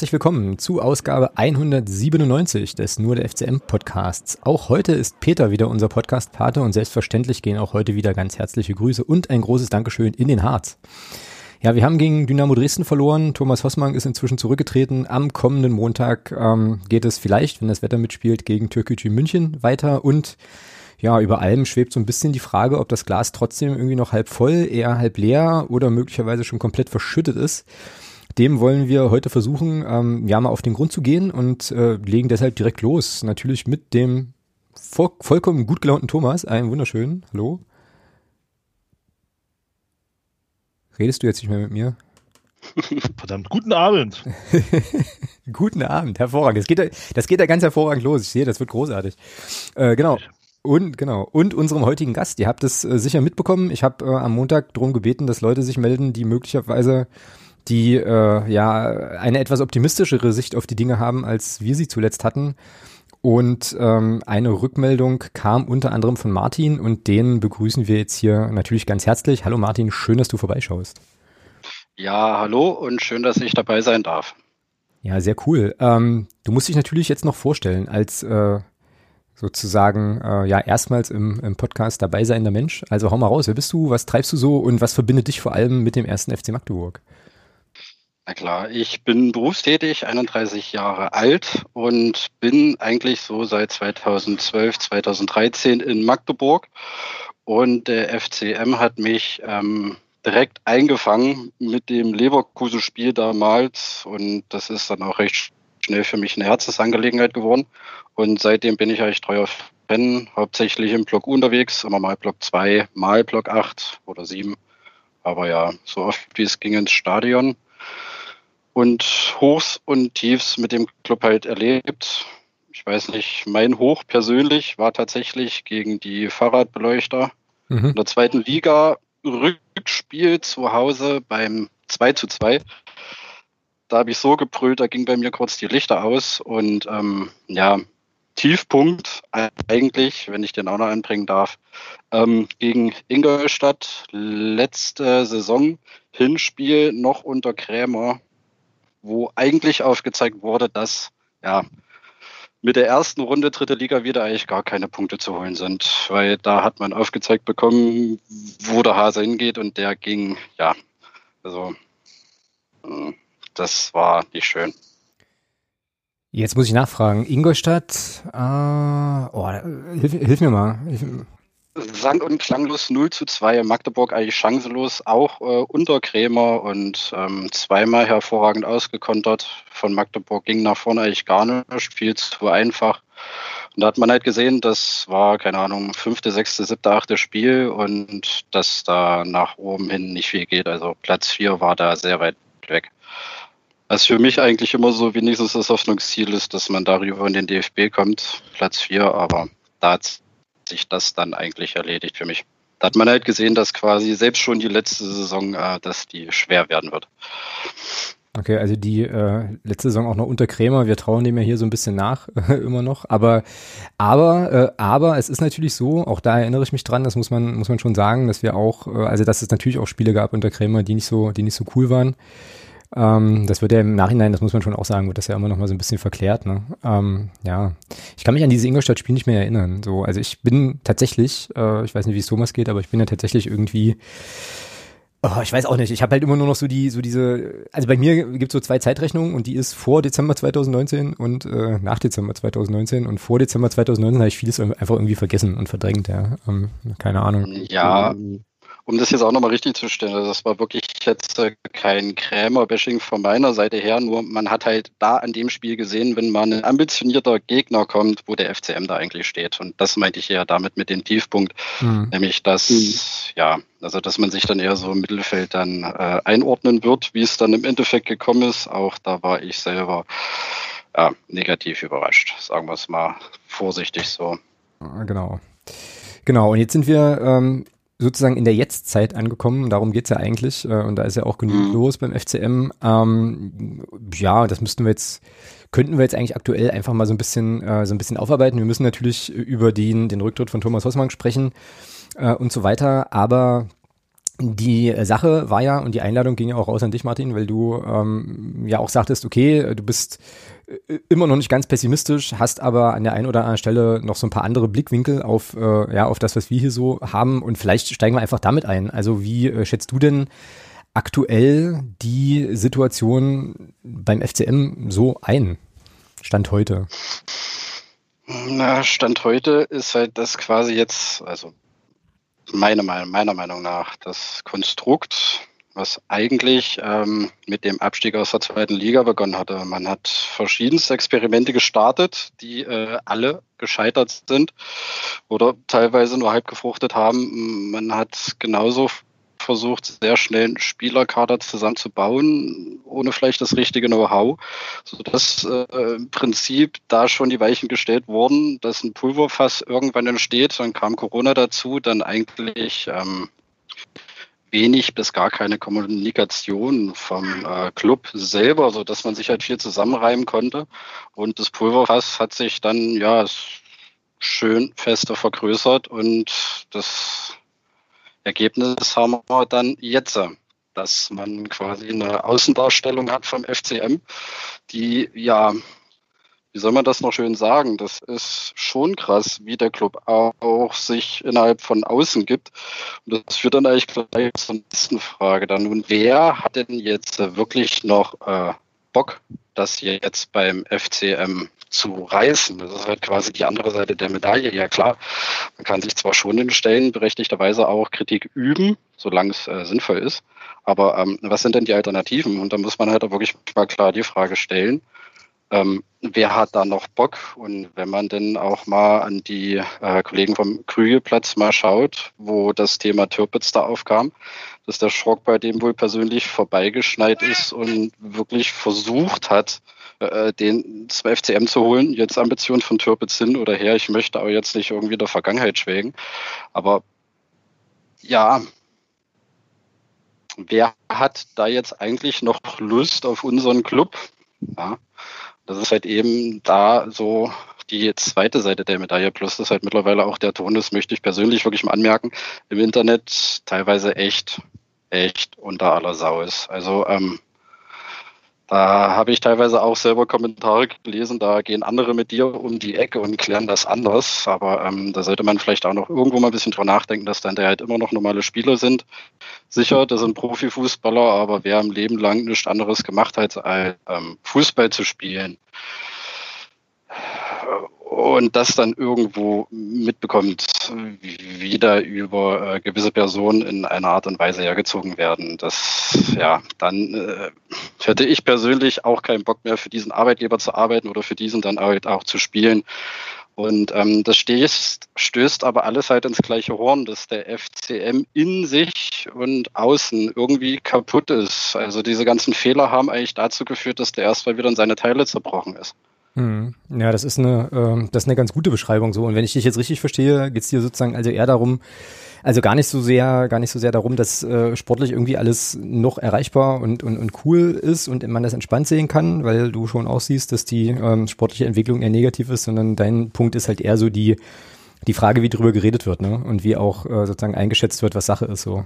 herzlich willkommen zu Ausgabe 197 des Nur der FCM Podcasts. Auch heute ist Peter wieder unser Podcast-Pate und selbstverständlich gehen auch heute wieder ganz herzliche Grüße und ein großes Dankeschön in den Harz. Ja, wir haben gegen Dynamo Dresden verloren. Thomas Hossmann ist inzwischen zurückgetreten. Am kommenden Montag ähm, geht es vielleicht, wenn das Wetter mitspielt, gegen Türkgücü München weiter und ja, über allem schwebt so ein bisschen die Frage, ob das Glas trotzdem irgendwie noch halb voll, eher halb leer oder möglicherweise schon komplett verschüttet ist. Dem wollen wir heute versuchen, ähm, ja, mal auf den Grund zu gehen und äh, legen deshalb direkt los. Natürlich mit dem voll, vollkommen gut gelaunten Thomas. Einen wunderschönen Hallo. Redest du jetzt nicht mehr mit mir? Verdammt, guten Abend. guten Abend, hervorragend. Das geht, das geht ja ganz hervorragend los. Ich sehe, das wird großartig. Äh, genau. Und genau. Und unserem heutigen Gast. Ihr habt es äh, sicher mitbekommen. Ich habe äh, am Montag darum gebeten, dass Leute sich melden, die möglicherweise die äh, ja eine etwas optimistischere Sicht auf die Dinge haben, als wir sie zuletzt hatten. Und ähm, eine Rückmeldung kam unter anderem von Martin und den begrüßen wir jetzt hier natürlich ganz herzlich. Hallo Martin, schön, dass du vorbeischaust. Ja, hallo und schön, dass ich dabei sein darf. Ja, sehr cool. Ähm, du musst dich natürlich jetzt noch vorstellen als äh, sozusagen äh, ja erstmals im, im Podcast dabei seiender Mensch. Also hau mal raus, wer bist du, was treibst du so und was verbindet dich vor allem mit dem ersten FC Magdeburg? Na klar, ich bin berufstätig, 31 Jahre alt und bin eigentlich so seit 2012, 2013 in Magdeburg. Und der FCM hat mich ähm, direkt eingefangen mit dem Leverkusen-Spiel damals. Und das ist dann auch recht schnell für mich eine Herzensangelegenheit geworden. Und seitdem bin ich eigentlich treuer Fan, hauptsächlich im Block unterwegs, immer mal Block 2, mal Block 8 oder 7. Aber ja, so oft wie es ging ins Stadion und Hochs und Tiefs mit dem Club halt erlebt. Ich weiß nicht, mein Hoch persönlich war tatsächlich gegen die Fahrradbeleuchter mhm. in der zweiten Liga Rückspiel zu Hause beim 2 zu 2. Da habe ich so gebrüllt, da ging bei mir kurz die Lichter aus und ähm, ja, Tiefpunkt eigentlich, wenn ich den auch noch anbringen darf, ähm, gegen Ingolstadt letzte Saison Hinspiel noch unter Krämer wo eigentlich aufgezeigt wurde, dass ja mit der ersten Runde dritte Liga wieder eigentlich gar keine Punkte zu holen sind, weil da hat man aufgezeigt bekommen, wo der Hase hingeht und der ging, ja, also hm, das war nicht schön. Jetzt muss ich nachfragen. Ingolstadt, äh, oh, hilf, hilf mir mal. Hilf, sang- und klanglos 0 zu 2. Magdeburg eigentlich chancenlos, auch äh, unter Krämer und ähm, zweimal hervorragend ausgekontert. Von Magdeburg ging nach vorne eigentlich gar nicht, viel zu einfach. Und da hat man halt gesehen, das war, keine Ahnung, fünfte, sechste, siebte, achte Spiel und dass da nach oben hin nicht viel geht. Also Platz 4 war da sehr weit weg. Was für mich eigentlich immer so wenigstens das Hoffnungsziel ist, dass man darüber in den DFB kommt, Platz 4, aber da hat sich das dann eigentlich erledigt für mich. Da hat man halt gesehen, dass quasi selbst schon die letzte Saison, äh, dass die schwer werden wird. Okay, also die äh, letzte Saison auch noch unter Krämer. Wir trauen dem ja hier so ein bisschen nach, immer noch. Aber, aber, äh, aber es ist natürlich so, auch da erinnere ich mich dran, das muss man, muss man schon sagen, dass wir auch, äh, also dass es natürlich auch Spiele gab unter Krämer, die nicht so, die nicht so cool waren. Ähm, das wird ja im Nachhinein, das muss man schon auch sagen, wird das ja immer noch mal so ein bisschen verklärt. Ne? Ähm, ja, ich kann mich an diese Ingolstadt-Spiel nicht mehr erinnern. So, also ich bin tatsächlich, äh, ich weiß nicht, wie es Thomas geht, aber ich bin ja tatsächlich irgendwie Oh, ich weiß auch nicht. Ich habe halt immer nur noch so die, so diese, also bei mir gibt es so zwei Zeitrechnungen und die ist vor Dezember 2019 und äh, nach Dezember 2019 und vor Dezember 2019 habe ich vieles einfach irgendwie vergessen und verdrängt, ja. Ähm, keine Ahnung. Ja, um das jetzt auch nochmal richtig zu stellen, also das war wirklich jetzt äh, kein Krämer-Bashing von meiner Seite her, nur man hat halt da an dem Spiel gesehen, wenn mal ein ambitionierter Gegner kommt, wo der FCM da eigentlich steht. Und das meinte ich ja damit mit dem Tiefpunkt, mhm. nämlich dass, mhm. ja, also dass man sich dann eher so im Mittelfeld dann äh, einordnen wird, wie es dann im Endeffekt gekommen ist. Auch da war ich selber ja, negativ überrascht, sagen wir es mal vorsichtig so. Genau. Genau, und jetzt sind wir ähm, sozusagen in der Jetztzeit angekommen. Darum geht's ja eigentlich. Äh, und da ist ja auch genug mhm. los beim FCM. Ähm, ja, das müssten wir jetzt, könnten wir jetzt eigentlich aktuell einfach mal so ein bisschen, äh, so ein bisschen aufarbeiten. Wir müssen natürlich über den, den Rücktritt von Thomas Hossmann sprechen äh, und so weiter. Aber die Sache war ja, und die Einladung ging ja auch raus an dich, Martin, weil du ähm, ja auch sagtest, okay, du bist immer noch nicht ganz pessimistisch, hast aber an der einen oder anderen Stelle noch so ein paar andere Blickwinkel auf, äh, ja, auf das, was wir hier so haben. Und vielleicht steigen wir einfach damit ein. Also wie äh, schätzt du denn aktuell die Situation beim FCM so ein? Stand heute. Na, Stand heute ist halt das quasi jetzt, also meine, meiner Meinung nach das Konstrukt, was eigentlich ähm, mit dem Abstieg aus der zweiten Liga begonnen hatte. Man hat verschiedenste Experimente gestartet, die äh, alle gescheitert sind oder teilweise nur halb gefruchtet haben. Man hat genauso versucht, sehr schnell einen Spielerkader zusammenzubauen, ohne vielleicht das richtige Know-how, sodass äh, im Prinzip da schon die Weichen gestellt wurden, dass ein Pulverfass irgendwann entsteht. Dann kam Corona dazu, dann eigentlich ähm, wenig bis gar keine Kommunikation vom äh, Club selber, sodass man sich halt viel zusammenreimen konnte. Und das Pulverfass hat sich dann ja schön fester vergrößert und das Ergebnis haben wir dann jetzt, dass man quasi eine Außendarstellung hat vom FCM, die ja, wie soll man das noch schön sagen? Das ist schon krass, wie der Club auch sich innerhalb von außen gibt. Und das führt dann eigentlich gleich zur nächsten Frage. Dann nun, wer hat denn jetzt wirklich noch äh, Bock, das jetzt beim FCM zu reißen. Das ist halt quasi die andere Seite der Medaille. Ja klar, man kann sich zwar schon in Stellen berechtigterweise auch Kritik üben, solange es äh, sinnvoll ist. Aber ähm, was sind denn die Alternativen? Und da muss man halt auch wirklich mal klar die Frage stellen, ähm, wer hat da noch Bock? Und wenn man denn auch mal an die äh, Kollegen vom Krügelplatz mal schaut, wo das Thema Türpitz da aufkam, dass der Schrock bei dem wohl persönlich vorbeigeschneit ist und wirklich versucht hat, äh, den zum FCM zu holen. Jetzt Ambition von Türpitz hin oder her. Ich möchte aber jetzt nicht irgendwie der Vergangenheit schwelgen. Aber ja, wer hat da jetzt eigentlich noch Lust auf unseren Club? Ja, das ist halt eben da so die zweite Seite der Medaille. Plus ist halt mittlerweile auch der Ton, das möchte ich persönlich wirklich mal anmerken, im Internet teilweise echt, echt unter aller Sau ist. Also ähm, da habe ich teilweise auch selber Kommentare gelesen, da gehen andere mit dir um die Ecke und klären das anders. Aber ähm, da sollte man vielleicht auch noch irgendwo mal ein bisschen drüber nachdenken, dass dann da halt immer noch normale Spieler sind. Sicher, das sind Profifußballer, aber wer im Leben lang nichts anderes gemacht hat, als ähm, Fußball zu spielen, und das dann irgendwo mitbekommt, wieder über äh, gewisse Personen in einer Art und Weise hergezogen werden. Das, ja, dann äh, hätte ich persönlich auch keinen Bock mehr für diesen Arbeitgeber zu arbeiten oder für diesen dann halt auch zu spielen. Und ähm, das stößt, stößt aber alles halt ins gleiche Horn, dass der FCM in sich und außen irgendwie kaputt ist. Also diese ganzen Fehler haben eigentlich dazu geführt, dass der erstmal wieder in seine Teile zerbrochen ist. Hm. Ja, das ist eine, äh, das ist eine ganz gute Beschreibung so. Und wenn ich dich jetzt richtig verstehe, geht es dir sozusagen also eher darum, also gar nicht so sehr, gar nicht so sehr darum, dass äh, sportlich irgendwie alles noch erreichbar und, und, und cool ist und man das entspannt sehen kann, weil du schon auch siehst, dass die ähm, sportliche Entwicklung eher negativ ist, sondern dein Punkt ist halt eher so die, die Frage, wie drüber geredet wird, ne? Und wie auch äh, sozusagen eingeschätzt wird, was Sache ist so.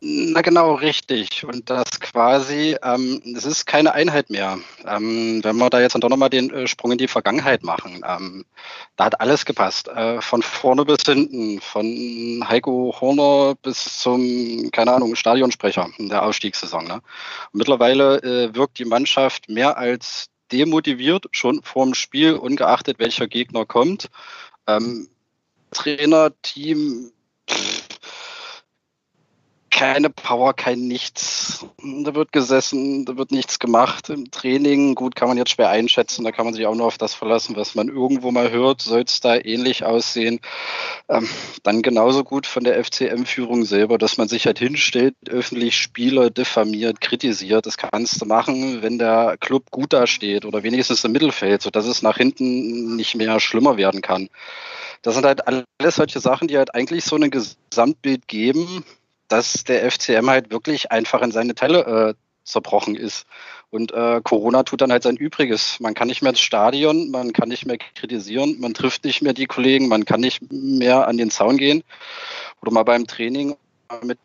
Na genau, richtig. Und das quasi, ähm, es ist keine Einheit mehr. Ähm, wenn wir da jetzt doch nochmal den äh, Sprung in die Vergangenheit machen, ähm, da hat alles gepasst. Äh, von vorne bis hinten, von Heiko Horner bis zum, keine Ahnung, Stadionsprecher in der Aufstiegssaison. Ne? mittlerweile äh, wirkt die Mannschaft mehr als demotiviert, schon vorm Spiel, ungeachtet welcher Gegner kommt. Ähm, Trainer, Team, pff, keine Power, kein Nichts. Da wird gesessen, da wird nichts gemacht. Im Training, gut, kann man jetzt schwer einschätzen, da kann man sich auch nur auf das verlassen, was man irgendwo mal hört. Soll es da ähnlich aussehen? Ähm, dann genauso gut von der FCM-Führung selber, dass man sich halt hinstellt, öffentlich Spieler diffamiert, kritisiert. Das kannst du machen, wenn der Club gut dasteht oder wenigstens im Mittelfeld, sodass es nach hinten nicht mehr schlimmer werden kann. Das sind halt alles solche Sachen, die halt eigentlich so ein Gesamtbild geben, dass der FCM halt wirklich einfach in seine Teile äh, zerbrochen ist. Und äh, Corona tut dann halt sein Übriges. Man kann nicht mehr ins Stadion, man kann nicht mehr kritisieren, man trifft nicht mehr die Kollegen, man kann nicht mehr an den Zaun gehen oder mal beim Training mit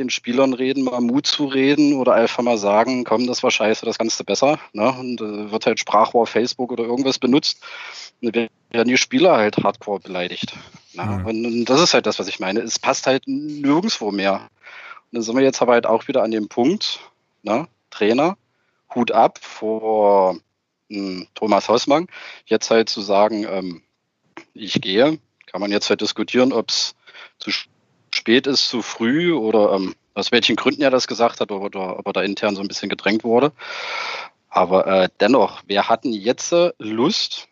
den Spielern reden, mal Mut zu reden oder einfach mal sagen, komm, das war scheiße, das kannst du besser. Ne? Und äh, wird halt Sprachrohr Facebook oder irgendwas benutzt. Und werden die Spieler halt hardcore beleidigt. Ne? Mhm. Und, und, das ist halt das, was ich meine. Es passt halt nirgendwo mehr. Und dann sind wir jetzt aber halt auch wieder an dem Punkt, ne? Trainer, Hut ab vor hm, Thomas Hausmann. Jetzt halt zu sagen, ähm, ich gehe, kann man jetzt halt diskutieren, ob es zu spät ist, zu früh oder ähm, aus welchen Gründen er das gesagt hat oder ob er da intern so ein bisschen gedrängt wurde. Aber äh, dennoch, wir hatten jetzt äh, Lust,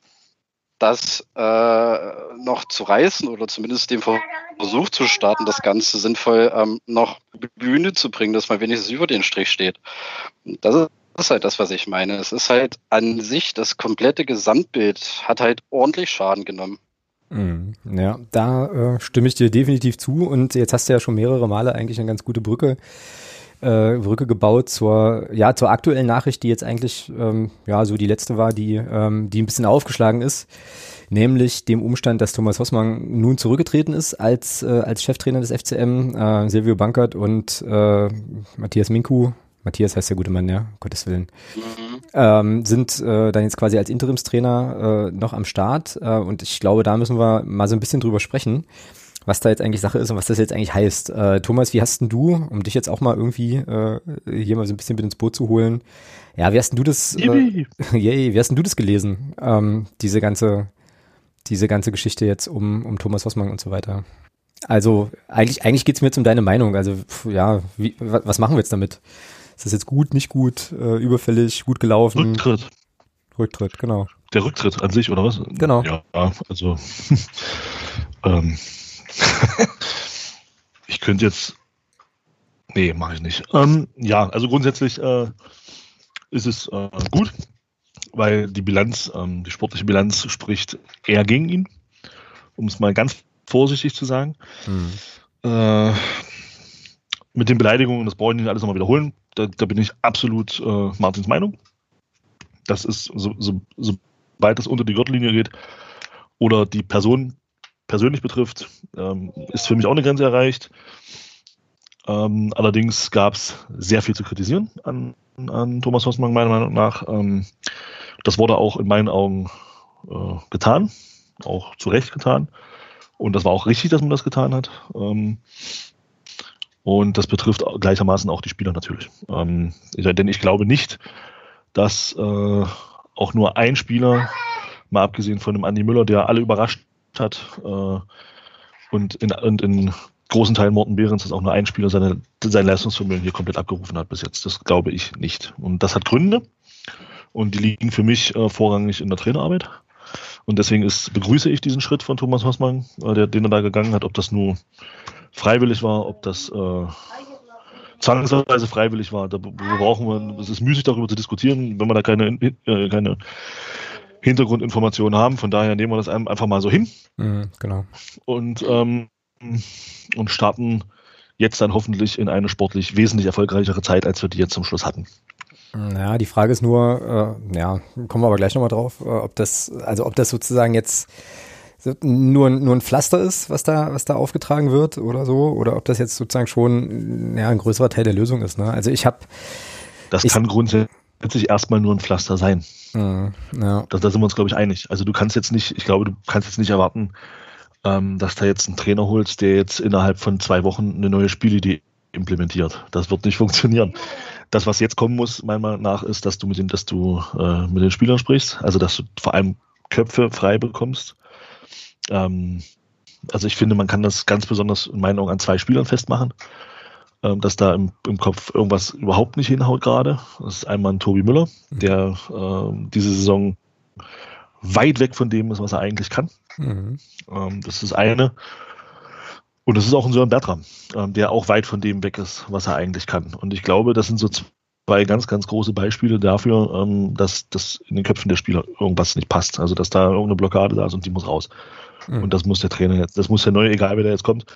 das äh, noch zu reißen oder zumindest den Versuch zu starten, das Ganze sinnvoll ähm, noch Bühne zu bringen, dass man wenigstens über den Strich steht. Das ist halt das, was ich meine. Es ist halt an sich, das komplette Gesamtbild hat halt ordentlich Schaden genommen. Mhm. Ja, da äh, stimme ich dir definitiv zu. Und jetzt hast du ja schon mehrere Male eigentlich eine ganz gute Brücke, äh, Brücke gebaut zur, ja, zur aktuellen Nachricht, die jetzt eigentlich ähm, ja so die letzte war, die, ähm, die ein bisschen aufgeschlagen ist. Nämlich dem Umstand, dass Thomas Hossmann nun zurückgetreten ist als, äh, als Cheftrainer des FCM, äh, Silvio Bankert und äh, Matthias Minku, Matthias heißt der gute Mann, ja, Gottes Willen, mhm. ähm, sind äh, dann jetzt quasi als Interimstrainer äh, noch am Start. Äh, und ich glaube, da müssen wir mal so ein bisschen drüber sprechen, was da jetzt eigentlich Sache ist und was das jetzt eigentlich heißt. Äh, Thomas, wie hast denn du, um dich jetzt auch mal irgendwie äh, hier mal so ein bisschen mit ins Boot zu holen, ja, wie hast denn du das, äh, yay, wie hast denn du das gelesen, ähm, diese ganze, diese ganze Geschichte jetzt um, um Thomas Hossmann und so weiter? Also eigentlich, eigentlich geht's mir jetzt um deine Meinung. Also ja, wie, was machen wir jetzt damit? Ist das jetzt gut, nicht gut, äh, überfällig, gut gelaufen? Rücktritt. Rücktritt, genau. Der Rücktritt an sich, oder was? Genau. Ja, also ähm, ich könnte jetzt. Nee, mache ich nicht. Ähm, ja, also grundsätzlich äh, ist es äh, gut, weil die Bilanz, ähm, die sportliche Bilanz spricht eher gegen ihn, um es mal ganz vorsichtig zu sagen. Mhm. Äh, mit den Beleidigungen, das brauche ich nicht alles nochmal wiederholen, da, da bin ich absolut äh, Martins Meinung. Das ist, so, so, sobald es unter die Gürtellinie geht oder die Person persönlich betrifft, ähm, ist für mich auch eine Grenze erreicht. Ähm, allerdings gab es sehr viel zu kritisieren an, an Thomas Hossmann, meiner Meinung nach. Ähm, das wurde auch in meinen Augen äh, getan, auch zu Recht getan. Und das war auch richtig, dass man das getan hat. Ähm, und das betrifft gleichermaßen auch die Spieler natürlich. Ähm, denn ich glaube nicht, dass äh, auch nur ein Spieler, mal abgesehen von dem Andi Müller, der alle überrascht hat, äh, und, in, und in großen Teilen Morten Behrens, dass auch nur ein Spieler seine, sein Leistungsvermögen hier komplett abgerufen hat bis jetzt. Das glaube ich nicht. Und das hat Gründe. Und die liegen für mich äh, vorrangig in der Trainerarbeit. Und deswegen ist, begrüße ich diesen Schritt von Thomas Hossmann, äh, der, den er da gegangen hat, ob das nur freiwillig war, ob das äh, zwangsweise freiwillig war. Da brauchen wir, es ist müßig darüber zu diskutieren, wenn wir da keine, äh, keine Hintergrundinformationen haben. Von daher nehmen wir das einfach mal so hin. Mhm, genau. Und, ähm, und starten jetzt dann hoffentlich in eine sportlich wesentlich erfolgreichere Zeit, als wir die jetzt zum Schluss hatten. Ja, die Frage ist nur, äh, ja, kommen wir aber gleich nochmal drauf, äh, ob das, also ob das sozusagen jetzt nur, nur ein Pflaster ist, was da, was da aufgetragen wird oder so, oder ob das jetzt sozusagen schon ja, ein größerer Teil der Lösung ist. Ne? Also ich habe. Das ich, kann grundsätzlich erstmal nur ein Pflaster sein. Ja. da, da sind wir uns, glaube ich, einig. Also du kannst jetzt nicht, ich glaube, du kannst jetzt nicht erwarten, ähm, dass da jetzt einen Trainer holst, der jetzt innerhalb von zwei Wochen eine neue Spielidee implementiert. Das wird nicht funktionieren. Das, was jetzt kommen muss, meiner Meinung nach, ist, dass du mit den, dass du äh, mit den Spielern sprichst, also dass du vor allem Köpfe frei bekommst, ähm, also ich finde, man kann das ganz besonders in meinen Augen an zwei Spielern festmachen, ähm, dass da im, im, Kopf irgendwas überhaupt nicht hinhaut gerade. Das ist einmal ein Tobi Müller, mhm. der äh, diese Saison weit weg von dem ist, was er eigentlich kann. Mhm. Ähm, das ist eine. Und das ist auch ein Sören Bertram, ähm, der auch weit von dem weg ist, was er eigentlich kann. Und ich glaube, das sind so zwei ganz, ganz große Beispiele dafür, ähm, dass, dass in den Köpfen der Spieler irgendwas nicht passt. Also dass da irgendeine Blockade da ist und die muss raus. Mhm. Und das muss der Trainer jetzt, das muss der neue, egal wer da jetzt kommt,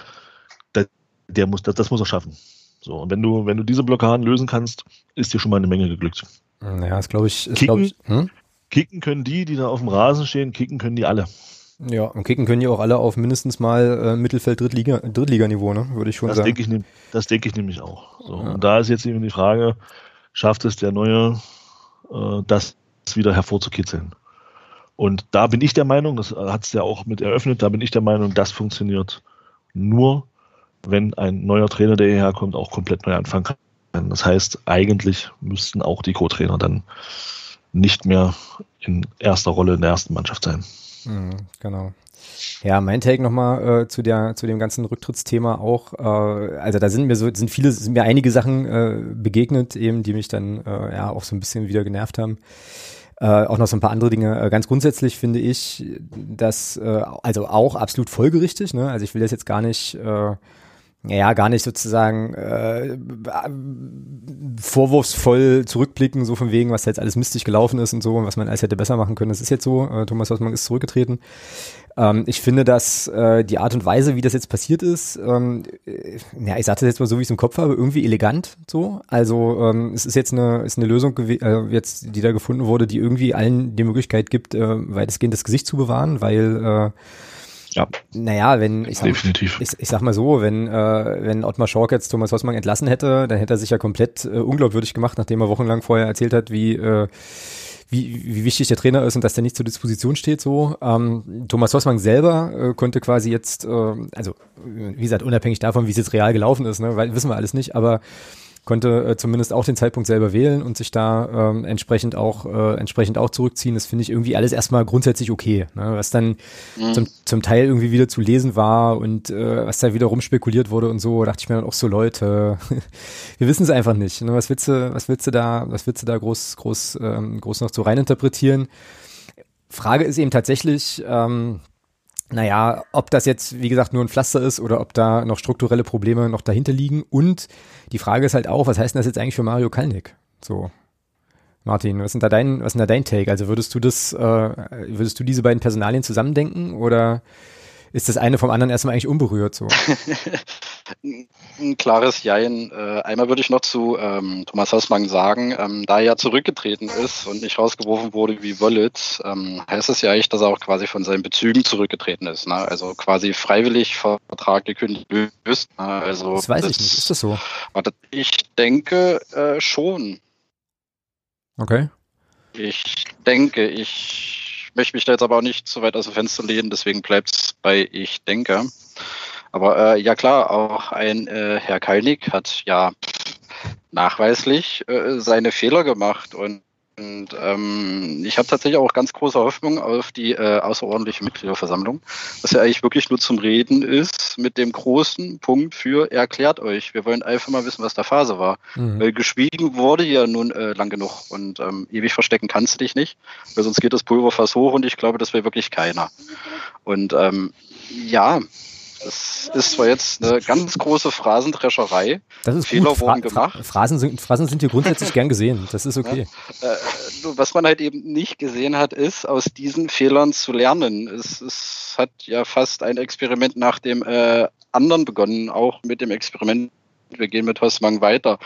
der, der muss, das, das muss er schaffen. So, und wenn du, wenn du diese Blockaden lösen kannst, ist dir schon mal eine Menge geglückt. Naja, das glaube ich, ist, kicken, glaub ich hm? kicken können die, die da auf dem Rasen stehen, kicken können die alle. Ja, und kicken können die auch alle auf mindestens mal äh, Mittelfeld Drittliga Drittliganiveau, ne? Würde ich schon das sagen. Denke ich, das denke ich nämlich auch. So, ja. Und da ist jetzt eben die Frage, schafft es der neue, äh, das wieder hervorzukitzeln? Und da bin ich der Meinung, das hat es ja auch mit eröffnet, da bin ich der Meinung, das funktioniert nur, wenn ein neuer Trainer, der hierher kommt, auch komplett neu anfangen kann. Das heißt, eigentlich müssten auch die Co-Trainer dann nicht mehr in erster Rolle in der ersten Mannschaft sein. Mhm, genau. Ja, mein Take nochmal äh, zu der zu dem ganzen Rücktrittsthema auch. Äh, also da sind mir so sind viele sind mir einige Sachen äh, begegnet eben, die mich dann äh, ja auch so ein bisschen wieder genervt haben. Äh, auch noch so ein paar andere Dinge. Äh, ganz grundsätzlich finde ich, dass äh, also auch absolut folgerichtig. Ne? Also ich will das jetzt gar nicht äh, ja, gar nicht sozusagen äh, vorwurfsvoll zurückblicken, so von wegen, was jetzt alles mistig gelaufen ist und so und was man alles hätte besser machen können. Das ist jetzt so. Äh, Thomas Hausmann ist zurückgetreten. Ähm, ich finde, dass äh, die Art und Weise, wie das jetzt passiert ist, ähm, äh, ja, ich sage das jetzt mal so, wie ich es im Kopf habe, irgendwie elegant so. Also ähm, es ist jetzt eine, ist eine Lösung, äh, jetzt, die da gefunden wurde, die irgendwie allen die Möglichkeit gibt, äh, weitestgehend das Gesicht zu bewahren, weil äh, ja. Naja, wenn ich sag, Definitiv. Ich, ich sag mal so, wenn, äh, wenn Ottmar Schork jetzt Thomas Hossmann entlassen hätte, dann hätte er sich ja komplett äh, unglaubwürdig gemacht, nachdem er wochenlang vorher erzählt hat, wie äh, wie, wie wichtig der Trainer ist und dass der nicht zur Disposition steht so. Ähm, Thomas Hossmann selber äh, konnte quasi jetzt, äh, also wie gesagt, unabhängig davon, wie es jetzt real gelaufen ist, ne, weil, wissen wir alles nicht, aber konnte äh, zumindest auch den Zeitpunkt selber wählen und sich da ähm, entsprechend auch äh, entsprechend auch zurückziehen. Das finde ich irgendwie alles erstmal grundsätzlich okay. Ne? Was dann mhm. zum, zum Teil irgendwie wieder zu lesen war und äh, was da wieder rumspekuliert wurde und so, dachte ich mir dann auch so, Leute, wir wissen es einfach nicht. Ne? Was willst du, was willst du da, was willst du da groß, groß, ähm, groß noch zu reininterpretieren? Frage ist eben tatsächlich, ähm, naja, ob das jetzt, wie gesagt, nur ein Pflaster ist oder ob da noch strukturelle Probleme noch dahinter liegen. Und die Frage ist halt auch, was heißt denn das jetzt eigentlich für Mario Kalnick? So. Martin, was ist da dein, was ist da dein Take? Also würdest du das, äh, würdest du diese beiden Personalien zusammendenken oder ist das eine vom anderen erstmal eigentlich unberührt so? Ein klares Jein. Äh, einmal würde ich noch zu ähm, Thomas Hausmann sagen, ähm, da er ja zurückgetreten ist und nicht rausgeworfen wurde wie Wallet, ähm, heißt es ja eigentlich, dass er auch quasi von seinen Bezügen zurückgetreten ist. Ne? Also quasi freiwillig Vertrag gekündigt ist. Ne? Also das weiß das, ich nicht. Ist das so? Ich denke äh, schon. Okay. Ich denke, ich möchte mich da jetzt aber auch nicht zu weit aus dem Fenster lehnen, deswegen bleibt es bei ich denke. Aber äh, ja klar, auch ein äh, Herr Kalnick hat ja nachweislich äh, seine Fehler gemacht und und ähm, ich habe tatsächlich auch ganz große Hoffnung auf die äh, außerordentliche Mitgliederversammlung, was ja eigentlich wirklich nur zum Reden ist, mit dem großen Punkt für erklärt euch. Wir wollen einfach mal wissen, was da Phase war. Mhm. Weil geschwiegen wurde ja nun äh, lang genug und ähm, ewig verstecken kannst du dich nicht, weil sonst geht das Pulverfass hoch und ich glaube, das wäre wirklich keiner. Und ähm, ja, das ist zwar jetzt eine ganz große Phrasendrescherei. Das ist Fehler gut. Fra wurden gemacht. Phrasen sind, Phrasen sind hier grundsätzlich gern gesehen. Das ist okay. Ja, äh, was man halt eben nicht gesehen hat, ist, aus diesen Fehlern zu lernen. Es, es hat ja fast ein Experiment nach dem äh, anderen begonnen, auch mit dem Experiment wir gehen mit Hossmann weiter,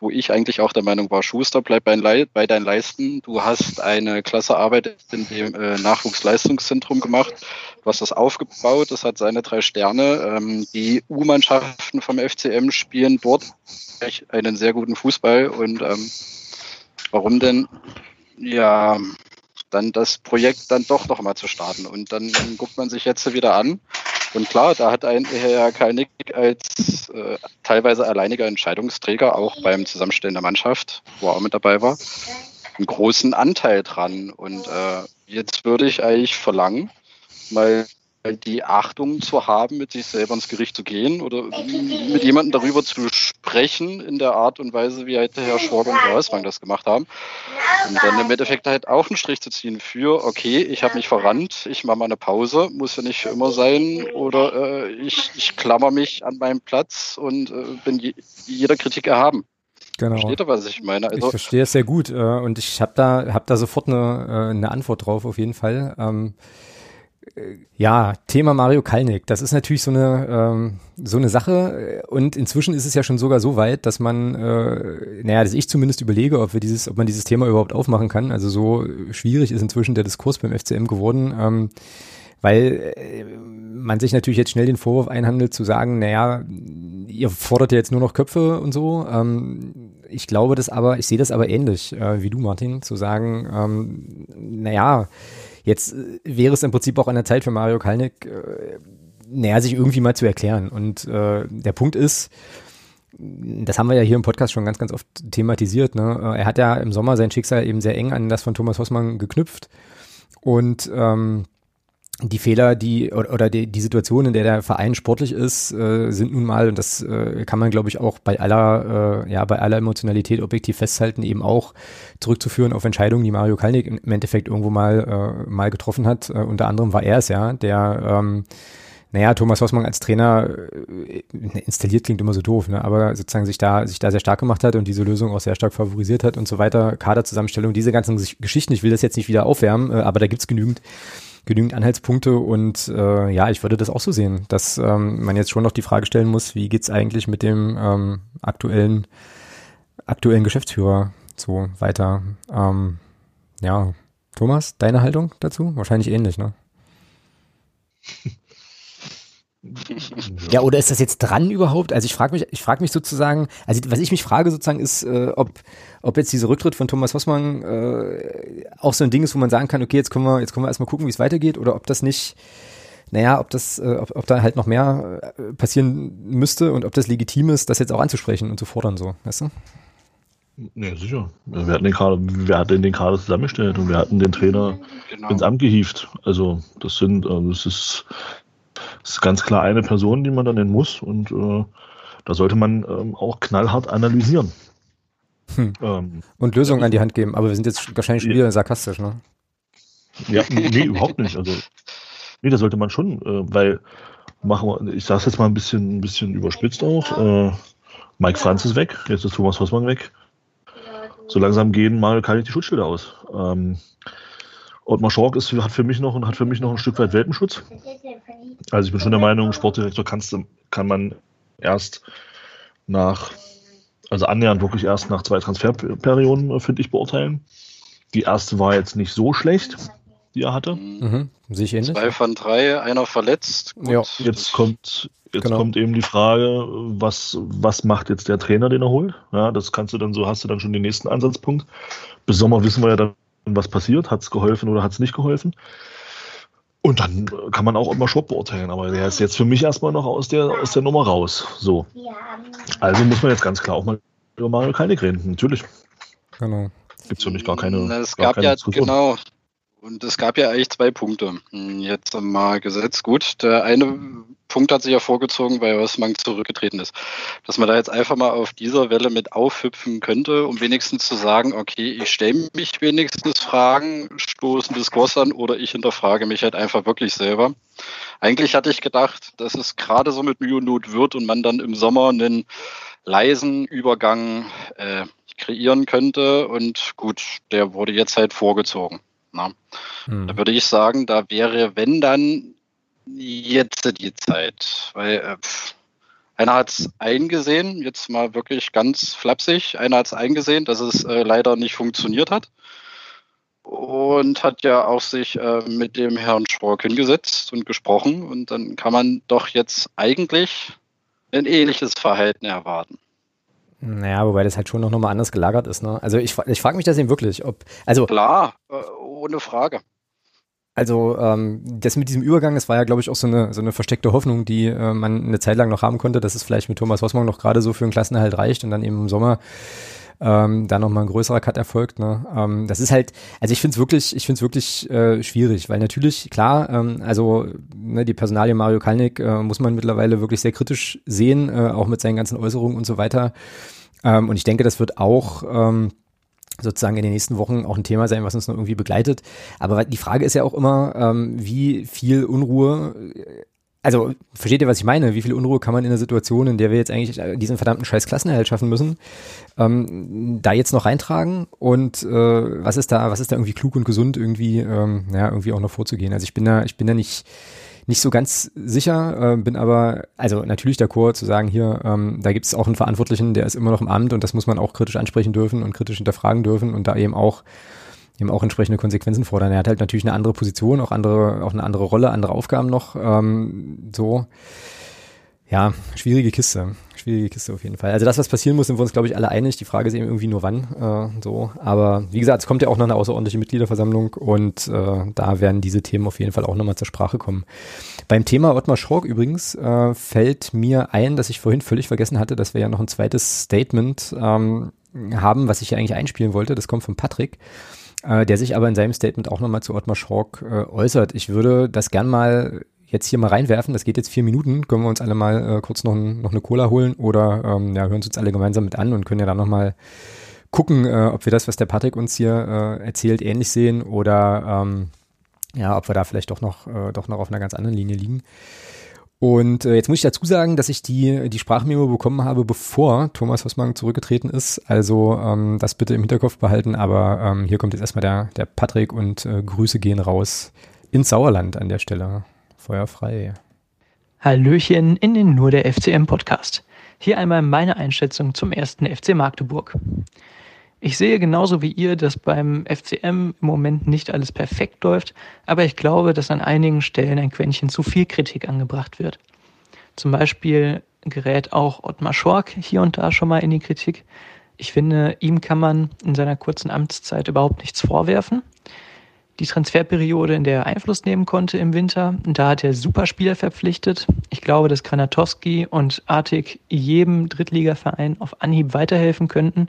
wo ich eigentlich auch der Meinung war, Schuster, bleib bei, deinen Leisten. Du hast eine klasse Arbeit in dem äh, Nachwuchsleistungszentrum gemacht. Du hast das aufgebaut, das hat seine drei Sterne. Ähm, die U-Mannschaften vom FCM spielen dort einen sehr guten Fußball und ähm, warum denn? Ja, dann das Projekt dann doch noch mal zu starten. Und dann guckt man sich jetzt wieder an. Und klar, da hat ein Herr Kalnick als äh, teilweise alleiniger Entscheidungsträger auch beim Zusammenstellen der Mannschaft, wo er auch mit dabei war, einen großen Anteil dran. Und äh, jetzt würde ich eigentlich verlangen, mal die Achtung zu haben, mit sich selber ins Gericht zu gehen oder mit jemandem darüber zu sprechen in der Art und Weise, wie halt Herr Schorg und Herr Hauswang das gemacht haben. Und dann im Endeffekt halt auch einen Strich zu ziehen für, okay, ich habe mich verrannt, ich mache mal eine Pause, muss ja nicht für immer sein, oder äh, ich, ich klammer mich an meinen Platz und äh, bin je, jeder Kritik erhaben. Genau. Versteht ihr, was ich meine? Also, ich verstehe es sehr gut äh, und ich habe da, hab da sofort eine, äh, eine Antwort drauf, auf jeden Fall. Ähm, ja, Thema Mario Kalnick, das ist natürlich so eine, ähm, so eine Sache und inzwischen ist es ja schon sogar so weit, dass man, äh, naja, dass ich zumindest überlege, ob wir dieses, ob man dieses Thema überhaupt aufmachen kann. Also so schwierig ist inzwischen der Diskurs beim FCM geworden. Ähm, weil äh, man sich natürlich jetzt schnell den Vorwurf einhandelt zu sagen, naja, ihr fordert ja jetzt nur noch Köpfe und so. Ähm, ich glaube das aber, ich sehe das aber ähnlich äh, wie du, Martin, zu sagen, ähm, naja, jetzt äh, wäre es im Prinzip auch an der Zeit für Mario Kalnick, äh, naja, sich irgendwie mal zu erklären. Und äh, der Punkt ist, das haben wir ja hier im Podcast schon ganz, ganz oft thematisiert. Ne? Äh, er hat ja im Sommer sein Schicksal eben sehr eng an das von Thomas Hossmann geknüpft. Und ähm, die Fehler, die oder die, die Situation, in der der Verein sportlich ist, äh, sind nun mal, und das äh, kann man, glaube ich, auch bei aller, äh, ja, bei aller Emotionalität objektiv festhalten, eben auch zurückzuführen auf Entscheidungen, die Mario Kalnick im Endeffekt irgendwo mal, äh, mal getroffen hat. Äh, unter anderem war er es ja, der ähm, naja, Thomas Hossmann als Trainer äh, installiert klingt immer so doof, ne? aber sozusagen sich da, sich da sehr stark gemacht hat und diese Lösung auch sehr stark favorisiert hat und so weiter, Kaderzusammenstellung, diese ganzen Geschichten, ich will das jetzt nicht wieder aufwärmen, äh, aber da gibt's genügend genügend Anhaltspunkte und äh, ja, ich würde das auch so sehen, dass ähm, man jetzt schon noch die Frage stellen muss, wie geht's eigentlich mit dem ähm, aktuellen aktuellen Geschäftsführer so weiter. Ähm, ja, Thomas, deine Haltung dazu? Wahrscheinlich ähnlich, ne? Ja, oder ist das jetzt dran überhaupt? Also ich frage mich, ich frage mich sozusagen, also was ich mich frage sozusagen ist, äh, ob, ob jetzt dieser Rücktritt von Thomas Hossmann äh, auch so ein Ding ist, wo man sagen kann, okay, jetzt können wir, jetzt können wir erstmal gucken, wie es weitergeht, oder ob das nicht, naja, ob das, äh, ob, ob da halt noch mehr äh, passieren müsste und ob das legitim ist, das jetzt auch anzusprechen und zu fordern, so, weißt du? Nee, sicher. Wir hatten den Kader, wir hatten den Kader zusammengestellt und wir hatten den Trainer genau. ins Amt gehievt. Also das sind, äh, das ist das ist ganz klar eine Person, die man dann nennen muss und äh, da sollte man ähm, auch knallhart analysieren. Hm. Ähm, und Lösungen an die Hand geben, aber wir sind jetzt wahrscheinlich wieder sarkastisch, ne? Ja, nee, überhaupt nicht. Also, nee, da sollte man schon, äh, weil machen wir, ich sage jetzt mal ein bisschen, ein bisschen überspitzt auch. Äh, Mike Franz ist weg, jetzt ist Thomas Hossmann weg. So langsam gehen mal kann ich die Schutzschilder aus. Ähm, Ottmar Schork ist, hat für mich noch hat für mich noch ein Stück weit Welpenschutz. Also ich bin schon der Meinung, Sportdirektor kannst, kann man erst nach, also annähernd wirklich erst nach zwei Transferperioden, äh, finde ich, beurteilen. Die erste war jetzt nicht so schlecht, die er hatte. Mhm. Sehe ich ähnlich. Zwei von drei, einer verletzt. Gut. Ja. Jetzt kommt, jetzt genau. kommt eben die Frage, was, was macht jetzt der Trainer, den er holt? Ja, das kannst du dann so, hast du dann schon den nächsten Ansatzpunkt. Bis Sommer wissen wir ja dann, was passiert, hat es geholfen oder hat es nicht geholfen. Und dann kann man auch immer Shop beurteilen, aber der ist jetzt für mich erstmal noch aus der, aus der Nummer raus. So. Also muss man jetzt ganz klar auch mal über Mario Kalnick reden, natürlich. Genau. Gibt es für mich gar keine. Es gab ja, Diskussion. genau, und es gab ja eigentlich zwei Punkte. Hm, jetzt mal gesetzt. Gut, der eine Punkt hat sich ja vorgezogen, weil Osman zurückgetreten ist. Dass man da jetzt einfach mal auf dieser Welle mit aufhüpfen könnte, um wenigstens zu sagen, okay, ich stelle mich wenigstens Fragen, stoßen Diskurs an oder ich hinterfrage mich halt einfach wirklich selber. Eigentlich hatte ich gedacht, dass es gerade so mit Mühe und Not wird und man dann im Sommer einen leisen Übergang äh, kreieren könnte. Und gut, der wurde jetzt halt vorgezogen. Na? Hm. Da würde ich sagen, da wäre, wenn dann, jetzt die Zeit. Weil äh, einer hat es eingesehen, jetzt mal wirklich ganz flapsig, einer hat es eingesehen, dass es äh, leider nicht funktioniert hat. Und hat ja auch sich äh, mit dem Herrn Spork hingesetzt und gesprochen. Und dann kann man doch jetzt eigentlich ein ähnliches Verhalten erwarten. Naja, wobei das halt schon noch mal anders gelagert ist. Ne? Also ich, ich frage mich das eben wirklich, ob. Also, Klar, äh, ohne Frage. Also ähm, das mit diesem Übergang, das war ja, glaube ich, auch so eine, so eine versteckte Hoffnung, die äh, man eine Zeit lang noch haben konnte, dass es vielleicht mit Thomas Hossmann noch gerade so für einen Klassenerhalt reicht und dann eben im Sommer ähm, da nochmal ein größerer Cut erfolgt. Ne? Ähm, das ist halt, also ich finde es wirklich, ich finde wirklich äh, schwierig, weil natürlich, klar, ähm, also ne, die Personalie Mario Kalnick äh, muss man mittlerweile wirklich sehr kritisch sehen, äh, auch mit seinen ganzen Äußerungen und so weiter. Ähm, und ich denke, das wird auch ähm, sozusagen in den nächsten Wochen auch ein Thema sein, was uns noch irgendwie begleitet. Aber die Frage ist ja auch immer, ähm, wie viel Unruhe also versteht ihr, was ich meine? Wie viel Unruhe kann man in der Situation, in der wir jetzt eigentlich diesen verdammten scheiß Klassenerhalt schaffen müssen, ähm, da jetzt noch reintragen? Und äh, was ist da, was ist da irgendwie klug und gesund irgendwie, ähm, ja, irgendwie auch noch vorzugehen? Also ich bin da, ich bin da nicht nicht so ganz sicher, äh, bin aber, also natürlich d'accord zu sagen, hier, ähm, da gibt es auch einen Verantwortlichen, der ist immer noch im Amt und das muss man auch kritisch ansprechen dürfen und kritisch hinterfragen dürfen und da eben auch eben auch entsprechende Konsequenzen fordern. Er hat halt natürlich eine andere Position, auch andere, auch eine andere Rolle, andere Aufgaben noch. Ähm, so, ja, schwierige Kiste. Schwierige Kiste auf jeden Fall. Also das, was passieren muss, sind wir uns, glaube ich, alle einig. Die Frage ist eben irgendwie nur wann. Äh, so. Aber wie gesagt, es kommt ja auch noch eine außerordentliche Mitgliederversammlung und äh, da werden diese Themen auf jeden Fall auch nochmal zur Sprache kommen. Beim Thema Ottmar Schork übrigens äh, fällt mir ein, dass ich vorhin völlig vergessen hatte, dass wir ja noch ein zweites Statement ähm, haben, was ich ja eigentlich einspielen wollte. Das kommt von Patrick äh, der sich aber in seinem Statement auch nochmal zu Ottmar Schork äh, äußert. Ich würde das gern mal jetzt hier mal reinwerfen. Das geht jetzt vier Minuten. Können wir uns alle mal äh, kurz noch, noch eine Cola holen oder ähm, ja, hören uns jetzt alle gemeinsam mit an und können ja dann nochmal gucken, äh, ob wir das, was der Patrick uns hier äh, erzählt, ähnlich sehen oder ähm, ja, ob wir da vielleicht doch noch, äh, doch noch auf einer ganz anderen Linie liegen. Und äh, jetzt muss ich dazu sagen, dass ich die, die Sprachmemo bekommen habe, bevor Thomas Hossmann zurückgetreten ist. Also ähm, das bitte im Hinterkopf behalten. Aber ähm, hier kommt jetzt erstmal der, der Patrick und äh, Grüße gehen raus ins Sauerland an der Stelle. Feuer frei. Hallöchen in den Nur der FCM Podcast. Hier einmal meine Einschätzung zum ersten FC Magdeburg. Ich sehe genauso wie ihr, dass beim FCM im Moment nicht alles perfekt läuft, aber ich glaube, dass an einigen Stellen ein Quäntchen zu viel Kritik angebracht wird. Zum Beispiel gerät auch Ottmar Schork hier und da schon mal in die Kritik. Ich finde, ihm kann man in seiner kurzen Amtszeit überhaupt nichts vorwerfen die Transferperiode, in der er Einfluss nehmen konnte im Winter. Da hat er Superspieler verpflichtet. Ich glaube, dass Granatowski und Artig jedem Drittligaverein auf Anhieb weiterhelfen könnten.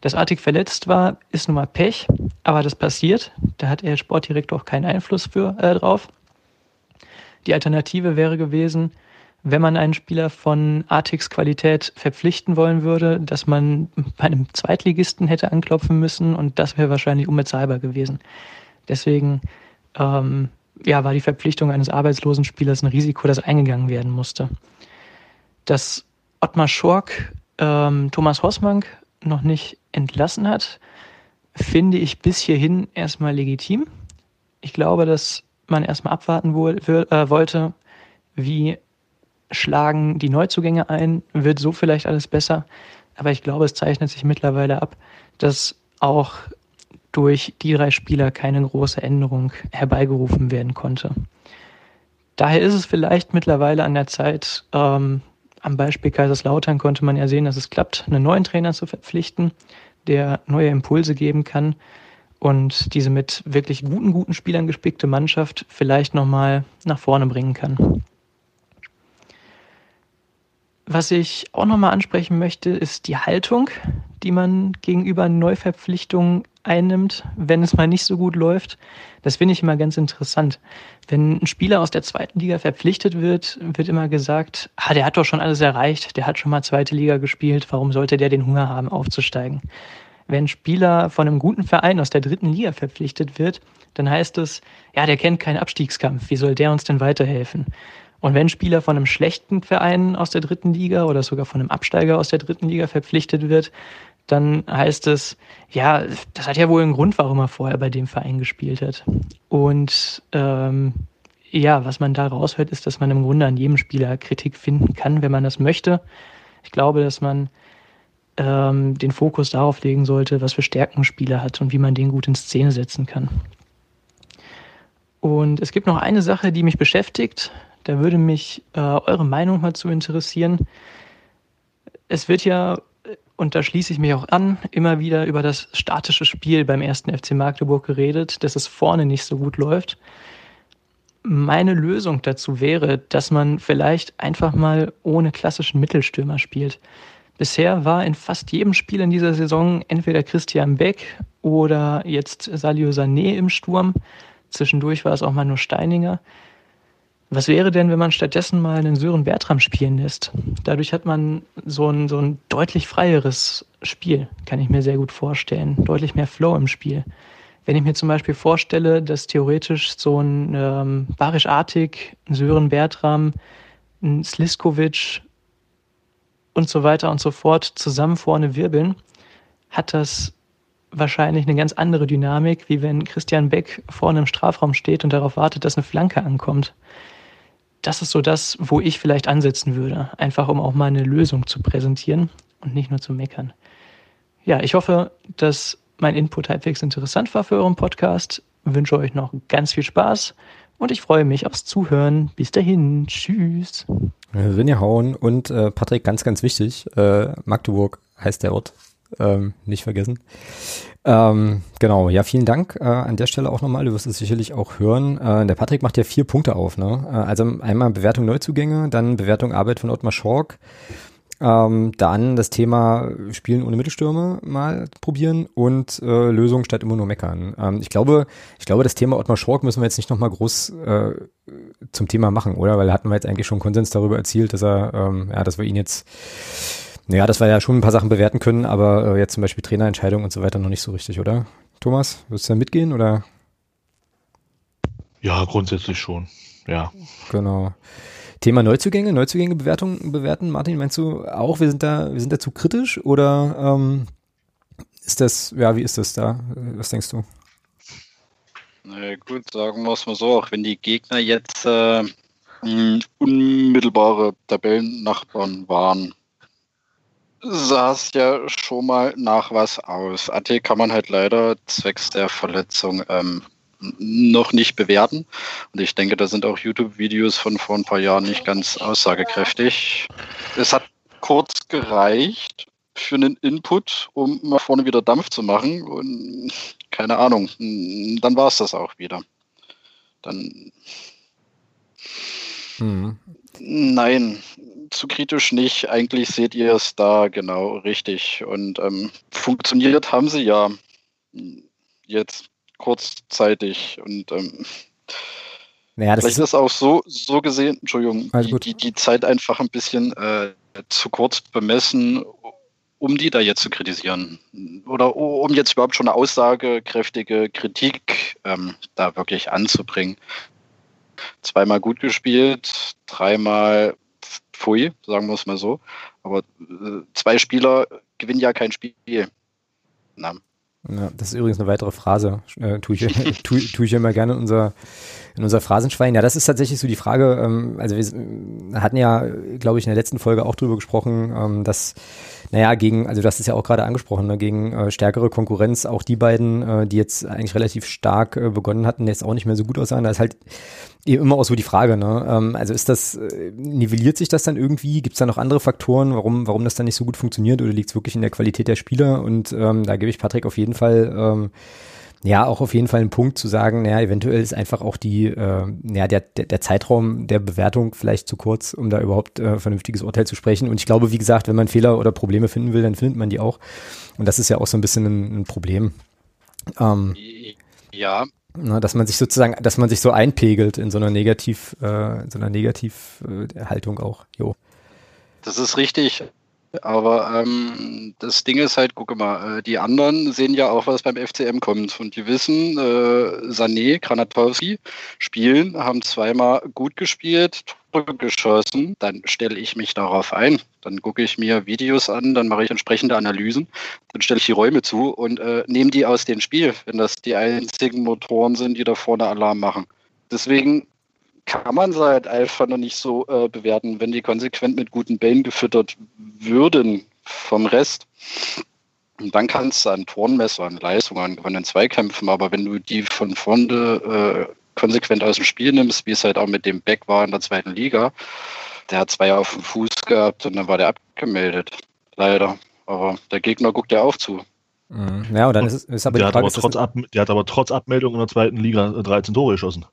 Dass Artig verletzt war, ist nun mal Pech, aber das passiert. Da hat er Sportdirektor auch keinen Einfluss für, äh, drauf. Die Alternative wäre gewesen, wenn man einen Spieler von Artigs Qualität verpflichten wollen würde, dass man bei einem Zweitligisten hätte anklopfen müssen und das wäre wahrscheinlich unbezahlbar gewesen. Deswegen ähm, ja, war die Verpflichtung eines arbeitslosen Spielers ein Risiko, das eingegangen werden musste. Dass Ottmar Schork ähm, Thomas Hossmann noch nicht entlassen hat, finde ich bis hierhin erstmal legitim. Ich glaube, dass man erstmal abwarten wo, äh, wollte, wie schlagen die Neuzugänge ein, wird so vielleicht alles besser. Aber ich glaube, es zeichnet sich mittlerweile ab, dass auch durch die drei Spieler keine große Änderung herbeigerufen werden konnte. Daher ist es vielleicht mittlerweile an der Zeit, ähm, am Beispiel Kaiserslautern konnte man ja sehen, dass es klappt, einen neuen Trainer zu verpflichten, der neue Impulse geben kann und diese mit wirklich guten, guten Spielern gespickte Mannschaft vielleicht nochmal nach vorne bringen kann. Was ich auch nochmal ansprechen möchte, ist die Haltung, die man gegenüber Neuverpflichtungen einnimmt, wenn es mal nicht so gut läuft. Das finde ich immer ganz interessant. Wenn ein Spieler aus der zweiten Liga verpflichtet wird, wird immer gesagt, ah, der hat doch schon alles erreicht, der hat schon mal zweite Liga gespielt, warum sollte der den Hunger haben, aufzusteigen? Wenn ein Spieler von einem guten Verein aus der dritten Liga verpflichtet wird, dann heißt es, ja, der kennt keinen Abstiegskampf, wie soll der uns denn weiterhelfen? Und wenn Spieler von einem schlechten Verein aus der dritten Liga oder sogar von einem Absteiger aus der dritten Liga verpflichtet wird, dann heißt es, ja, das hat ja wohl einen Grund, warum er vorher bei dem Verein gespielt hat. Und ähm, ja, was man da raushört, ist, dass man im Grunde an jedem Spieler Kritik finden kann, wenn man das möchte. Ich glaube, dass man ähm, den Fokus darauf legen sollte, was für Stärken ein Spieler hat und wie man den gut in Szene setzen kann. Und es gibt noch eine Sache, die mich beschäftigt. Da würde mich äh, eure Meinung mal zu interessieren. Es wird ja und da schließe ich mich auch an, immer wieder über das statische Spiel beim ersten FC Magdeburg geredet, dass es vorne nicht so gut läuft. Meine Lösung dazu wäre, dass man vielleicht einfach mal ohne klassischen Mittelstürmer spielt. Bisher war in fast jedem Spiel in dieser Saison entweder Christian Beck oder jetzt Salio Sané im Sturm. Zwischendurch war es auch mal nur Steininger. Was wäre denn, wenn man stattdessen mal einen Sören Bertram spielen lässt? Dadurch hat man so ein, so ein deutlich freieres Spiel, kann ich mir sehr gut vorstellen. Deutlich mehr Flow im Spiel. Wenn ich mir zum Beispiel vorstelle, dass theoretisch so ein ähm, Barisch Artig, ein Sören Bertram, ein Sliskovic und so weiter und so fort zusammen vorne wirbeln, hat das wahrscheinlich eine ganz andere Dynamik, wie wenn Christian Beck vorne im Strafraum steht und darauf wartet, dass eine Flanke ankommt das ist so das, wo ich vielleicht ansetzen würde, einfach um auch mal eine Lösung zu präsentieren und nicht nur zu meckern. Ja, ich hoffe, dass mein Input halbwegs interessant war für euren Podcast. Wünsche euch noch ganz viel Spaß und ich freue mich aufs Zuhören. Bis dahin. Tschüss. Rinnehauen und äh, Patrick, ganz, ganz wichtig, äh, Magdeburg heißt der Ort. Ähm, nicht vergessen. Ähm, genau, ja, vielen Dank äh, an der Stelle auch nochmal. Du wirst es sicherlich auch hören. Äh, der Patrick macht ja vier Punkte auf. Ne? Äh, also einmal Bewertung Neuzugänge, dann Bewertung Arbeit von Ottmar Schork, ähm, dann das Thema Spielen ohne Mittelstürme mal probieren und äh, Lösung statt immer nur meckern. Ähm, ich glaube, ich glaube, das Thema Ottmar Schork müssen wir jetzt nicht nochmal groß äh, zum Thema machen, oder? Weil hatten wir jetzt eigentlich schon Konsens darüber erzielt, dass er, ähm, ja, dass wir ihn jetzt, naja, dass wir ja schon ein paar Sachen bewerten können, aber äh, jetzt zum Beispiel Trainerentscheidung und so weiter noch nicht so richtig, oder? Thomas, wirst du da mitgehen oder? Ja, grundsätzlich schon. Ja. Genau. Thema Neuzugänge, Neuzugänge bewertung, bewerten. Martin, meinst du auch, wir sind da, wir sind da zu kritisch oder ähm, ist das, ja, wie ist das da? Was denkst du? Na gut, sagen wir es mal so, auch wenn die Gegner jetzt äh, unmittelbare Tabellennachbarn waren, sah es ja schon mal nach was aus. AT kann man halt leider zwecks der Verletzung ähm, noch nicht bewerten. Und ich denke, da sind auch YouTube-Videos von vor ein paar Jahren nicht ganz aussagekräftig. Es hat kurz gereicht für einen Input, um mal vorne wieder Dampf zu machen. Und keine Ahnung, dann war es das auch wieder. Dann. Mhm. Nein, zu kritisch nicht. Eigentlich seht ihr es da genau richtig. Und ähm, funktioniert haben sie ja jetzt kurzzeitig und ähm, naja, vielleicht ist, auch so, so gesehen, Entschuldigung, die, die, die, Zeit einfach ein bisschen äh, zu kurz bemessen, um die da jetzt zu kritisieren. Oder um jetzt überhaupt schon eine aussagekräftige Kritik ähm, da wirklich anzubringen. Zweimal gut gespielt, dreimal pfui, sagen wir es mal so. Aber äh, zwei Spieler gewinnen ja kein Spiel. Na. Ja, das ist übrigens eine weitere Phrase, äh, tue ich, tu, tu ich immer gerne in unser, in unser Phrasenschwein. Ja, das ist tatsächlich so die Frage, ähm, also wir hatten ja, glaube ich, in der letzten Folge auch drüber gesprochen, ähm, dass, naja, gegen, also hast es ja auch gerade angesprochen, ne, gegen äh, stärkere Konkurrenz, auch die beiden, äh, die jetzt eigentlich relativ stark äh, begonnen hatten, jetzt auch nicht mehr so gut aussahen, da ist halt eben immer auch so die Frage, ne? Ähm, also ist das, äh, nivelliert sich das dann irgendwie? Gibt es da noch andere Faktoren, warum, warum das dann nicht so gut funktioniert oder liegt es wirklich in der Qualität der Spieler? Und ähm, da gebe ich Patrick auf jeden Fall ähm, ja auch auf jeden Fall einen Punkt zu sagen, naja, eventuell ist einfach auch die, äh, ja, der, der, der Zeitraum der Bewertung vielleicht zu kurz, um da überhaupt äh, vernünftiges Urteil zu sprechen. Und ich glaube, wie gesagt, wenn man Fehler oder Probleme finden will, dann findet man die auch. Und das ist ja auch so ein bisschen ein, ein Problem. Ähm, ja, na, dass man sich sozusagen, dass man sich so einpegelt in so einer Negativ, äh, in so einer Negativhaltung äh, auch. Jo. Das ist richtig. Aber ähm, das Ding ist halt, gucke mal, äh, die anderen sehen ja auch, was beim FCM kommt. Und die wissen, äh, Sané, Granatowski spielen, haben zweimal gut gespielt, Tore geschossen. Dann stelle ich mich darauf ein. Dann gucke ich mir Videos an, dann mache ich entsprechende Analysen, dann stelle ich die Räume zu und äh, nehme die aus dem Spiel, wenn das die einzigen Motoren sind, die da vorne Alarm machen. Deswegen kann man sie halt einfach noch nicht so äh, bewerten, wenn die konsequent mit guten Bällen gefüttert würden vom Rest. Und dann kannst du an Toren messen, an Leistungen, an gewonnenen Zweikämpfen, aber wenn du die von vorne äh, konsequent aus dem Spiel nimmst, wie es halt auch mit dem Beck war in der zweiten Liga, der hat zwei auf dem Fuß gehabt und dann war der abgemeldet. Leider. Aber der Gegner guckt ja auch zu. Mhm. Ja, und dann ist, ist aber der, die Frage, hat aber trotz Ab, der hat aber trotz Abmeldung in der zweiten Liga 13 Tore geschossen.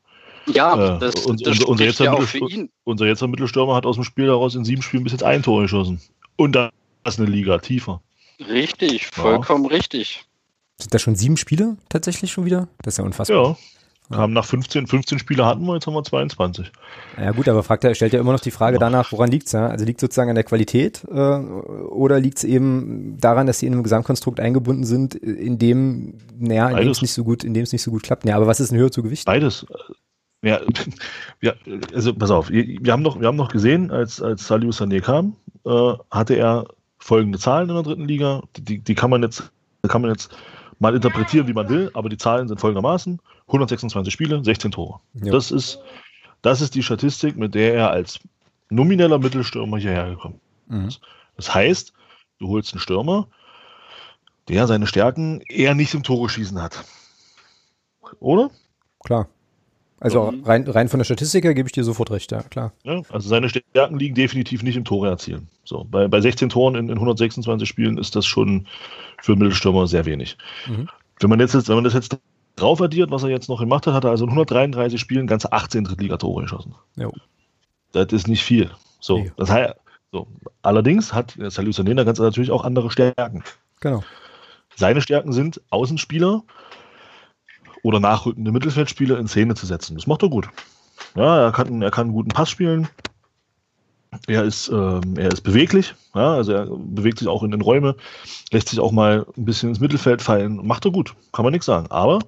Ja, äh, das, und, das unser, jetziger ja Mittelstürmer, unser jetziger Mittelstürmer hat aus dem Spiel heraus in sieben Spielen bis jetzt ein Tor geschossen. Und da ist eine Liga tiefer. Richtig, vollkommen ja. richtig. Sind da schon sieben Spiele tatsächlich schon wieder? Das ist ja unfassbar. Ja. Haben nach 15, 15 Spiele hatten wir, jetzt haben wir 22. Ja gut, aber fragt er, stellt ja immer noch die Frage danach, woran liegt's? Ja? Also liegt sozusagen an der Qualität äh, oder liegt's eben daran, dass sie in einem Gesamtkonstrukt eingebunden sind, in dem, naja, in dem es nicht so gut, in dem es nicht so gut klappt. Ja, aber was ist ein höher zu Gewicht? Beides. Ja, ja, also pass auf, wir haben noch, wir haben noch gesehen, als, als Saliu Sané kam, äh, hatte er folgende Zahlen in der dritten Liga. Die, die kann man jetzt, kann man jetzt mal interpretieren, wie man will, aber die Zahlen sind folgendermaßen: 126 Spiele, 16 Tore. Ja. Das, ist, das ist die Statistik, mit der er als nomineller Mittelstürmer hierher gekommen mhm. ist. Das heißt, du holst einen Stürmer, der seine Stärken eher nicht im Tore schießen hat. Oder? Klar. Also mhm. rein, rein von der Statistik her gebe ich dir sofort recht, ja, klar. Ja, also seine Stärken liegen definitiv nicht im Tore erzielen. So, bei, bei 16 Toren in, in 126 Spielen ist das schon für Mittelstürmer sehr wenig. Mhm. Wenn man jetzt, wenn man das jetzt drauf addiert, was er jetzt noch gemacht hat, hat er also in 133 Spielen ganze 18 Drittligatore geschossen. Jo. Das ist nicht viel. So, nee. das heißt, so. Allerdings hat Salih Sané ganz natürlich auch andere Stärken. Genau. Seine Stärken sind Außenspieler, oder nachrückende Mittelfeldspieler in Szene zu setzen. Das macht er gut. Ja, er kann, er kann einen guten Pass spielen. Er ist, ähm, er ist beweglich, ja, also er bewegt sich auch in den Räume, lässt sich auch mal ein bisschen ins Mittelfeld fallen. Macht er gut, kann man nichts sagen. Aber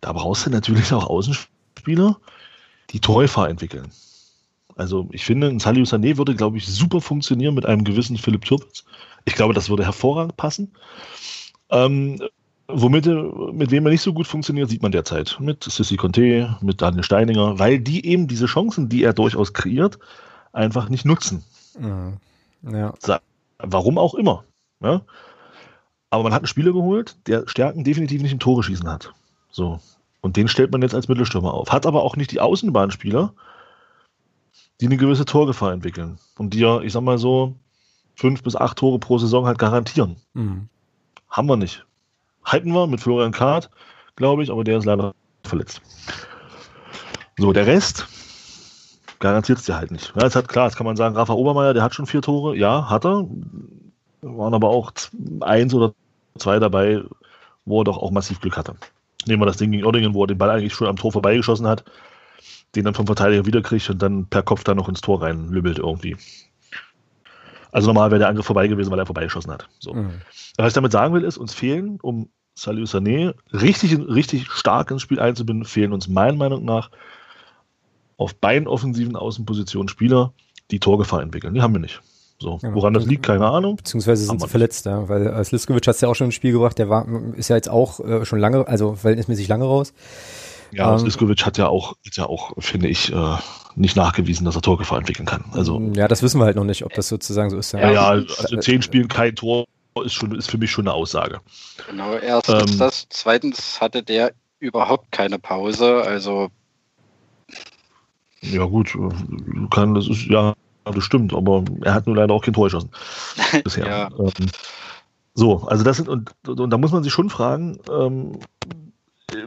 da brauchst du natürlich auch Außenspieler, die Torgefahr entwickeln. Also ich finde, ein Salih Sané würde, glaube ich, super funktionieren mit einem gewissen Philipp Türpitz. Ich glaube, das würde hervorragend passen. Ähm, Womit, mit wem er nicht so gut funktioniert, sieht man derzeit. Mit Sissy Conte, mit Daniel Steininger, weil die eben diese Chancen, die er durchaus kreiert, einfach nicht nutzen. Mhm. Ja. Warum auch immer. Ja? Aber man hat einen Spieler geholt, der Stärken definitiv nicht im Tore schießen hat. So. Und den stellt man jetzt als Mittelstürmer auf. Hat aber auch nicht die Außenbahnspieler, die eine gewisse Torgefahr entwickeln. Und die ja, ich sag mal so, fünf bis acht Tore pro Saison halt garantieren. Mhm. Haben wir nicht halten wir mit Florian Kart, glaube ich, aber der ist leider verletzt. So, der Rest garantiert es dir halt nicht. Ja, jetzt hat klar, jetzt kann man sagen, Rafa Obermeier, der hat schon vier Tore. Ja, hat er. Waren aber auch eins oder zwei dabei, wo er doch auch massiv Glück hatte. Nehmen wir das Ding gegen Oerdingen, wo er den Ball eigentlich schon am Tor vorbeigeschossen hat, den dann vom Verteidiger wiederkriegt und dann per Kopf da noch ins Tor reinlübbelt irgendwie. Also normal wäre der Angriff vorbei gewesen, weil er vorbeigeschossen hat. So. Mhm. Was ich damit sagen will, ist, uns fehlen, um Salih Sané richtig, richtig stark ins Spiel einzubinden, fehlen uns meiner Meinung nach auf beiden offensiven Außenpositionen Spieler, die Torgefahr entwickeln. Die haben wir nicht. So, ja, woran das liegt, keine Ahnung. Beziehungsweise sind sie verletzt, ja, weil äh, Sliskovic hat es ja auch schon ins Spiel gebracht, der war, ist ja jetzt auch äh, schon lange, also verhältnismäßig lange raus. Ja, ähm, Sliskovic hat ja auch, hat ja auch, finde ich, äh, nicht nachgewiesen, dass er Torgefahr entwickeln kann. Also, ja, das wissen wir halt noch nicht, ob das sozusagen so ist. Ja, ja, also in zehn Spielen kein Tor ist, schon, ist für mich schon eine Aussage. Genau, erstens ähm, das. Zweitens hatte der überhaupt keine Pause, also. Ja, gut, kann, das ist, ja, das stimmt, aber er hat nur leider auch kein Tor geschossen. Bisher. ja. ähm, so, also das sind, und, und, da muss man sich schon fragen, ähm,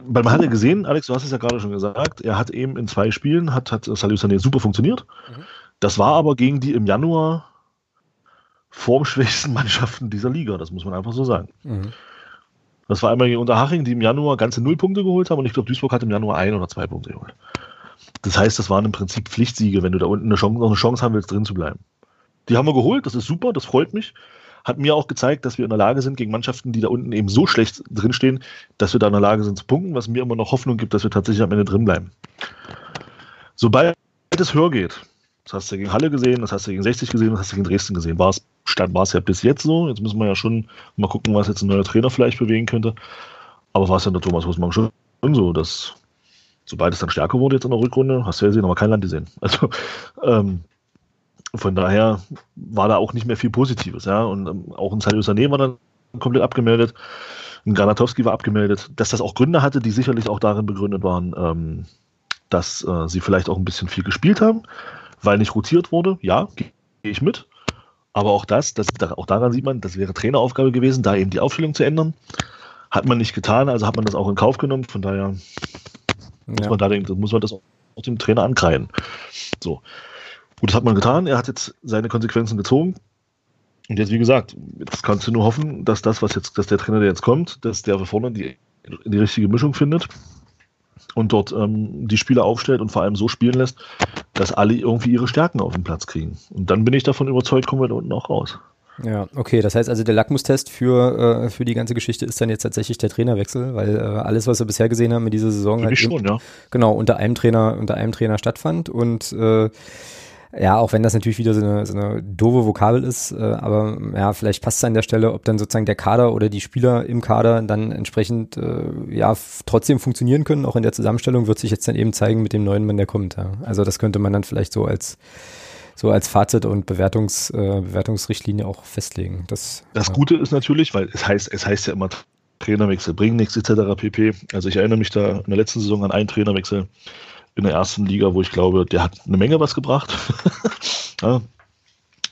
weil man hat ja gesehen, Alex, du hast es ja gerade schon gesagt, er hat eben in zwei Spielen, hat, hat Salih Sané super funktioniert. Mhm. Das war aber gegen die im Januar formschwächsten Mannschaften dieser Liga, das muss man einfach so sagen. Mhm. Das war einmal gegen Unterhaching, die im Januar ganze null Punkte geholt haben und ich glaube, Duisburg hat im Januar ein oder zwei Punkte geholt. Das heißt, das waren im Prinzip Pflichtsiege, wenn du da unten eine Chance, noch eine Chance haben willst, drin zu bleiben. Die haben wir geholt, das ist super, das freut mich hat mir auch gezeigt, dass wir in der Lage sind, gegen Mannschaften, die da unten eben so schlecht drinstehen, dass wir da in der Lage sind zu punkten, was mir immer noch Hoffnung gibt, dass wir tatsächlich am Ende drin bleiben. Sobald es höher geht, das hast du gegen Halle gesehen, das hast du gegen 60 gesehen, das hast du gegen Dresden gesehen, war es, war es ja bis jetzt so. Jetzt müssen wir ja schon mal gucken, was jetzt ein neuer Trainer vielleicht bewegen könnte. Aber war es ja der Thomas Husmann schon so, dass sobald es dann stärker wurde jetzt in der Rückrunde, hast du ja gesehen, aber kein Land gesehen. Also ähm, von daher war da auch nicht mehr viel Positives. Ja? Und ähm, auch ein Sadio Sané war dann komplett abgemeldet. Ein Granatowski war abgemeldet. Dass das auch Gründe hatte, die sicherlich auch darin begründet waren, ähm, dass äh, sie vielleicht auch ein bisschen viel gespielt haben, weil nicht rotiert wurde. Ja, gehe ich mit. Aber auch das, das, auch daran sieht man, das wäre Traineraufgabe gewesen, da eben die Aufstellung zu ändern. Hat man nicht getan, also hat man das auch in Kauf genommen. Von daher muss ja. man da muss man das auch dem Trainer ankreiden. So. Gut, das hat man getan. Er hat jetzt seine Konsequenzen gezogen. Und jetzt, wie gesagt, jetzt kannst du nur hoffen, dass das, was jetzt, dass der Trainer, der jetzt kommt, dass der vorne die, die richtige Mischung findet und dort ähm, die Spieler aufstellt und vor allem so spielen lässt, dass alle irgendwie ihre Stärken auf den Platz kriegen. Und dann bin ich davon überzeugt, kommen wir da unten auch raus. Ja, okay, das heißt also, der Lackmustest für, äh, für die ganze Geschichte ist dann jetzt tatsächlich der Trainerwechsel, weil äh, alles, was wir bisher gesehen haben in dieser Saison, halt schon, ja. genau unter einem Trainer, unter einem Trainer stattfand und äh, ja, auch wenn das natürlich wieder so eine, so eine doofe Vokabel ist, äh, aber ja, vielleicht passt es an der Stelle, ob dann sozusagen der Kader oder die Spieler im Kader dann entsprechend äh, ja trotzdem funktionieren können, auch in der Zusammenstellung wird sich jetzt dann eben zeigen mit dem neuen Mann, der kommt. Ja. Also das könnte man dann vielleicht so als so als Fazit und Bewertungs, äh, Bewertungsrichtlinie auch festlegen. Das, das Gute ist natürlich, weil es heißt, es heißt ja immer Trainerwechsel bringen nichts etc. pp. Also ich erinnere mich da in der letzten Saison an einen Trainerwechsel in der ersten Liga, wo ich glaube, der hat eine Menge was gebracht. ja.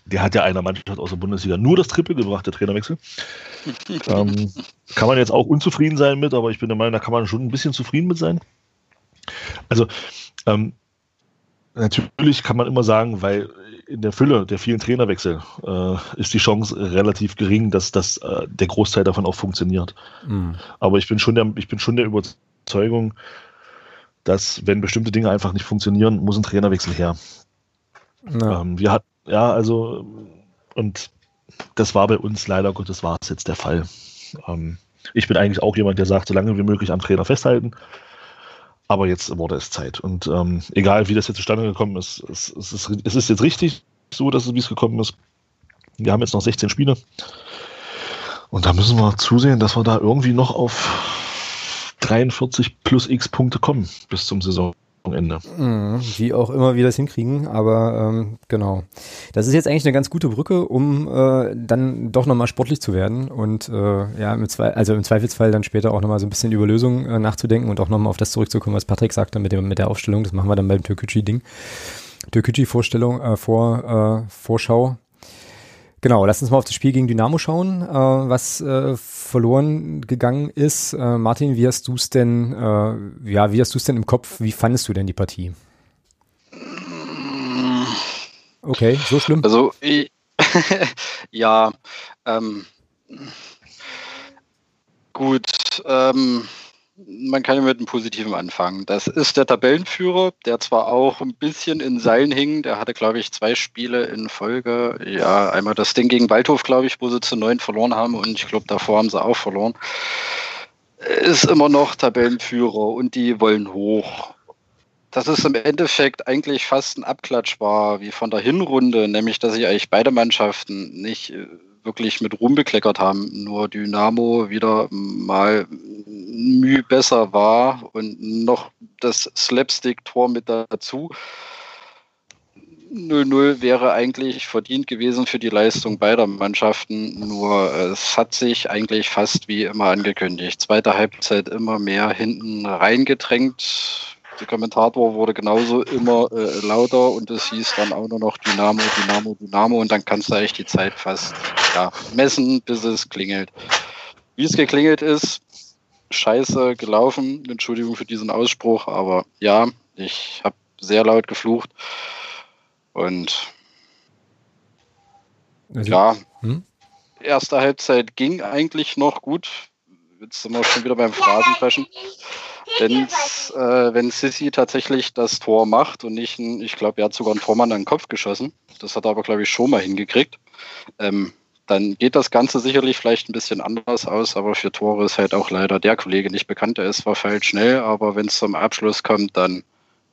Der hat ja einer Mannschaft aus der Bundesliga nur das Triple gebracht, der Trainerwechsel. ähm, kann man jetzt auch unzufrieden sein mit, aber ich bin der Meinung, da kann man schon ein bisschen zufrieden mit sein. Also ähm, natürlich kann man immer sagen, weil in der Fülle der vielen Trainerwechsel äh, ist die Chance relativ gering, dass, dass äh, der Großteil davon auch funktioniert. Mhm. Aber ich bin schon der, ich bin schon der Überzeugung, dass wenn bestimmte Dinge einfach nicht funktionieren, muss ein Trainerwechsel her. Ja. Ähm, wir hatten, ja, also, und das war bei uns leider Gottes war es jetzt der Fall. Ähm, ich bin eigentlich auch jemand, der sagt, so lange wie möglich am Trainer festhalten. Aber jetzt wurde es Zeit. Und ähm, egal, wie das jetzt zustande gekommen ist, es, es, ist, es ist jetzt richtig so, dass es wie es gekommen ist. Wir haben jetzt noch 16 Spiele. Und da müssen wir zusehen, dass wir da irgendwie noch auf 43 plus x Punkte kommen bis zum Saisonende. Mhm, wie auch immer wir das hinkriegen, aber ähm, genau. Das ist jetzt eigentlich eine ganz gute Brücke, um äh, dann doch nochmal sportlich zu werden und äh, ja, im Zwe also im Zweifelsfall dann später auch nochmal so ein bisschen über Lösungen äh, nachzudenken und auch nochmal auf das zurückzukommen, was Patrick sagte mit, dem, mit der Aufstellung. Das machen wir dann beim Türkücü-Ding. Türkücü-Vorstellung, äh, Vor, äh, Vorschau. Genau, lass uns mal auf das Spiel gegen Dynamo schauen, äh, was äh, verloren gegangen ist. Äh, Martin, wie hast du es denn, äh, ja, wie hast du es denn im Kopf? Wie fandest du denn die Partie? Okay, so schlimm. Also ich, ja, ähm, gut. Ähm, man kann ja mit einem positiven anfangen. Das ist der Tabellenführer, der zwar auch ein bisschen in Seilen hing. Der hatte, glaube ich, zwei Spiele in Folge. Ja, einmal das Ding gegen Waldhof, glaube ich, wo sie zu neun verloren haben und ich glaube, davor haben sie auch verloren. Ist immer noch Tabellenführer und die wollen hoch. Dass es im Endeffekt eigentlich fast ein Abklatsch war, wie von der Hinrunde, nämlich dass sich eigentlich beide Mannschaften nicht äh, wirklich mit Ruhm bekleckert haben. Nur Dynamo wieder mal Mühe besser war und noch das Slapstick-Tor mit dazu. 0-0 wäre eigentlich verdient gewesen für die Leistung beider Mannschaften, nur es hat sich eigentlich fast wie immer angekündigt. Zweite Halbzeit immer mehr hinten reingedrängt der Kommentator wurde genauso immer äh, lauter und es hieß dann auch nur noch Dynamo, Dynamo, Dynamo und dann kannst du eigentlich die Zeit fast ja, messen, bis es klingelt. Wie es geklingelt ist, scheiße gelaufen. Entschuldigung für diesen Ausspruch, aber ja, ich habe sehr laut geflucht und also, ja, hm? erste Halbzeit ging eigentlich noch gut. Jetzt sind wir schon wieder beim Phrasenfreschen wenn's, äh, wenn Sissi tatsächlich das Tor macht und nicht, ein, ich glaube, er hat sogar einen Tormann an den Kopf geschossen. Das hat er aber, glaube ich, schon mal hingekriegt. Ähm, dann geht das Ganze sicherlich vielleicht ein bisschen anders aus, aber für Tore ist halt auch leider der Kollege nicht bekannt. Der ist zwar falsch schnell, aber wenn es zum Abschluss kommt, dann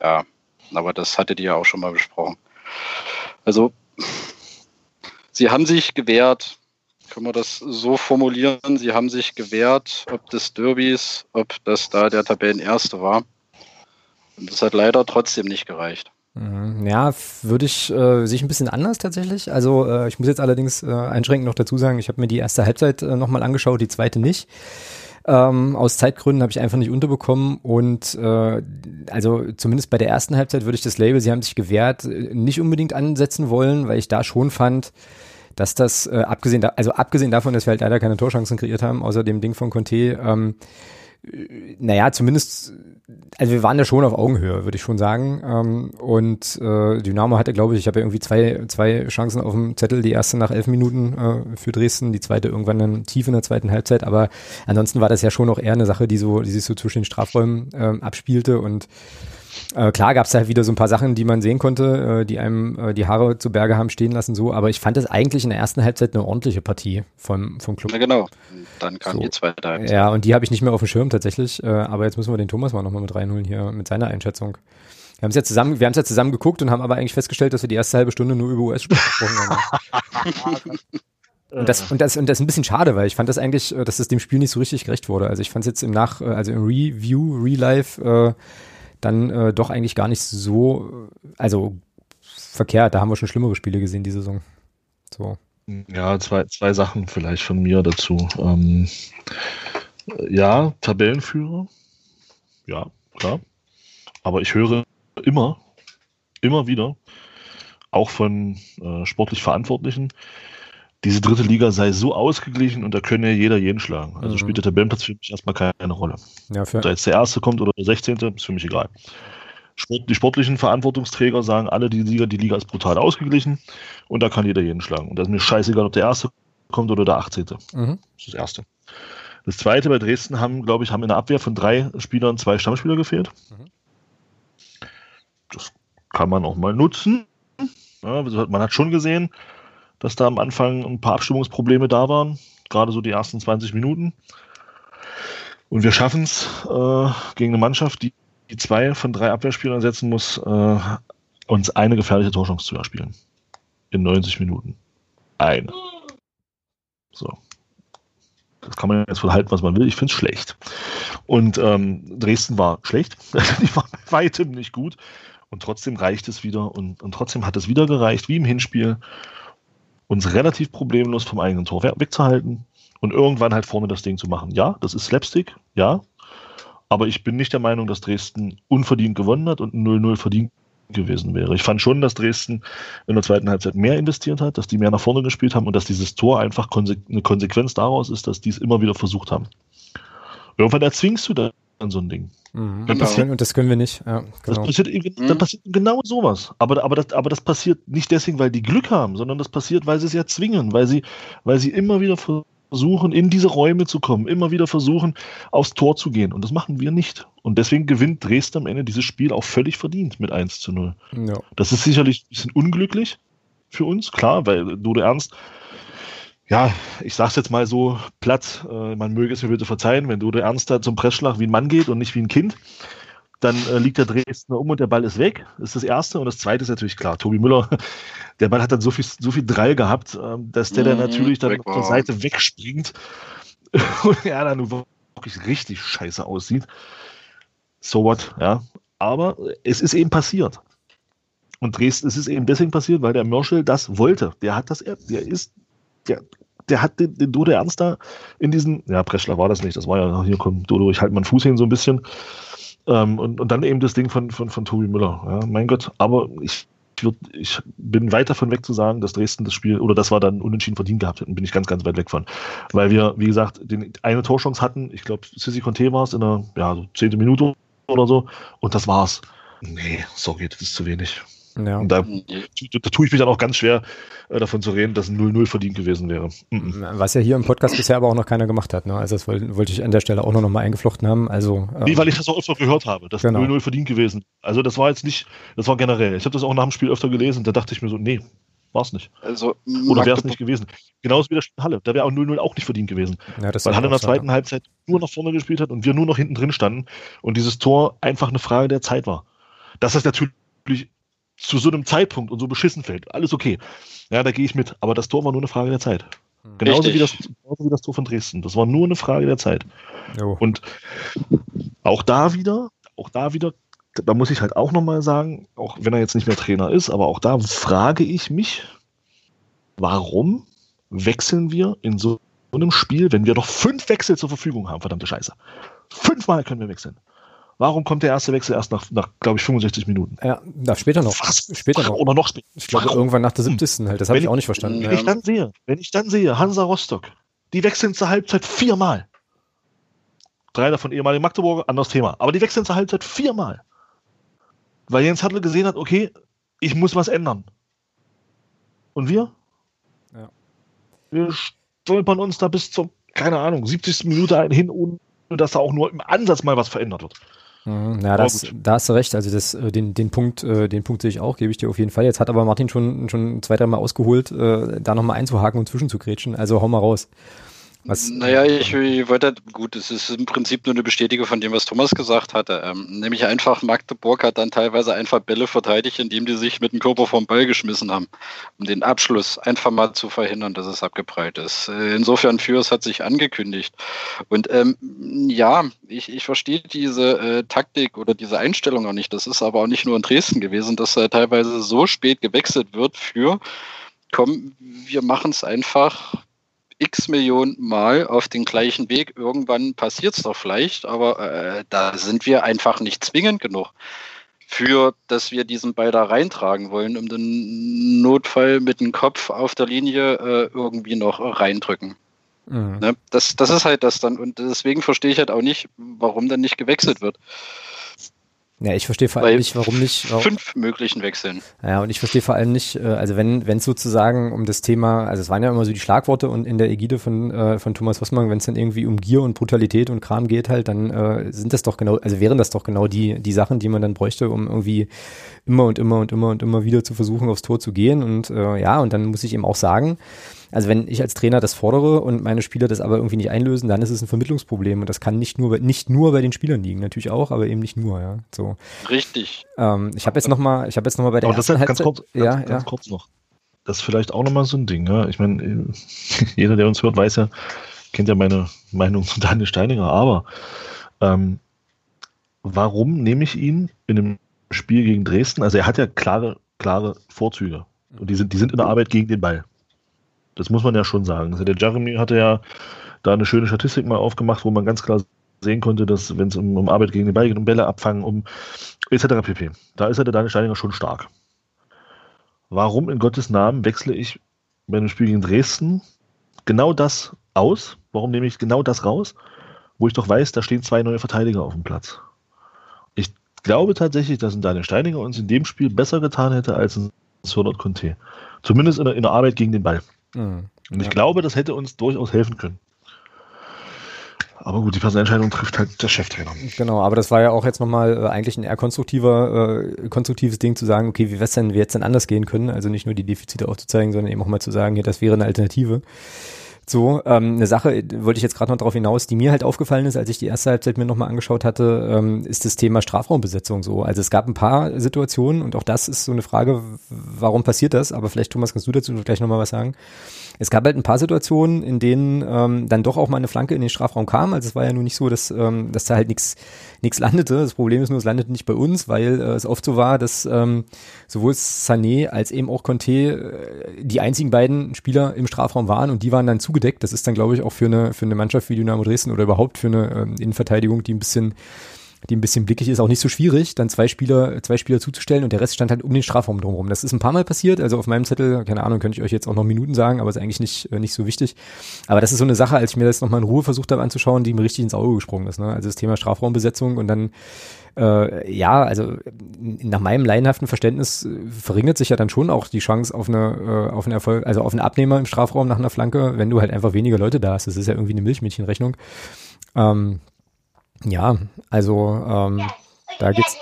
ja, aber das hattet ihr ja auch schon mal besprochen. Also, sie haben sich gewehrt, können wir das so formulieren? Sie haben sich gewehrt, ob des Derbys, ob das da der Tabellenerste war. Und das hat leider trotzdem nicht gereicht. Mhm. Ja, würde ich, äh, sehe ich ein bisschen anders tatsächlich. Also äh, ich muss jetzt allerdings äh, einschränkend noch dazu sagen, ich habe mir die erste Halbzeit äh, nochmal angeschaut, die zweite nicht. Ähm, aus Zeitgründen habe ich einfach nicht unterbekommen und äh, also zumindest bei der ersten Halbzeit würde ich das Label, sie haben sich gewehrt, äh, nicht unbedingt ansetzen wollen, weil ich da schon fand, dass das, äh, abgesehen, da, also abgesehen davon, dass wir halt leider keine Torchancen kreiert haben, außer dem Ding von Conte, ähm, äh, naja, zumindest, also wir waren da schon auf Augenhöhe, würde ich schon sagen. Ähm, und äh, Dynamo hatte, glaube ich, ich habe ja irgendwie zwei, zwei Chancen auf dem Zettel, die erste nach elf Minuten äh, für Dresden, die zweite irgendwann dann tief in der zweiten Halbzeit, aber ansonsten war das ja schon auch eher eine Sache, die so, die sich so zwischen den Strafräumen äh, abspielte. Und äh, klar gab es halt wieder so ein paar Sachen, die man sehen konnte, äh, die einem äh, die Haare zu Berge haben stehen lassen, so, aber ich fand es eigentlich in der ersten Halbzeit eine ordentliche Partie vom, vom Club. Ja, genau. Dann kam so. die zweite Halbzeit. Ja, und die habe ich nicht mehr auf dem Schirm tatsächlich, äh, aber jetzt müssen wir den Thomas mal nochmal mit reinholen hier mit seiner Einschätzung. Wir haben es ja zusammen, wir haben es ja zusammen geguckt und haben aber eigentlich festgestellt, dass wir die erste halbe Stunde nur über US-Sport gesprochen haben. Und das, und, das, und das ist ein bisschen schade, weil ich fand das eigentlich, äh, dass es dem Spiel nicht so richtig gerecht wurde. Also ich fand es jetzt im Nach, äh, also im Review, Relive, äh, dann äh, doch eigentlich gar nicht so, also verkehrt. Da haben wir schon schlimmere Spiele gesehen, die Saison. So. Ja, zwei, zwei Sachen vielleicht von mir dazu. Ähm, ja, Tabellenführer. Ja, klar. Aber ich höre immer, immer wieder, auch von äh, sportlich Verantwortlichen, diese dritte Liga sei so ausgeglichen und da könne ja jeder jeden schlagen. Also mhm. spielt der Tabellenplatz für mich erstmal keine Rolle. Ja, Ob da jetzt der erste kommt oder der 16. ist für mich egal. Sport, die sportlichen Verantwortungsträger sagen alle, die Liga, die Liga ist brutal ausgeglichen und da kann jeder jeden schlagen. Und das ist mir scheißegal, ob der erste kommt oder der 18. Mhm. Das ist das erste. Das zweite bei Dresden haben, glaube ich, haben in der Abwehr von drei Spielern zwei Stammspieler gefehlt. Mhm. Das kann man auch mal nutzen. Ja, man hat schon gesehen, dass da am Anfang ein paar Abstimmungsprobleme da waren, gerade so die ersten 20 Minuten. Und wir schaffen es äh, gegen eine Mannschaft, die, die zwei von drei Abwehrspielern setzen muss, äh, uns eine gefährliche Torchance zu erspielen. In 90 Minuten. Eine. So. Das kann man jetzt von halten, was man will. Ich finde es schlecht. Und ähm, Dresden war schlecht. Die war bei weitem nicht gut. Und trotzdem reicht es wieder. Und, und trotzdem hat es wieder gereicht, wie im Hinspiel, uns relativ problemlos vom eigenen Tor wegzuhalten und irgendwann halt vorne das Ding zu machen. Ja, das ist Slapstick, ja. Aber ich bin nicht der Meinung, dass Dresden unverdient gewonnen hat und 0-0 verdient gewesen wäre. Ich fand schon, dass Dresden in der zweiten Halbzeit mehr investiert hat, dass die mehr nach vorne gespielt haben und dass dieses Tor einfach konse eine Konsequenz daraus ist, dass die es immer wieder versucht haben. Irgendwann erzwingst du dann so ein Ding. Mhm. Genau. Das können, und das können wir nicht. Ja, genau. das, passiert, mhm. das passiert genau sowas. Aber, aber, das, aber das passiert nicht deswegen, weil die Glück haben, sondern das passiert, weil sie es ja zwingen, weil sie, weil sie immer wieder versuchen, in diese Räume zu kommen, immer wieder versuchen, aufs Tor zu gehen. Und das machen wir nicht. Und deswegen gewinnt Dresden am Ende dieses Spiel auch völlig verdient mit 1 zu 0. Ja. Das ist sicherlich ein bisschen unglücklich für uns, klar, weil Dodo Ernst ja, ich sag's jetzt mal so platt, äh, man möge es mir bitte verzeihen, wenn Dodo Ernst da zum Pressschlag wie ein Mann geht und nicht wie ein Kind, dann äh, liegt der Dresdner um und der Ball ist weg. Das ist das Erste. Und das Zweite ist natürlich klar, Tobi Müller, der Ball hat dann so viel, so viel Drall gehabt, äh, dass der dann mhm, natürlich dann auf der Seite wegspringt und er dann wirklich richtig scheiße aussieht. So what, ja. Aber es ist eben passiert. Und Dresden, es ist eben deswegen passiert, weil der Mörschel das wollte. Der hat das, der ist der, der hat den, den Dodo Ernst da in diesen, ja, Preschler war das nicht, das war ja, hier kommt Dodo, ich halte meinen Fuß hin so ein bisschen. Ähm, und, und dann eben das Ding von, von, von Tobi Müller. Ja, mein Gott, aber ich, würd, ich bin weit davon weg zu sagen, dass Dresden das Spiel, oder das war dann unentschieden verdient gehabt hätten, bin ich ganz, ganz weit weg von. Weil wir, wie gesagt, den, eine Torchance hatten, ich glaube, Sissi Conte war es in der ja, so zehnte Minute oder so, und das war's. Nee, sorry, das ist zu wenig. Ja. Und da, da tue ich mich dann auch ganz schwer, äh, davon zu reden, dass ein 0-0 verdient gewesen wäre. Was ja hier im Podcast bisher aber auch noch keiner gemacht hat. Ne? Also das wollte, ich an der Stelle auch noch mal eingeflochten haben. Also, ähm, nee, weil ich das auch öfter gehört habe, dass genau. 0-0 verdient gewesen. Also das war jetzt nicht, das war generell. Ich habe das auch nach dem Spiel öfter gelesen, da dachte ich mir so, nee, war es nicht. Also, Oder wäre es nicht gewesen. Genauso wie der Halle. Da wäre auch 0-0 auch nicht verdient gewesen. Ja, weil Halle in der zweiten ja. Halbzeit nur nach vorne gespielt hat und wir nur noch hinten drin standen und dieses Tor einfach eine Frage der Zeit war. Das natürlich zu so einem Zeitpunkt und so beschissen fällt. Alles okay. Ja, da gehe ich mit. Aber das Tor war nur eine Frage der Zeit. Hm. Genauso wie, das, genauso wie das Tor von Dresden. Das war nur eine Frage der Zeit. Jo. Und auch da wieder, auch da wieder, da muss ich halt auch nochmal sagen, auch wenn er jetzt nicht mehr Trainer ist, aber auch da frage ich mich, warum wechseln wir in so einem Spiel, wenn wir doch fünf Wechsel zur Verfügung haben, verdammte Scheiße. Fünfmal können wir wechseln. Warum kommt der erste Wechsel erst nach, nach glaube ich, 65 Minuten? Ja, na, später noch. Was? Später noch. Oder noch später. Ich glaube, irgendwann nach der 70. halt. Das habe ich auch nicht verstanden. Wenn ja. ich dann sehe, wenn ich dann sehe, Hansa Rostock, die wechseln zur Halbzeit viermal. Drei davon ehemalige Magdeburger, anderes Thema. Aber die wechseln zur Halbzeit viermal. Weil Jens Hartl gesehen hat, okay, ich muss was ändern. Und wir? Ja. Wir stolpern uns da bis zur, keine Ahnung, 70. Minute hin, ohne dass da auch nur im Ansatz mal was verändert wird. Mhm, ja, das, da hast du recht. Also das, äh, den, den Punkt, äh, den Punkt sehe ich auch, gebe ich dir auf jeden Fall. Jetzt hat aber Martin schon, schon zwei, dreimal ausgeholt, äh, da nochmal einzuhaken und zwischenzugrätschen. Also hau mal raus. Was? Naja, ich, ich wollte, gut, es ist im Prinzip nur eine Bestätigung von dem, was Thomas gesagt hatte. Ähm, nämlich einfach, Magdeburg hat dann teilweise einfach Bälle verteidigt, indem die sich mit dem Körper vom Ball geschmissen haben, um den Abschluss einfach mal zu verhindern, dass es abgeprallt ist. Äh, insofern, Fürs hat sich angekündigt. Und ähm, ja, ich, ich verstehe diese äh, Taktik oder diese Einstellung auch nicht. Das ist aber auch nicht nur in Dresden gewesen, dass äh, teilweise so spät gewechselt wird für komm, wir machen es einfach x Millionen Mal auf den gleichen Weg. Irgendwann passiert es doch vielleicht, aber äh, da sind wir einfach nicht zwingend genug für, dass wir diesen Ball da reintragen wollen, um den Notfall mit dem Kopf auf der Linie äh, irgendwie noch reindrücken. Mhm. Ne? Das, das ist halt das dann. Und deswegen verstehe ich halt auch nicht, warum dann nicht gewechselt wird. Ja, ich verstehe vor allem nicht, warum nicht. Warum, fünf möglichen Wechseln. Ja, und ich verstehe vor allem nicht, äh, also wenn wenn es sozusagen um das Thema, also es waren ja immer so die Schlagworte und in der Ägide von äh, von Thomas Hossmann, wenn es dann irgendwie um Gier und Brutalität und Kram geht halt, dann äh, sind das doch genau, also wären das doch genau die die Sachen, die man dann bräuchte, um irgendwie immer und immer und immer und immer wieder zu versuchen, aufs Tor zu gehen. Und äh, ja, und dann muss ich eben auch sagen, also wenn ich als Trainer das fordere und meine Spieler das aber irgendwie nicht einlösen, dann ist es ein Vermittlungsproblem und das kann nicht nur nicht nur bei den Spielern liegen, natürlich auch, aber eben nicht nur, ja. So. Richtig. Ähm, ich habe jetzt noch mal, ich habe jetzt noch mal bei der aber ersten das ganz kurz, ganz, ja, ganz ja. kurz noch. Das ist vielleicht auch noch mal so ein Ding. Ja? Ich meine, jeder, der uns hört, weiß ja, kennt ja meine Meinung zu Daniel Steininger. Aber ähm, warum nehme ich ihn in einem Spiel gegen Dresden? Also er hat ja klare, klare Vorzüge und die sind, die sind in der Arbeit gegen den Ball. Das muss man ja schon sagen. Also der Jeremy hatte ja da eine schöne Statistik mal aufgemacht, wo man ganz klar sehen konnte, dass wenn es um, um, Arbeit gegen den Ball geht, um Bälle abfangen, um etc. pp. Da ist er der Daniel Steininger schon stark. Warum in Gottes Namen wechsle ich bei einem Spiel gegen Dresden genau das aus? Warum nehme ich genau das raus, wo ich doch weiß, da stehen zwei neue Verteidiger auf dem Platz? Ich glaube tatsächlich, dass ein Daniel Steininger uns in dem Spiel besser getan hätte als ein Sordot Conte. Zumindest in der, in der Arbeit gegen den Ball. Mhm. Und ich ja. glaube, das hätte uns durchaus helfen können. Aber gut, die Personalentscheidung trifft halt der Cheftrainer. Genau, aber das war ja auch jetzt nochmal äh, eigentlich ein eher konstruktiver, äh, konstruktives Ding zu sagen, okay, wie wäre es denn, wie jetzt denn anders gehen können? Also nicht nur die Defizite aufzuzeigen, sondern eben auch mal zu sagen, ja, das wäre eine Alternative. So, ähm, eine Sache, wollte ich jetzt gerade noch darauf hinaus, die mir halt aufgefallen ist, als ich die erste Halbzeit mir nochmal angeschaut hatte, ähm, ist das Thema Strafraumbesetzung so. Also es gab ein paar Situationen und auch das ist so eine Frage, warum passiert das? Aber vielleicht, Thomas, kannst du dazu gleich nochmal was sagen? Es gab halt ein paar Situationen, in denen ähm, dann doch auch mal eine Flanke in den Strafraum kam. Also es war ja nur nicht so, dass, ähm, dass da halt nichts nichts landete. Das Problem ist nur, es landete nicht bei uns, weil äh, es oft so war, dass ähm, sowohl Sané als eben auch Conte äh, die einzigen beiden Spieler im Strafraum waren und die waren dann zugedeckt. Das ist dann, glaube ich, auch für eine, für eine Mannschaft wie Dynamo Dresden oder überhaupt für eine ähm, Innenverteidigung, die ein bisschen die ein bisschen blickig ist, auch nicht so schwierig, dann zwei Spieler, zwei Spieler zuzustellen und der Rest stand halt um den Strafraum drumherum. Das ist ein paar Mal passiert, also auf meinem Zettel, keine Ahnung, könnte ich euch jetzt auch noch Minuten sagen, aber ist eigentlich nicht, äh, nicht so wichtig. Aber das ist so eine Sache, als ich mir das nochmal in Ruhe versucht habe anzuschauen, die mir richtig ins Auge gesprungen ist. Ne? Also das Thema Strafraumbesetzung und dann äh, ja, also nach meinem laienhaften Verständnis äh, verringert sich ja dann schon auch die Chance auf eine, äh, auf einen Erfolg, also auf einen Abnehmer im Strafraum nach einer Flanke, wenn du halt einfach weniger Leute da hast. Das ist ja irgendwie eine Milchmädchenrechnung. Ähm, ja, also ähm, da geht's,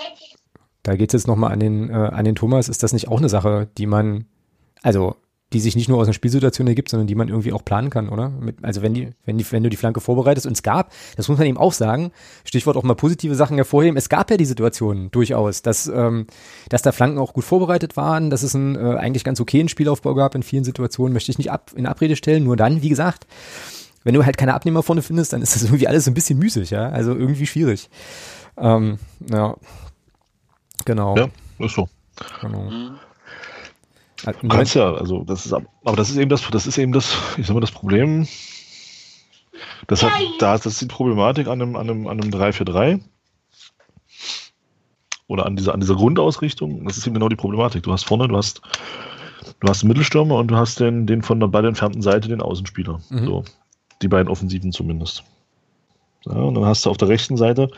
da geht's jetzt nochmal an den, äh, an den Thomas. Ist das nicht auch eine Sache, die man, also die sich nicht nur aus einer Spielsituation ergibt, sondern die man irgendwie auch planen kann, oder? Mit, also wenn die, wenn die, wenn du die Flanke vorbereitest und es gab, das muss man eben auch sagen, Stichwort auch mal positive Sachen hervorheben, es gab ja die Situation durchaus, dass, ähm, dass da Flanken auch gut vorbereitet waren, dass es einen äh, eigentlich ganz okayen Spielaufbau gab in vielen Situationen, möchte ich nicht ab, in Abrede stellen, nur dann, wie gesagt, wenn du halt keine Abnehmer vorne findest, dann ist das irgendwie alles ein bisschen müßig, ja, also irgendwie schwierig. Ähm, ja, genau. Ja, ist so. Genau. Mhm. Du kannst ja, also das ist, aber das ist eben das, das ist eben das, ich sag mal, das Problem. Das hat, da das ist die Problematik an einem, an einem, an einem 3-4-3 oder an dieser, an dieser Grundausrichtung. Das ist eben genau die Problematik. Du hast vorne, du hast, du hast den Mittelstürmer und du hast den, den von der Ball entfernten Seite den Außenspieler. Mhm. So, die beiden Offensiven zumindest. Ja, und dann hast du auf der rechten Seite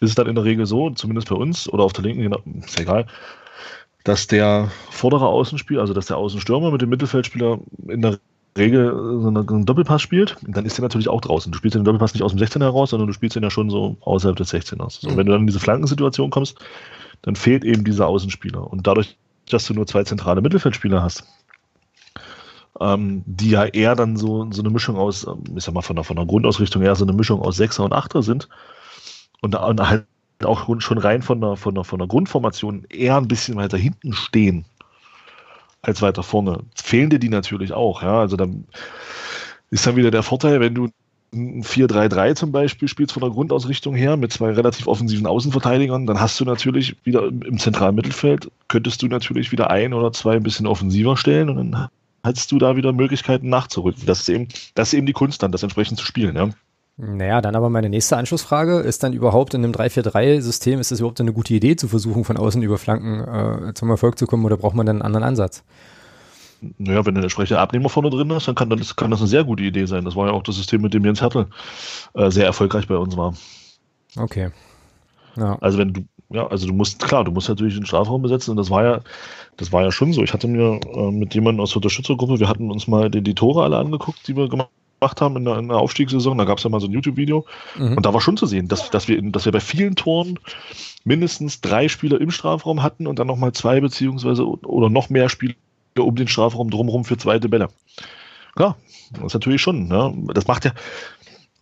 ist es dann in der Regel so, zumindest bei uns oder auf der linken, genau, ist egal, dass der vordere Außenspieler, also dass der Außenstürmer mit dem Mittelfeldspieler in der Regel so einen Doppelpass spielt, dann ist der natürlich auch draußen. Du spielst den Doppelpass nicht aus dem 16 heraus, sondern du spielst ihn ja schon so außerhalb des 16ers. So, mhm. Wenn du dann in diese Flankensituation kommst, dann fehlt eben dieser Außenspieler. Und dadurch, dass du nur zwei zentrale Mittelfeldspieler hast, ähm, die ja eher dann so, so eine Mischung aus, ich sag mal, von der, von der Grundausrichtung eher so eine Mischung aus Sechser und Achter sind. Und, und halt auch schon rein von der, von, der, von der Grundformation eher ein bisschen weiter hinten stehen als weiter vorne. Fehlen dir die natürlich auch, ja. Also dann ist dann wieder der Vorteil, wenn du ein 4-3-3 zum Beispiel spielst von der Grundausrichtung her mit zwei relativ offensiven Außenverteidigern, dann hast du natürlich wieder im zentralen Mittelfeld, könntest du natürlich wieder ein oder zwei ein bisschen offensiver stellen und dann hättest du da wieder Möglichkeiten nachzurücken. Das ist eben, das ist eben die Kunst dann, das entsprechend zu spielen, ja. Naja, dann aber meine nächste Anschlussfrage, ist dann überhaupt in einem 3-4-3-System, ist es überhaupt eine gute Idee zu versuchen, von außen über Flanken äh, zum Erfolg zu kommen oder braucht man dann einen anderen Ansatz? Naja, wenn du einen entsprechenden Abnehmer vorne drin hast, dann kann das, kann das eine sehr gute Idee sein. Das war ja auch das System, mit dem Jens Hertel äh, sehr erfolgreich bei uns war. Okay. Ja. Also wenn du, ja, also du musst, klar, du musst natürlich den Strafraum besetzen und das war ja, das war ja schon so. Ich hatte mir äh, mit jemandem aus der Unterstützergruppe, wir hatten uns mal die, die Tore alle angeguckt, die wir gemacht haben in der, in der Aufstiegssaison. Da gab es ja mal so ein YouTube-Video. Mhm. Und da war schon zu sehen, dass, dass, wir, dass wir bei vielen Toren mindestens drei Spieler im Strafraum hatten und dann nochmal zwei beziehungsweise oder noch mehr Spieler um den Strafraum drumherum für zweite Bälle. Klar, das ist natürlich schon. Ne? Das macht ja,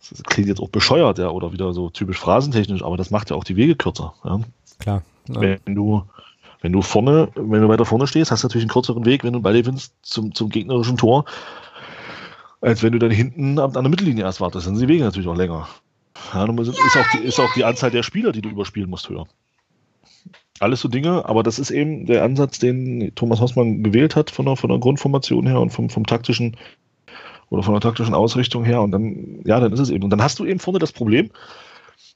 das klingt jetzt auch bescheuert, ja, oder wieder so typisch phrasentechnisch, aber das macht ja auch die Wege kürzer. Ja? Klar. Ja. Wenn du wenn du vorne, wenn du weiter vorne stehst, hast du natürlich einen kürzeren Weg, wenn du Ball gewinnst zum, zum gegnerischen Tor, als wenn du dann hinten an, der Mittellinie erst wartest. Dann sind die Wege natürlich auch länger. Ja, ist, auch die, ist auch die Anzahl der Spieler, die du überspielen musst, höher. Alles so Dinge, aber das ist eben der Ansatz, den Thomas Hausmann gewählt hat von der, von der Grundformation her und vom, vom taktischen oder von der taktischen Ausrichtung her. Und dann, ja, dann ist es eben. Und dann hast du eben vorne das Problem,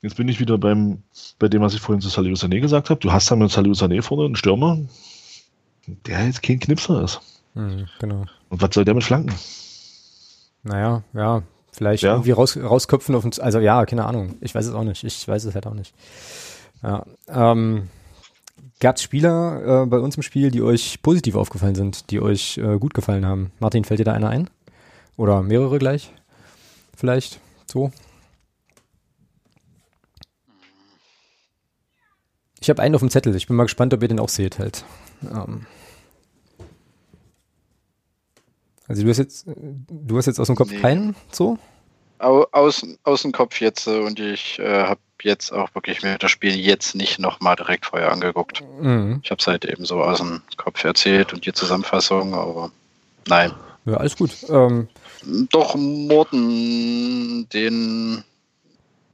jetzt bin ich wieder beim, bei dem, was ich vorhin zu Salih Sané gesagt habe. Du hast dann mit Salih Sané vorne einen Stürmer, der jetzt kein Knipser ist. Mhm, genau. Und was soll der mit Flanken? Naja, ja, vielleicht ja. irgendwie raus, rausköpfen auf uns. Also ja, keine Ahnung. Ich weiß es auch nicht. Ich weiß es halt auch nicht. Ja. Ähm, Gab es Spieler äh, bei uns im Spiel, die euch positiv aufgefallen sind, die euch äh, gut gefallen haben? Martin, fällt dir da einer ein? Oder mehrere gleich? Vielleicht so? Ich habe einen auf dem Zettel. Ich bin mal gespannt, ob ihr den auch seht halt. Ähm. Also du hast jetzt, du hast jetzt aus dem Kopf nee. keinen so? Aus, aus dem Kopf jetzt und ich äh, habe jetzt auch wirklich mir das Spiel jetzt nicht nochmal direkt vorher angeguckt. Mhm. Ich habe es halt eben so aus dem Kopf erzählt und die Zusammenfassung, aber nein. Ja, alles gut. Ähm. Doch, Morten, den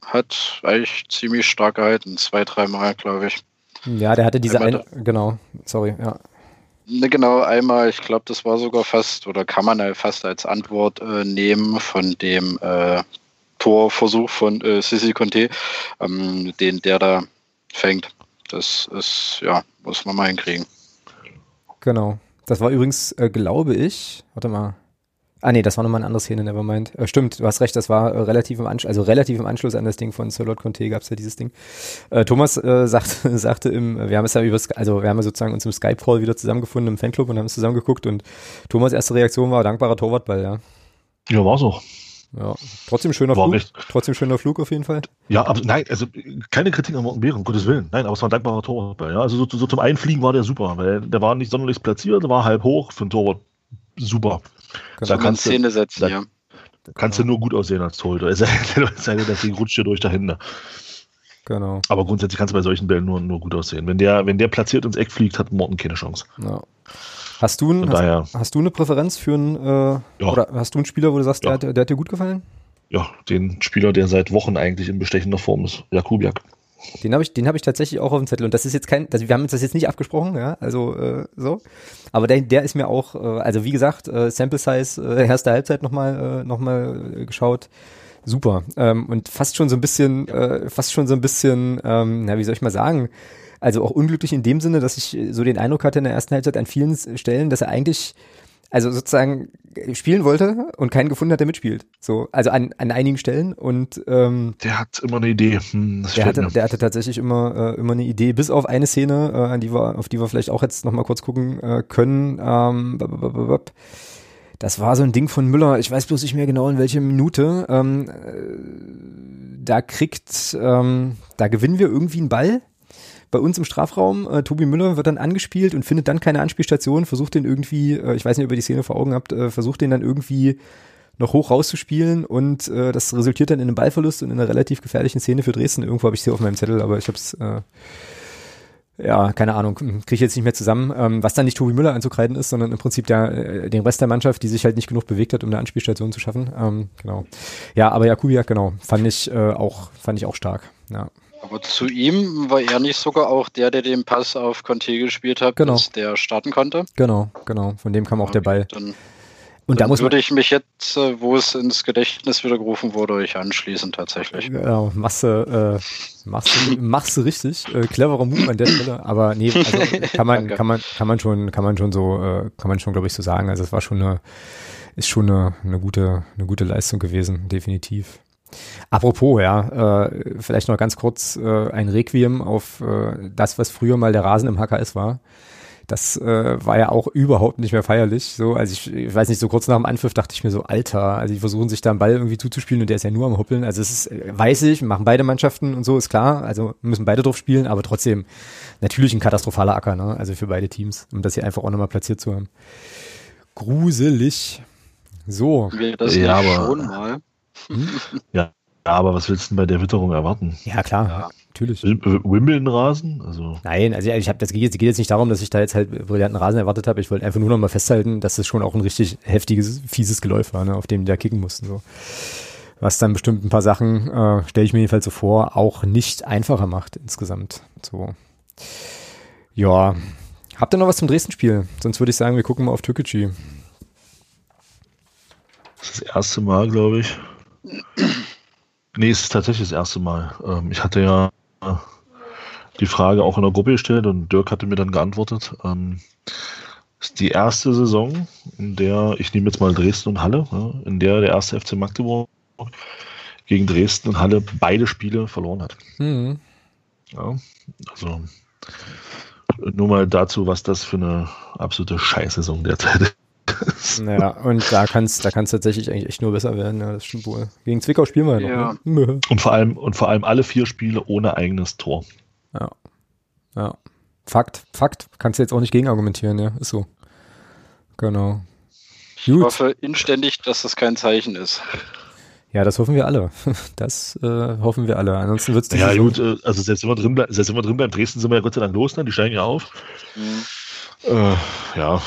hat eigentlich ziemlich stark gehalten, zwei, dreimal, glaube ich. Ja, der hatte diese eine, genau, sorry, ja. Ne, genau, einmal, ich glaube, das war sogar fast, oder kann man halt fast als Antwort äh, nehmen von dem äh, Torversuch von äh, Sissi Conte, ähm, den der da fängt. Das ist, ja, muss man mal hinkriegen. Genau. Das war übrigens, äh, glaube ich, warte mal, Ah nee, das war nochmal eine andere Szene, Nevermind. Äh, stimmt, du hast recht, das war äh, relativ im Anschluss, also relativ im Anschluss an das Ding von Sir Lord Conte gab es ja dieses Ding. Äh, Thomas äh, sagt, sagte im, wir haben es ja über, also wir haben ja sozusagen uns im Skype-Call wieder zusammengefunden im Fanclub und haben es zusammengeguckt und Thomas erste Reaktion war dankbarer Torwartball, ja. Ja, war so. Ja, trotzdem schöner war Flug. Recht. Trotzdem schöner Flug auf jeden Fall. Ja, aber nein, also keine Kritik an Morten Beeren, um Gottes Willen. Nein, aber es war ein dankbarer Torwartball. Ja, also so, so, zum Einfliegen war der super, weil der war nicht sonderlich platziert, war halb hoch für ein Torwart. Super. Genau. Da kannst Szene setzen, da, ja. Kannst du nur gut aussehen als Torhüter. Es sei denn, das Ding rutscht dir durch dahinter. Genau. Aber grundsätzlich kannst du bei solchen Bällen nur, nur gut aussehen. Wenn der, wenn der platziert ins Eck fliegt, hat Morten keine Chance. Ja. Hast du, ein, hast, hast, du eine Präferenz für einen, äh, ja. oder hast du einen Spieler, wo du sagst, ja. der, der hat dir gut gefallen? Ja, den Spieler, der seit Wochen eigentlich in bestechender Form ist, Jakubiak. Den habe ich, den habe ich tatsächlich auch auf dem Zettel. Und das ist jetzt kein, also wir haben uns das jetzt nicht abgesprochen, ja, also äh, so. Aber der, der ist mir auch, äh, also wie gesagt, äh, Sample Size, äh, erste Halbzeit nochmal, äh, noch mal äh, geschaut. Super. Ähm, und fast schon so ein bisschen, äh, fast schon so ein bisschen, ähm, na, wie soll ich mal sagen, also auch unglücklich in dem Sinne, dass ich so den Eindruck hatte in der ersten Halbzeit an vielen Stellen, dass er eigentlich also sozusagen spielen wollte und keinen gefunden hat, der mitspielt. So, also an, an einigen Stellen und ähm, der hat immer eine Idee. Hm, der, hatte, der hatte tatsächlich immer äh, immer eine Idee, bis auf eine Szene, äh, an die wir, auf die wir vielleicht auch jetzt noch mal kurz gucken äh, können. Ähm, das war so ein Ding von Müller. Ich weiß bloß nicht mehr genau in welcher Minute. Ähm, äh, da kriegt, ähm, da gewinnen wir irgendwie einen Ball bei uns im Strafraum. Äh, Tobi Müller wird dann angespielt und findet dann keine Anspielstation, versucht den irgendwie, äh, ich weiß nicht, ob ihr die Szene vor Augen habt, äh, versucht den dann irgendwie noch hoch rauszuspielen und äh, das resultiert dann in einem Ballverlust und in einer relativ gefährlichen Szene für Dresden. Irgendwo habe ich sie auf meinem Zettel, aber ich habe es äh, ja, keine Ahnung, kriege ich jetzt nicht mehr zusammen, ähm, was dann nicht Tobi Müller anzukreiden ist, sondern im Prinzip der, äh, den Rest der Mannschaft, die sich halt nicht genug bewegt hat, um eine Anspielstation zu schaffen. Ähm, genau. Ja, aber Jakubiak, genau, fand ich äh, auch, fand ich auch stark. Ja. Aber zu ihm war er nicht sogar auch der, der den Pass auf Conte gespielt hat, Genau. bis der starten konnte? Genau, genau. Von dem kam auch der Ball. Dann, Und da dann muss man, würde ich mich jetzt, äh, wo es ins Gedächtnis wieder gerufen wurde, euch anschließen tatsächlich. Genau, machst du, äh, machst du, machst du richtig. Äh, cleverer Move an der Stelle. Aber nee, also kann man, kann man, kann man schon, kann man schon so, äh, kann man schon, glaube ich, so sagen. Also es war schon eine, ist schon eine, eine gute, eine gute Leistung gewesen, definitiv. Apropos, ja, äh, vielleicht noch ganz kurz äh, ein Requiem auf äh, das, was früher mal der Rasen im HKS war. Das äh, war ja auch überhaupt nicht mehr feierlich. So, also ich, ich weiß nicht, so kurz nach dem Anpfiff dachte ich mir so, Alter, also die versuchen sich da einen Ball irgendwie zuzuspielen und der ist ja nur am Huppeln. Also es ist, äh, weiß ich, machen beide Mannschaften und so, ist klar. Also müssen beide drauf spielen, aber trotzdem natürlich ein katastrophaler Acker, ne? Also für beide Teams, um das hier einfach auch nochmal platziert zu haben. Gruselig. So. Wir das Ja, aber- schon mal. Ja, aber was willst du denn bei der Witterung erwarten? Ja, klar, Ja. natürlich. Wim- Wimbledon-Rasen? Also, Nein, also ich habe das geht jetzt, geht jetzt nicht darum, dass ich da jetzt halt brillanten Rasen erwartet habe. Ich wollte einfach nur noch mal festhalten, dass es schon auch ein richtig heftiges, fieses Geläuf war, ne, auf dem die da kicken mussten. So. Was dann bestimmt ein paar Sachen, äh, stelle ich mir jedenfalls so vor, auch nicht einfacher macht insgesamt. So. Ja. Habt ihr noch was zum Dresden-Spiel? Sonst würde ich sagen, wir gucken mal auf Türkgücü. das ist das erste Mal, glaube ich. Nee, es ist tatsächlich das erste Mal. Ähm, ich hatte ja äh, die Frage auch in der Gruppe gestellt und Dirk hatte mir dann geantwortet. Ähm, es ist die erste Saison, in der, ich nehme jetzt mal Dresden und Halle, in der der erste FC Magdeburg gegen Dresden und Halle beide Spiele verloren hat. Mhm. Ja, also nur mal dazu, was das für eine absolute Scheißsaison derzeit Naja, und da kann es da kann's tatsächlich eigentlich echt nur besser werden. Ja, das stimmt wohl. Gegen Zwickau spielen wir ja Ja. noch. Ne? Und vor allem, und vor allem alle vier Spiele ohne eigenes Tor. Ja. Ja. Fakt, Fakt. Kannst du jetzt auch nicht gegen argumentieren, ja. Ist so. Genau. Ich hoffe inständig, dass das kein Zeichen ist. Ja, das hoffen wir alle. Das äh, hoffen wir alle. Ansonsten wird's die Ja, Saison- gut, äh, also selbst wenn wir drin bleiben, selbst wenn wir drin bleiben, Dresden sind wir ja Gott sei Dank los, ne? Die steigen ja auf. Hm. Äh, ja.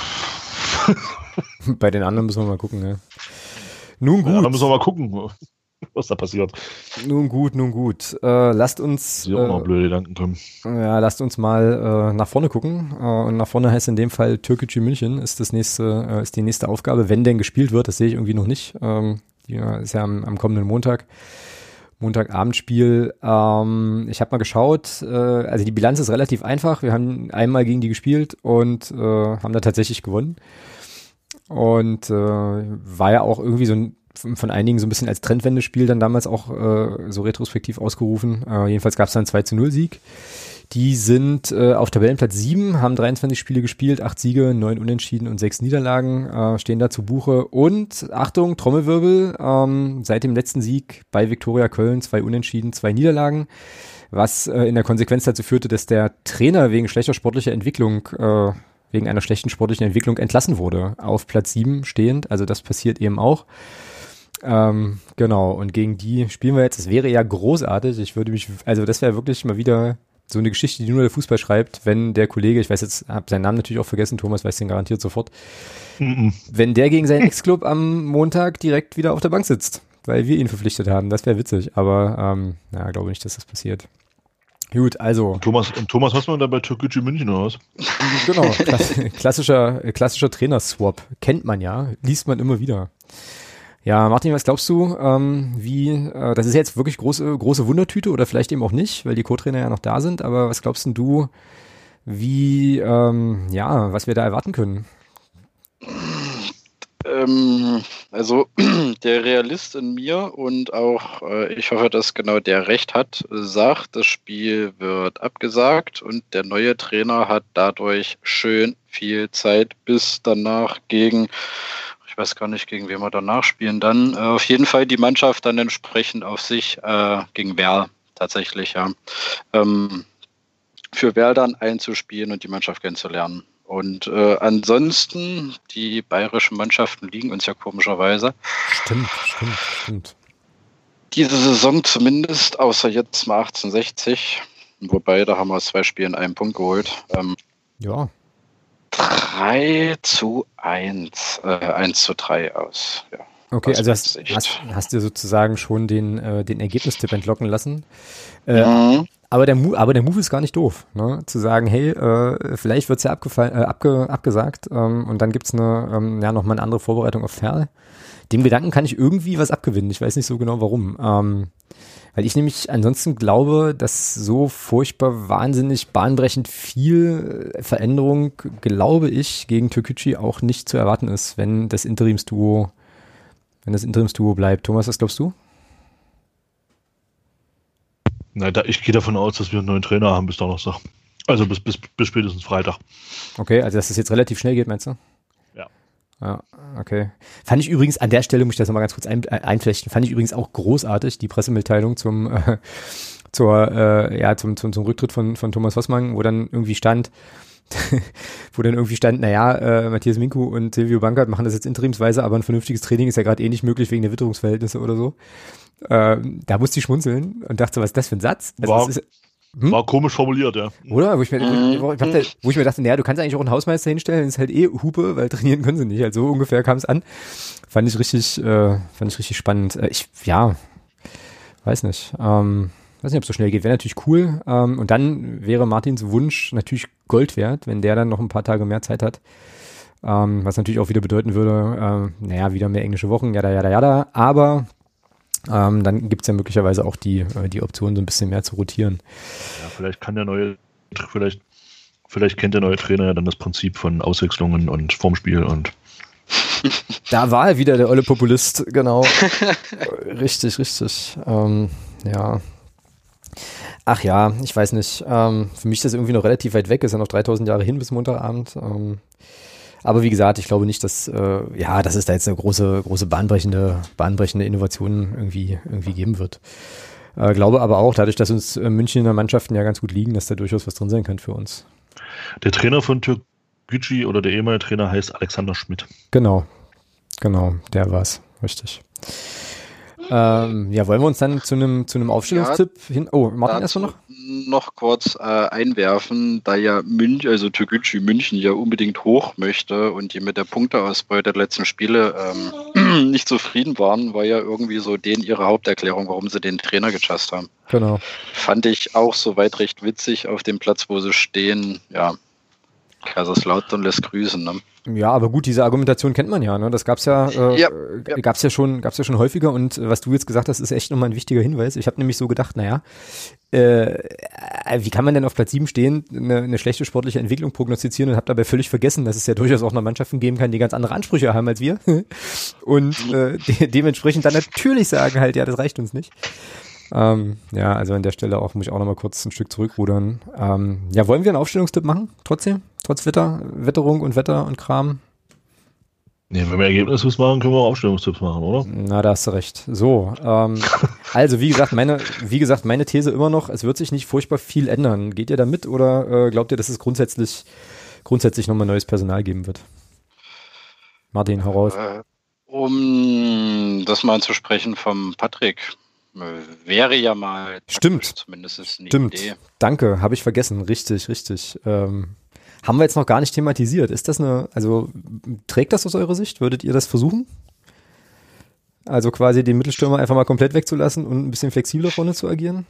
Bei den anderen müssen wir mal gucken, ja. Nun ja, dann gut, müssen wir mal gucken, was da passiert. nun gut, nun gut. Äh, lasst uns, Sie auch äh, blöde Gedanken kommen. ja, lasst uns mal äh, nach vorne gucken. Äh, und nach vorne heißt in dem Fall Türkgücü München ist das nächste, äh, ist die nächste Aufgabe, wenn denn gespielt wird. Das sehe ich irgendwie noch nicht. Ähm, die äh, ist ja am, am kommenden Montag. Montagabendspiel. Ähm, ich habe mal geschaut, äh, also die Bilanz ist relativ einfach. Wir haben einmal gegen die gespielt und äh, haben da tatsächlich gewonnen. Und äh, war ja auch irgendwie so ein von einigen so ein bisschen als Trendwendespiel dann damals auch äh, so retrospektiv ausgerufen. Äh, jedenfalls gab es dann einen 2 zu 0 Sieg. Die sind äh, auf Tabellenplatz 7, haben 23 Spiele gespielt, 8 Siege, 9 Unentschieden und 6 Niederlagen, äh, stehen da zu Buche. Und Achtung, Trommelwirbel, ähm, seit dem letzten Sieg bei Viktoria Köln, zwei Unentschieden, zwei Niederlagen, was äh, in der Konsequenz dazu führte, dass der Trainer wegen schlechter sportlicher Entwicklung, äh, wegen einer schlechten sportlichen Entwicklung entlassen wurde, auf Platz 7 stehend. Also das passiert eben auch. Ähm, genau, und gegen die spielen wir jetzt. Das wäre ja großartig. Ich würde mich, also das wäre wirklich mal wieder so eine Geschichte, die nur der Fußball schreibt, wenn der Kollege, ich weiß jetzt, habe seinen Namen natürlich auch vergessen, Thomas weiß den garantiert sofort, Mhm. wenn der gegen seinen Ex-Club am Montag direkt wieder auf der Bank sitzt, weil wir ihn verpflichtet haben. Das wäre witzig, aber ähm, ja, glaube nicht, dass das passiert. Gut, also Thomas, und Thomas Hossmann da bei Türkgücü München oder was? genau, klass klassischer, klassischer Trainerswap kennt man ja, liest man immer wieder. Ja, Martin, was glaubst du, ähm, wie, äh, das ist jetzt wirklich große, große Wundertüte oder vielleicht eben auch nicht, weil die Co-Trainer ja noch da sind, aber was glaubst denn du, wie, ähm, ja, was wir da erwarten können? Ähm, also der Realist in mir und auch äh, ich hoffe, dass genau der Recht hat, sagt, das Spiel wird abgesagt und der neue Trainer hat dadurch schön viel Zeit bis danach gegen, ich weiß gar nicht, gegen wen wir danach spielen, dann äh, auf jeden Fall die Mannschaft dann entsprechend auf sich äh, gegen Werl tatsächlich, ja. Ähm, für Werdern einzuspielen und die Mannschaft kennenzulernen. Und äh, ansonsten, die bayerischen Mannschaften liegen uns ja komischerweise. Stimmt, stimmt, stimmt. Diese Saison zumindest, außer jetzt mal 1860, wobei da haben wir zwei Spielen einen Punkt geholt. Ähm, ja. 3 zu 1, äh, 1 zu 3 aus. Ja. Okay, also hast, hast, hast du sozusagen schon den, äh, den Ergebnistipp entlocken lassen. Äh, mhm. Aber der, aber der Move ist gar nicht doof, ne? zu sagen, hey, äh, vielleicht wird's ja abgefallen, äh, abge, abgesagt ähm, und dann gibt's eine, ähm, ja, nochmal eine andere Vorbereitung auf Ferl. Dem Gedanken kann ich irgendwie was abgewinnen. Ich weiß nicht so genau warum. Ähm, weil ich nämlich ansonsten glaube, dass so furchtbar wahnsinnig bahnbrechend viel Veränderung, glaube ich, gegen Türkücü auch nicht zu erwarten ist, wenn das Interimsduo, wenn das Interimsduo bleibt. Thomas, was glaubst du? Na, da, ich gehe davon aus, dass wir einen neuen Trainer haben bis Donnerstag. Also bis, bis, bis spätestens Freitag. Okay, also dass es jetzt relativ schnell geht, meinst du? Ja. Ja, okay. Fand ich übrigens, an der Stelle muss ich das nochmal ganz kurz ein, äh, einflechten, fand ich übrigens auch großartig, die Pressemitteilung zum, äh, zur, äh, ja, zum, zum, zum Rücktritt von, von Thomas Hossmann, wo dann irgendwie stand, wo dann irgendwie stand, naja, äh, Matthias Minku und Silvio Bankert machen das jetzt interimsweise, aber ein vernünftiges Training ist ja gerade eh nicht möglich wegen der Witterungsverhältnisse oder so. Äh, da musste ich schmunzeln und dachte, was ist das für ein Satz? Also war, ist, hm? war komisch formuliert, ja. Oder? Wo ich, mir, wo, ich dachte, wo ich mir dachte, naja, du kannst eigentlich auch einen Hausmeister hinstellen, ist halt eh Hupe, weil trainieren können sie nicht. Also so ungefähr kam es an. Fand ich richtig, äh, fand ich richtig spannend. Äh, ich, ja, weiß nicht. Ähm, weiß nicht, ob es so schnell geht. Wäre natürlich cool. Ähm, und dann wäre Martins Wunsch natürlich Gold wert, wenn der dann noch ein paar Tage mehr Zeit hat. Ähm, was natürlich auch wieder bedeuten würde, äh, naja, wieder mehr englische Wochen, jada, jada, jada. Aber ähm, dann gibt es ja möglicherweise auch die, äh, die Option, so ein bisschen mehr zu rotieren. Ja, vielleicht kann der neue, vielleicht, vielleicht kennt der neue Trainer ja dann das Prinzip von Auswechslungen und Formspiel und da war er wieder der olle Populist, genau. richtig, richtig. Ähm, ja. Ach ja, ich weiß nicht. Ähm, für mich ist das irgendwie noch relativ weit weg. Ist ja noch 3000 Jahre hin bis Montagabend. Ähm, aber wie gesagt, ich glaube nicht, dass, äh, ja, dass es da jetzt eine große, große bahnbrechende, bahnbrechende Innovation irgendwie, irgendwie geben wird. Äh, glaube aber auch, dadurch, dass uns äh, Münchner Mannschaften ja ganz gut liegen, dass da durchaus was drin sein kann für uns. Der Trainer von Türkgücü oder der ehemalige Trainer heißt Alexander Schmidt. Genau, genau, der war's, richtig. Ähm, ja, wollen wir uns dann zu einem zu einem Aufstellungstipp ja, hin? Oh, Martin, erst noch? Noch kurz äh, einwerfen, da ja München, also Türkgücü München ja unbedingt hoch möchte und die mit der Punkteausbeute der letzten Spiele ähm, nicht zufrieden waren, war ja irgendwie so denen ihre Haupterklärung, warum sie den Trainer gechast haben. Genau. Fand ich auch soweit recht witzig auf dem Platz, wo sie stehen. Ja, Kaiserslautern lässt grüßen. Ne? Ja, aber gut, diese Argumentation kennt man ja. Ne? Das gab's ja, äh, ja, ja. gab's ja schon, gab's ja schon häufiger. Und was du jetzt gesagt hast, ist echt nochmal ein wichtiger Hinweis. Ich habe nämlich so gedacht, naja, äh, wie kann man denn auf Platz 7 stehen, eine, eine schlechte sportliche Entwicklung prognostizieren und habe dabei völlig vergessen, dass es ja durchaus auch noch Mannschaften geben kann, die ganz andere Ansprüche haben als wir. und äh, de dementsprechend dann natürlich sagen halt, ja, das reicht uns nicht. Ähm, ja, also an der Stelle auch muss ich auch nochmal kurz ein Stück zurückrudern. Ähm, ja, wollen wir einen Aufstellungstipp machen? Trotzdem? Trotz Wetter, Wetterung und Wetter und Kram? Nee, wenn wir Ergebnistipps machen, können wir auch Aufstellungstipps machen, oder? Na, da hast du recht. So, ähm, also wie gesagt, meine, wie gesagt, meine These immer noch, es wird sich nicht furchtbar viel ändern. Geht ihr da mit oder äh, glaubt ihr, dass es grundsätzlich, grundsätzlich nochmal neues Personal geben wird? Martin, heraus. Äh, um das mal zu sprechen vom Patrick wäre ja mal Stimmt. zumindest eine Stimmt. Idee. Danke, habe ich vergessen. Richtig, richtig. Ähm, haben wir jetzt noch gar nicht thematisiert. Ist das eine, also trägt das aus eurer Sicht? Würdet ihr das versuchen? Also quasi den Mittelstürmer einfach mal komplett wegzulassen und ein bisschen flexibler vorne zu agieren?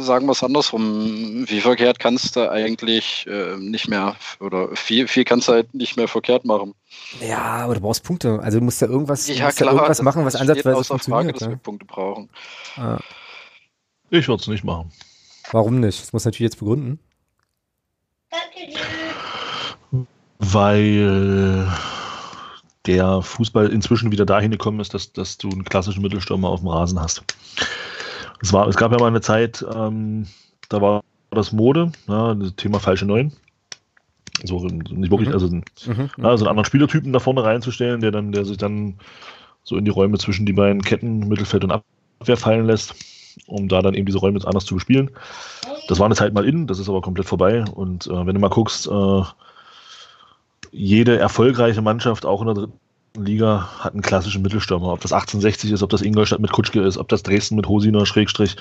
sagen wir es andersrum, wie verkehrt kannst du eigentlich äh, nicht mehr oder viel, viel kannst du halt nicht mehr verkehrt machen. Ja, aber du brauchst Punkte. Also du musst ja irgendwas, ja, klar, ja irgendwas machen, was ansatzweise funktioniert. Frage, dass wir Punkte brauchen. Ah. Ich würde es nicht machen. Warum nicht? Das muss natürlich jetzt begründen. Weil der Fußball inzwischen wieder dahin gekommen ist, dass, dass du einen klassischen Mittelstürmer auf dem Rasen hast. Es, war, es gab ja mal eine Zeit, ähm, da war das Mode, ja, das Thema falsche Neun. So nicht wirklich, mhm. also mhm. Ja, so einen anderen Spielertypen da vorne reinzustellen, der dann, der sich dann so in die Räume zwischen die beiden Ketten, Mittelfeld und Abwehr fallen lässt, um da dann eben diese Räume jetzt anders zu bespielen. Das war eine Zeit mal in, das ist aber komplett vorbei. Und äh, wenn du mal guckst, äh, jede erfolgreiche Mannschaft, auch in der dritten Liga, hat einen klassischen Mittelstürmer. Ob das 1860 ist, ob das Ingolstadt mit Kutschke ist, ob das Dresden mit Hosiner, Schrägstrich.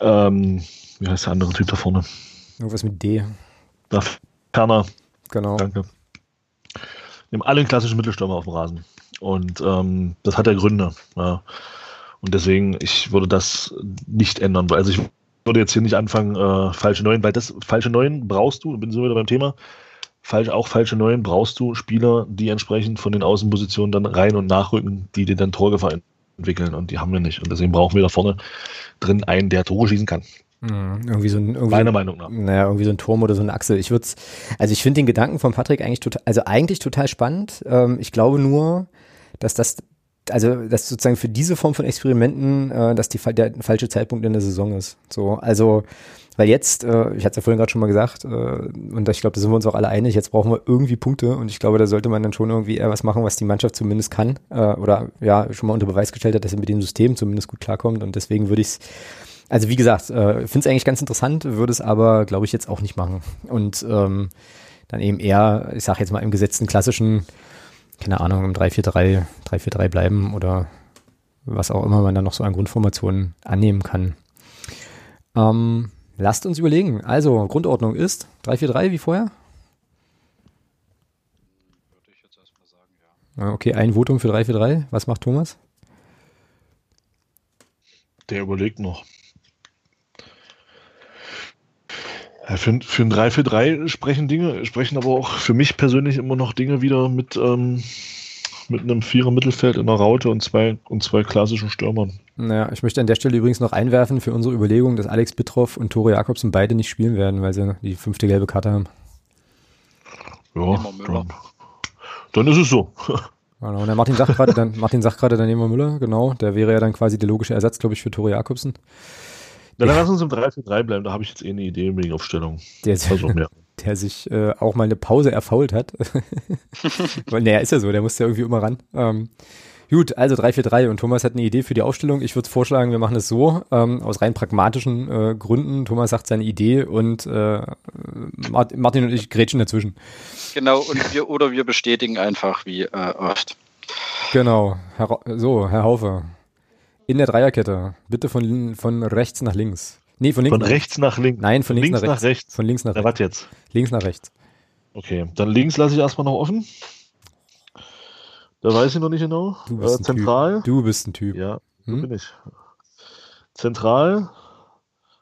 Ähm, wie heißt der andere Typ da vorne? Irgendwas mit D. Da, Ferner. Genau. Danke. Haben alle einen klassischen Mittelstürmer auf dem Rasen. Und ähm, das hat ja Gründe. Ja. Und deswegen, ich würde das nicht ändern. Also ich würde jetzt hier nicht anfangen, äh, falsche Neuen, weil das falsche Neuen brauchst du, bin so wieder beim Thema, falsch, auch falsche Neuen brauchst du Spieler, die entsprechend von den Außenpositionen dann rein und nachrücken, die dir dann Torgefahr entwickeln. Und die haben wir nicht. Und deswegen brauchen wir da vorne drin einen, der Tore schießen kann. Mhm, irgendwie so ein, irgendwie Meiner Meinung nach. Naja, irgendwie so ein Turm oder so eine Achse. Ich würde also ich finde den Gedanken von Patrick eigentlich total, also eigentlich total spannend. Ähm, ich glaube nur, dass das, also dass sozusagen für diese Form von Experimenten, äh, dass die der falsche Zeitpunkt in der Saison ist. So, also weil jetzt, äh, ich hatte es ja vorhin gerade schon mal gesagt, äh, und ich glaube, da sind wir uns auch alle einig, jetzt brauchen wir irgendwie Punkte und ich glaube, da sollte man dann schon irgendwie eher was machen, was die Mannschaft zumindest kann äh, oder ja schon mal unter Beweis gestellt hat, dass sie mit dem System zumindest gut klarkommt und deswegen würde ich es also wie gesagt, äh, finde es eigentlich ganz interessant, würde es aber, glaube ich, jetzt auch nicht machen. Und ähm, dann eben eher, ich sage jetzt mal im gesetzten klassischen, keine Ahnung, im 3-4-3, 3-4-3 bleiben oder was auch immer man dann noch so an Grundformationen annehmen kann. Ähm, lasst uns überlegen. Also, Grundordnung ist 3-4-3 wie vorher? Würde ich jetzt erstmal sagen, ja. Okay, ein Votum für 3-4-3. Was macht Thomas? Der überlegt noch. Ja, für, für ein 3-4-3 sprechen Dinge, sprechen aber auch für mich persönlich immer noch Dinge wieder mit, ähm, mit einem Vierer Mittelfeld in der Raute und zwei, und zwei klassischen Stürmern. Naja, ich möchte an der Stelle übrigens noch einwerfen für unsere Überlegung, dass Alex Bittroff und Tore Jakobsen beide nicht spielen werden, weil sie die fünfte gelbe Karte haben. Ja, dann, dann ist es so. Genau, und der Martin sagt gerade, dann Martin sagt gerade, dann nehmen wir Müller, genau, der wäre ja dann quasi der logische Ersatz, glaube ich, für Tore Jakobsen. Ja, dann lass uns im 3-4-3 bleiben, da habe ich jetzt eh eine Idee wegen Aufstellung. Der, Also, ja. der sich äh, auch mal eine Pause erfault hat. Naja, ist ja so, der muss ja irgendwie immer ran. Ähm, gut, also 3-4-3 und Thomas hat eine Idee für die Aufstellung. Ich würde vorschlagen, wir machen es so, ähm, aus rein pragmatischen äh, Gründen. Thomas sagt seine Idee und äh, Mart- Martin und ich grätschen dazwischen. Genau, und wir, oder wir bestätigen einfach wie äh, oft. Genau, Herr, so, Herr Haufe. In der Dreierkette, bitte von, von rechts nach links. Nee, von links Von nach rechts nach links. Nein, von links, links nach, nach rechts. rechts. Von links nach Na, rechts. was jetzt? Links nach rechts. Okay, dann links lasse ich erstmal noch offen. Da weiß ich noch nicht genau. Du bist Äh, ein zentral. Typ. Du bist ein Typ. Ja, Hm? bin ich. Zentral.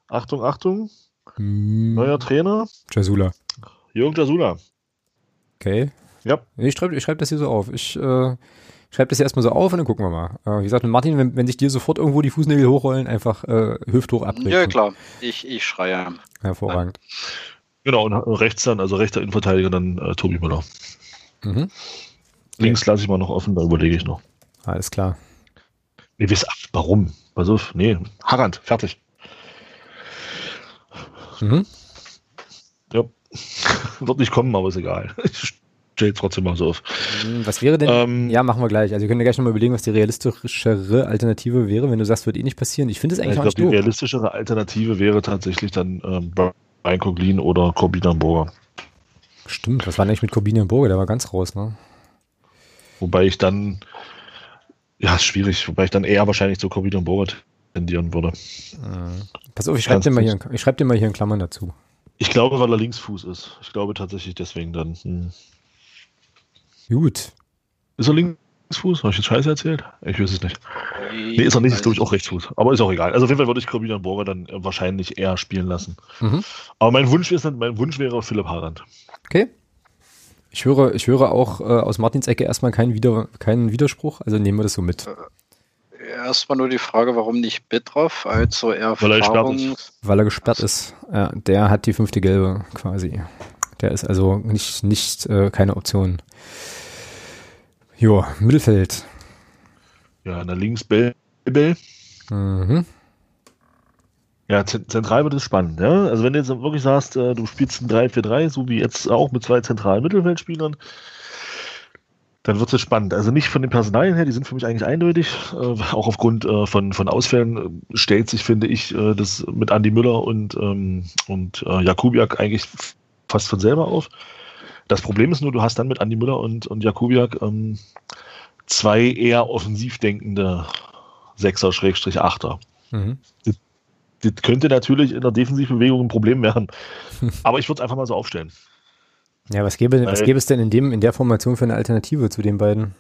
Achtung, Achtung. Hm, Neuer Trainer. Jasula. Jürgen Jasula. Okay. Ja. Ich schreibe ich schreib das hier so auf. Ich äh, schreibe das hier erstmal so auf und dann gucken wir mal. Äh, wie gesagt, mit Martin, wenn, wenn sich dir sofort irgendwo die Fußnägel hochrollen, einfach äh, hüfthoch abdrehen. Ja, klar. Ich, ich schreie. Hervorragend. Genau, und rechts dann, also rechter Innenverteidiger, dann äh, Tobi Müller. Mhm. Links lasse ich mal noch offen, da überlege ich noch. Alles klar. Nee, wisst ab, warum? Pass auf, nee, Harand, fertig. Mhm. Ja. Wird nicht kommen, aber ist egal. Ich stelle trotzdem mal so auf. Hm, Was wäre denn? Ähm, ja, machen wir gleich. Also wir können ja gleich nochmal überlegen, was die realistischere Alternative wäre, wenn du sagst, wird eh nicht passieren. Ich finde es Ich eigentlich auch glaube, nicht die realistischere Alternative wäre tatsächlich dann ähm, Brian Coglin oder Corbin Burger. Stimmt, was war denn eigentlich mit Corbinian Burger? Der war ganz raus, ne? Wobei ich dann, ja, ist schwierig, wobei ich dann eher wahrscheinlich zu Corbin Burger tendieren würde. Pass auf, ich schreibe dir, mal hier ich schreib dir mal hier in Klammern dazu. Ich glaube, weil er Linksfuß ist. Ich glaube tatsächlich deswegen dann. Hm. Gut. Ist er Linksfuß? Habe ich jetzt Scheiße erzählt? Ich weiß es nicht. Nee, ist er nicht, ist glaube ich auch Rechtsfuß. Aber ist auch egal. Also auf jeden Fall würde ich Corbin Burger dann äh, wahrscheinlich eher spielen lassen. Mhm. Aber mein Wunsch, ist, mein Wunsch wäre Philipp Harand. Okay. Ich höre, ich höre auch äh, aus Martins Ecke erstmal keinen, Wider, keinen Widerspruch, also nehmen wir das so mit. Erstmal nur die Frage, warum nicht Bitroff? Also Weil er gesperrt Erfahrung. Weil er gesperrt ist. Ja, der hat die fünfte Gelbe quasi. Der ist also nicht, nicht äh, keine Option. Jo, Mittelfeld. Ja, der links Bell. Bell. Mhm. Ja, zent- zentral wird es spannend. Ja? Also wenn du jetzt wirklich sagst, äh, du spielst ein 3-4-3, so wie jetzt auch mit zwei zentralen Mittelfeldspielern, dann wird es spannend. Also nicht von den Personalien her, die sind für mich eigentlich eindeutig. Äh, auch aufgrund äh, von, von Ausfällen äh, stellt sich, finde ich, äh, das mit Andy Müller und, ähm, und äh, Jakubiak eigentlich fast von selber auf. Das Problem ist nur, du hast dann mit Andy Müller und, und Jakubiak ähm, zwei eher offensiv denkende Sechser-Achter. Mhm. Das, das könnte natürlich in der Defensivbewegung ein Problem werden. Aber ich würde es einfach mal so aufstellen. Ja, was gäbe, was gäbe es denn in, dem, in der Formation für eine Alternative zu den beiden?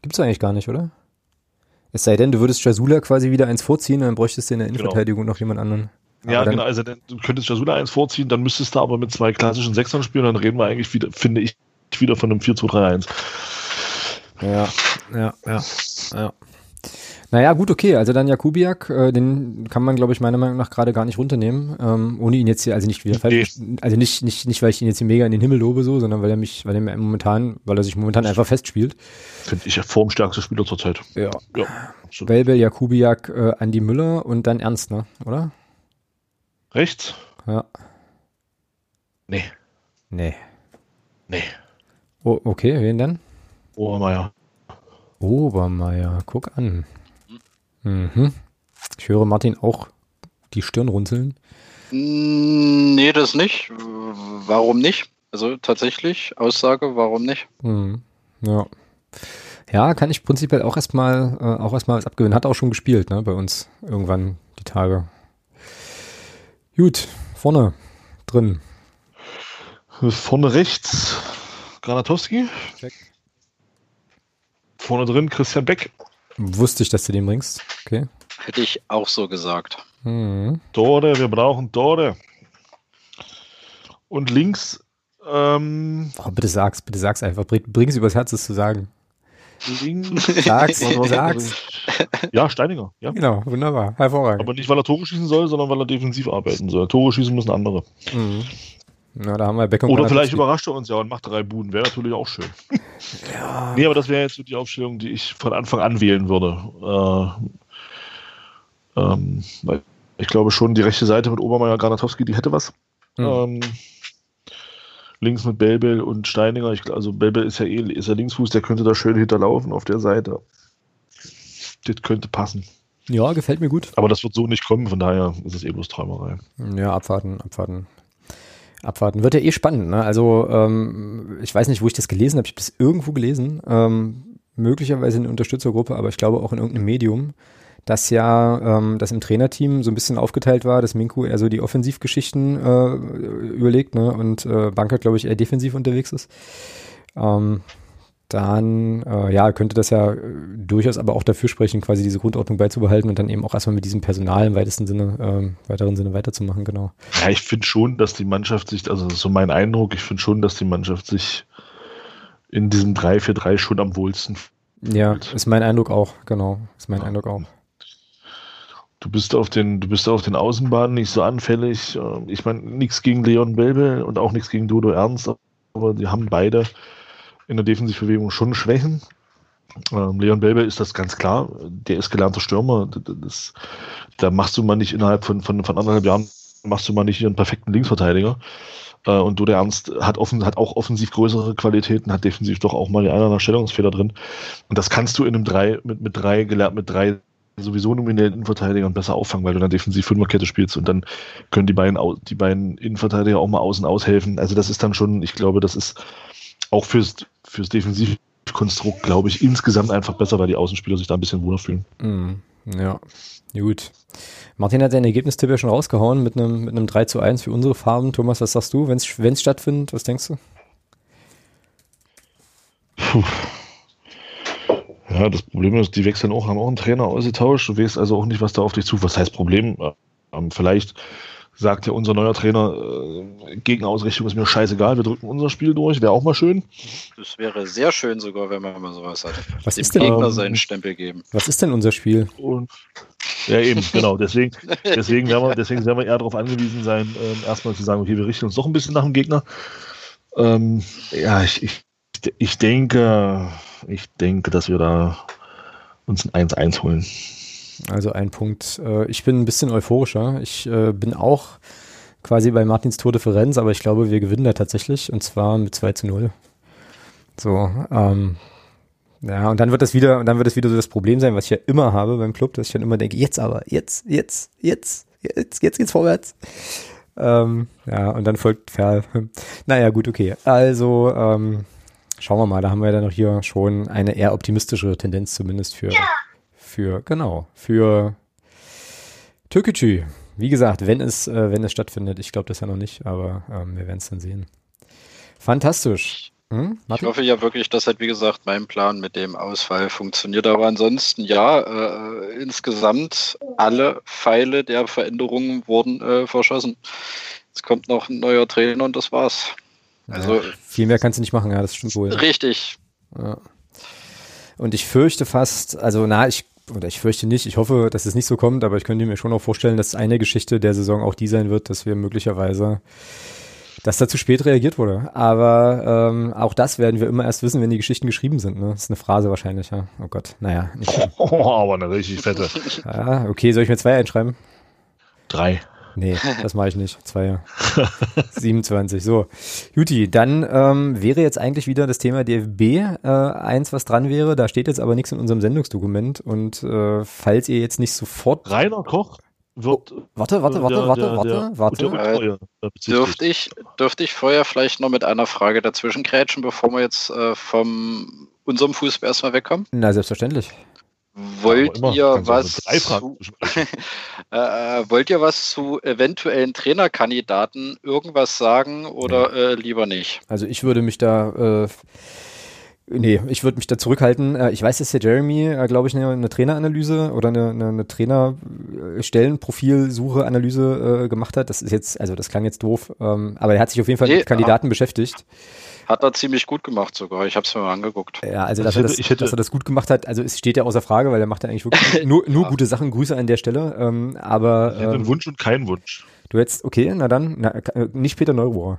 Gibt es eigentlich gar nicht, oder? Es sei denn, du würdest Jasula quasi wieder eins vorziehen, dann bräuchtest du in der genau. Innenverteidigung genau. noch jemand anderen. Ja, genau, also du könntest Jasula eins vorziehen, dann müsstest du aber mit zwei klassischen Sechsern spielen, dann reden wir eigentlich wieder, finde ich, wieder von einem 4-2-3-1. Ja, ja, ja, ja. Naja, gut, okay. Also dann Jakubiak, äh, den kann man, glaube ich, meiner Meinung nach gerade gar nicht runternehmen. Ähm, ohne ihn jetzt hier, also nicht wieder falsch. Also nicht, nicht, nicht, weil ich ihn jetzt hier mega in den Himmel lobe, so, sondern weil er mich, weil er momentan, weil er sich momentan einfach festspielt. Finde ich ja formstärkste Spieler zurzeit. Ja. ja Welbel, Jakubiak, äh, Andi Müller und dann Ernst, ne? Oder? Rechts? Ja. Nee. Nee. Nee. Oh, okay, wen denn? Obermeier. Obermeier, guck an. Mhm. Ich höre Martin auch die Stirn runzeln. Nee, das nicht. Warum nicht? Also tatsächlich, Aussage, warum nicht? Mhm. Ja. Ja, kann ich prinzipiell auch erstmal äh, auch erstmal was abgewinnen. Hat auch schon gespielt, ne, bei uns irgendwann die Tage. Gut, vorne drin. Vorne rechts Granatowski. Check. Vorne drin Christian Beck. Wusste ich, dass du den bringst. Okay. Hätte ich auch so gesagt. Mhm. Tore, wir brauchen Tore. Und links. Ähm, oh, bitte sag's, bitte sag's einfach. Bring es übers Herz, es zu sagen. Sag's, sag's. Ja, Steininger. Ja. Genau, wunderbar. Hervorragend. Aber nicht, weil er Tore schießen soll, sondern weil er defensiv arbeiten soll. Tore schießen müssen andere. Mhm. Na, da haben wir Beckham Oder vielleicht überrascht er uns ja und macht drei Buden. Wäre natürlich auch schön. Ja. nee, aber das wäre jetzt so die Aufstellung, die ich von Anfang an wählen würde. Äh, ähm, weil ich glaube schon, die rechte Seite mit Obermeier Granatowski, die hätte was. Mhm. Ähm, links mit Belbel und Steininger. Ich, also Belbel ist ja eh ist ja Linksfuß, der könnte da schön hinterlaufen auf der Seite. Das könnte passen. Ja, gefällt mir gut. Aber das wird so nicht kommen, von daher ist es eh bloß Träumerei. Ja, abwarten, abwarten abwarten. Wird ja eh spannend. Ne? Also ähm, ich weiß nicht, wo ich das gelesen habe. Ich habe das irgendwo gelesen. Ähm, möglicherweise in der Unterstützergruppe, aber ich glaube auch in irgendeinem Medium, dass ja ähm, das im Trainerteam so ein bisschen aufgeteilt war, dass Minku eher so die Offensivgeschichten äh, überlegt ne? und äh, Bankert, glaube ich, eher defensiv unterwegs ist. Ähm, dann äh, ja, könnte das ja äh, durchaus aber auch dafür sprechen, quasi diese Grundordnung beizubehalten und dann eben auch erstmal mit diesem Personal im weitesten Sinne, ähm, weiteren Sinne weiterzumachen, genau. Ja, ich finde schon, dass die Mannschaft sich, also so mein Eindruck, ich finde schon, dass die Mannschaft sich in diesem 3-4-3 schon am wohlsten. Ja, ist mein Eindruck auch, genau. Ist mein ja. Eindruck auch. Du bist auf den, du bist auf den Außenbahnen nicht so anfällig. Ähm, ich meine, nichts gegen Leon Belbe und auch nichts gegen Dodo Ernst, aber die haben beide in der Defensivbewegung schon Schwächen. Ähm, Leon Belbe ist das ganz klar. Der ist gelernter Stürmer. Das, da machst du mal nicht innerhalb von, von, von anderthalb Jahren, machst du mal nicht einen perfekten Linksverteidiger. Äh, und der Ernst, hat, offen, hat auch offensiv größere Qualitäten, hat defensiv doch auch mal die einen Stellungsfehler drin. Und das kannst du in einem drei, mit, mit drei gelernt, mit drei sowieso nominellen Innenverteidigern besser auffangen, weil du dann defensiv Fünferkette spielst und dann können die beiden, die beiden Innenverteidiger auch mal außen aushelfen. Also das ist dann schon, ich glaube, das ist auch fürs, fürs Defensivkonstrukt, glaube ich, insgesamt einfach besser, weil die Außenspieler sich da ein bisschen wohler fühlen. Mm, ja, gut. Martin hat seinen Ergebnistipp ja schon rausgehauen mit einem, mit einem 3 zu 1 für unsere Farben. Thomas, was sagst du, wenn es stattfindet? Was denkst du? Puh. Ja, das Problem ist, die wechseln auch, haben auch einen Trainer ausgetauscht. Du weißt also auch nicht, was da auf dich zu. Was heißt Problem? Ähm, vielleicht sagt ja unser neuer Trainer, äh, Gegenausrichtung ist mir scheißegal, wir drücken unser Spiel durch, wäre auch mal schön. Das wäre sehr schön sogar, wenn man mal sowas hat. Was Dem ist denn, Gegner ähm, seinen Stempel geben. Was ist denn unser Spiel? Und, ja, eben, genau. Deswegen, deswegen, werden wir, deswegen werden wir eher darauf angewiesen sein, äh, erstmal zu sagen, okay, wir richten uns doch ein bisschen nach dem Gegner. Ähm, ja, ich, ich, ich denke, ich denke, dass wir da uns ein 1-1 holen. Also ein Punkt. Äh, ich bin ein bisschen euphorischer. Ich äh, bin auch quasi bei Martins Tordifferenz, aber ich glaube, wir gewinnen da tatsächlich und zwar mit 2 zu 0. So, ähm, ja, und dann wird das wieder, und dann wird es wieder so das Problem sein, was ich ja immer habe beim Club, dass ich dann immer denke, jetzt aber, jetzt, jetzt, jetzt, jetzt, jetzt geht's vorwärts. Ähm, ja, und dann folgt Ferl. Naja, gut, okay. Also, ähm, schauen wir mal, da haben wir ja dann noch hier schon eine eher optimistische Tendenz zumindest für, ja. für, genau, für Türkgücü. Wie gesagt, wenn es, äh, wenn es stattfindet, ich glaube das ja noch nicht, aber ähm, wir werden es dann sehen. Fantastisch. Hm, ich hoffe ja wirklich, dass halt, wie gesagt, mein Plan mit dem Ausfall funktioniert. Aber ansonsten, ja, äh, insgesamt alle Pfeile der Veränderungen wurden äh, verschossen. Es kommt noch ein neuer Trainer und das war's. Also, ja, viel mehr kannst du nicht machen, ja, das stimmt wohl. Richtig. Ja. Und ich fürchte fast, also na, ich oder ich fürchte nicht, ich hoffe, dass es nicht so kommt, aber ich könnte mir schon auch vorstellen, dass eine Geschichte der Saison auch die sein wird, dass wir möglicherweise dass da zu spät reagiert wurde. Aber ähm, auch das werden wir immer erst wissen, wenn die Geschichten geschrieben sind. Ne? Das ist eine Phrase wahrscheinlich, ja. Oh Gott, naja. Oh, aber eine richtig fette. Ja, okay, soll ich mir zwei einschreiben? Drei. Nee, das mache ich nicht. Zwei. 27. So. Juti, dann ähm, wäre jetzt eigentlich wieder das Thema DFB äh, eins, was dran wäre. Da steht jetzt aber nichts in unserem Sendungsdokument. Und äh, falls ihr jetzt nicht sofort. Rainer Koch wird. Oh, warte, warte, warte, der, warte, der, warte, der, warte. Äh, dürfte ich, dürfte ich vorher vielleicht noch mit einer Frage dazwischen grätschen, bevor wir jetzt äh, vom unserem Fußball erstmal wegkommen? Na, selbstverständlich. Wollt ja, ihr was zu, äh, äh, wollt ihr was zu eventuellen Trainerkandidaten irgendwas sagen oder ja. äh, lieber nicht? Also ich würde mich da äh, Nee, ich würde mich da zurückhalten. Äh, ich weiß, dass der Jeremy, äh, glaube ich, eine, eine Traineranalyse oder eine, eine, eine Trainerstellenprofilsuche-Analyse gemacht hat. Das ist jetzt, also das klang jetzt doof, ähm, aber er hat sich auf jeden Fall nee, mit Kandidaten hat, beschäftigt. Hat er ziemlich gut gemacht sogar. Ich habe es mir mal angeguckt. Ja, also dass, hätte, er das, dass er das gut gemacht hat, also es steht ja außer Frage, weil er macht ja eigentlich wirklich nur, nur ja. gute Sachen. Grüße an der Stelle. Ähm, aber ich hätte einen ähm, Wunsch und keinen Wunsch. Du hättest, okay, na dann, na, nicht Peter Neurohr.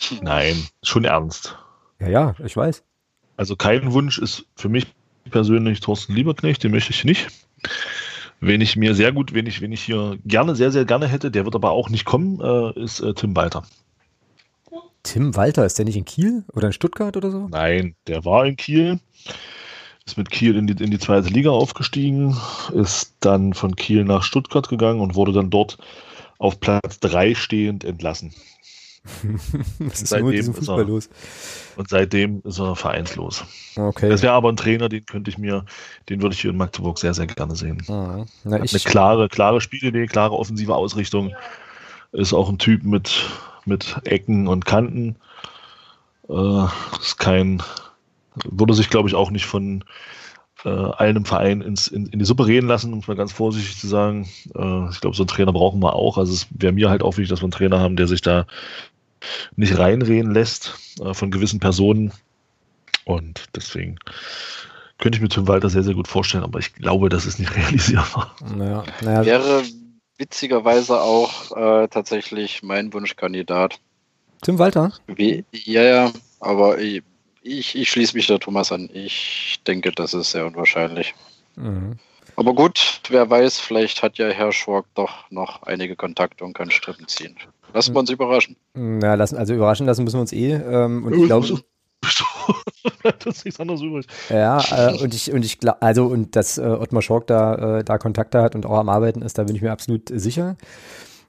Nein, schon ernst. Ja, ja, ich weiß. Also kein Wunsch ist für mich persönlich Thorsten Lieberknecht, den möchte ich nicht. Wen ich mir sehr gut, wen ich, wen ich hier gerne, sehr, sehr gerne hätte, der wird aber auch nicht kommen, äh, ist äh, Tim Walter. Tim Walter, ist der nicht in Kiel oder in Stuttgart oder so? Nein, der war in Kiel, ist mit Kiel in die, in die zweite Liga aufgestiegen, ist dann von Kiel nach Stuttgart gegangen und wurde dann dort auf Platz 3 stehend entlassen. Was ist mit diesem Fußball er, los? Und seitdem ist er vereinslos. Okay. Das wäre aber ein Trainer, den könnte ich mir, den würde ich hier in Magdeburg sehr, sehr gerne sehen. Ah, na, eine klare, klare Spielidee, klare offensive Ausrichtung. Ist auch ein Typ mit, mit Ecken und Kanten. Äh, ist kein, würde sich, glaube ich, auch nicht von äh, einem Verein ins, in, in die Suppe reden lassen, um es mal ganz vorsichtig zu sagen. Äh, ich glaube, so einen Trainer brauchen wir auch. Also es wäre mir halt auch wichtig, dass wir einen Trainer haben, der sich da nicht reinreden lässt äh, von gewissen Personen. Und deswegen könnte ich mir Tim Walter sehr, sehr gut vorstellen, aber ich glaube, das ist nicht realisierbar. Naja, naja. Wäre witzigerweise auch äh, tatsächlich mein Wunschkandidat. Tim Walter? Wie, ja, ja, aber ich, ich, ich, schließe mich der Thomas an. Ich denke, das ist sehr unwahrscheinlich. Mhm. Aber gut, wer weiß, vielleicht hat ja Herr Schork doch noch einige Kontakte und kann Strippen ziehen. Lassen wir uns überraschen. Na, lassen, also überraschen lassen müssen wir uns eh. Ähm, und ich glaube. das ist nichts anderes übrig. Ja, äh, und ich, und ich glaube, also, und dass äh, Ottmar Schork da, äh, da Kontakte hat und auch am Arbeiten ist, da bin ich mir absolut sicher.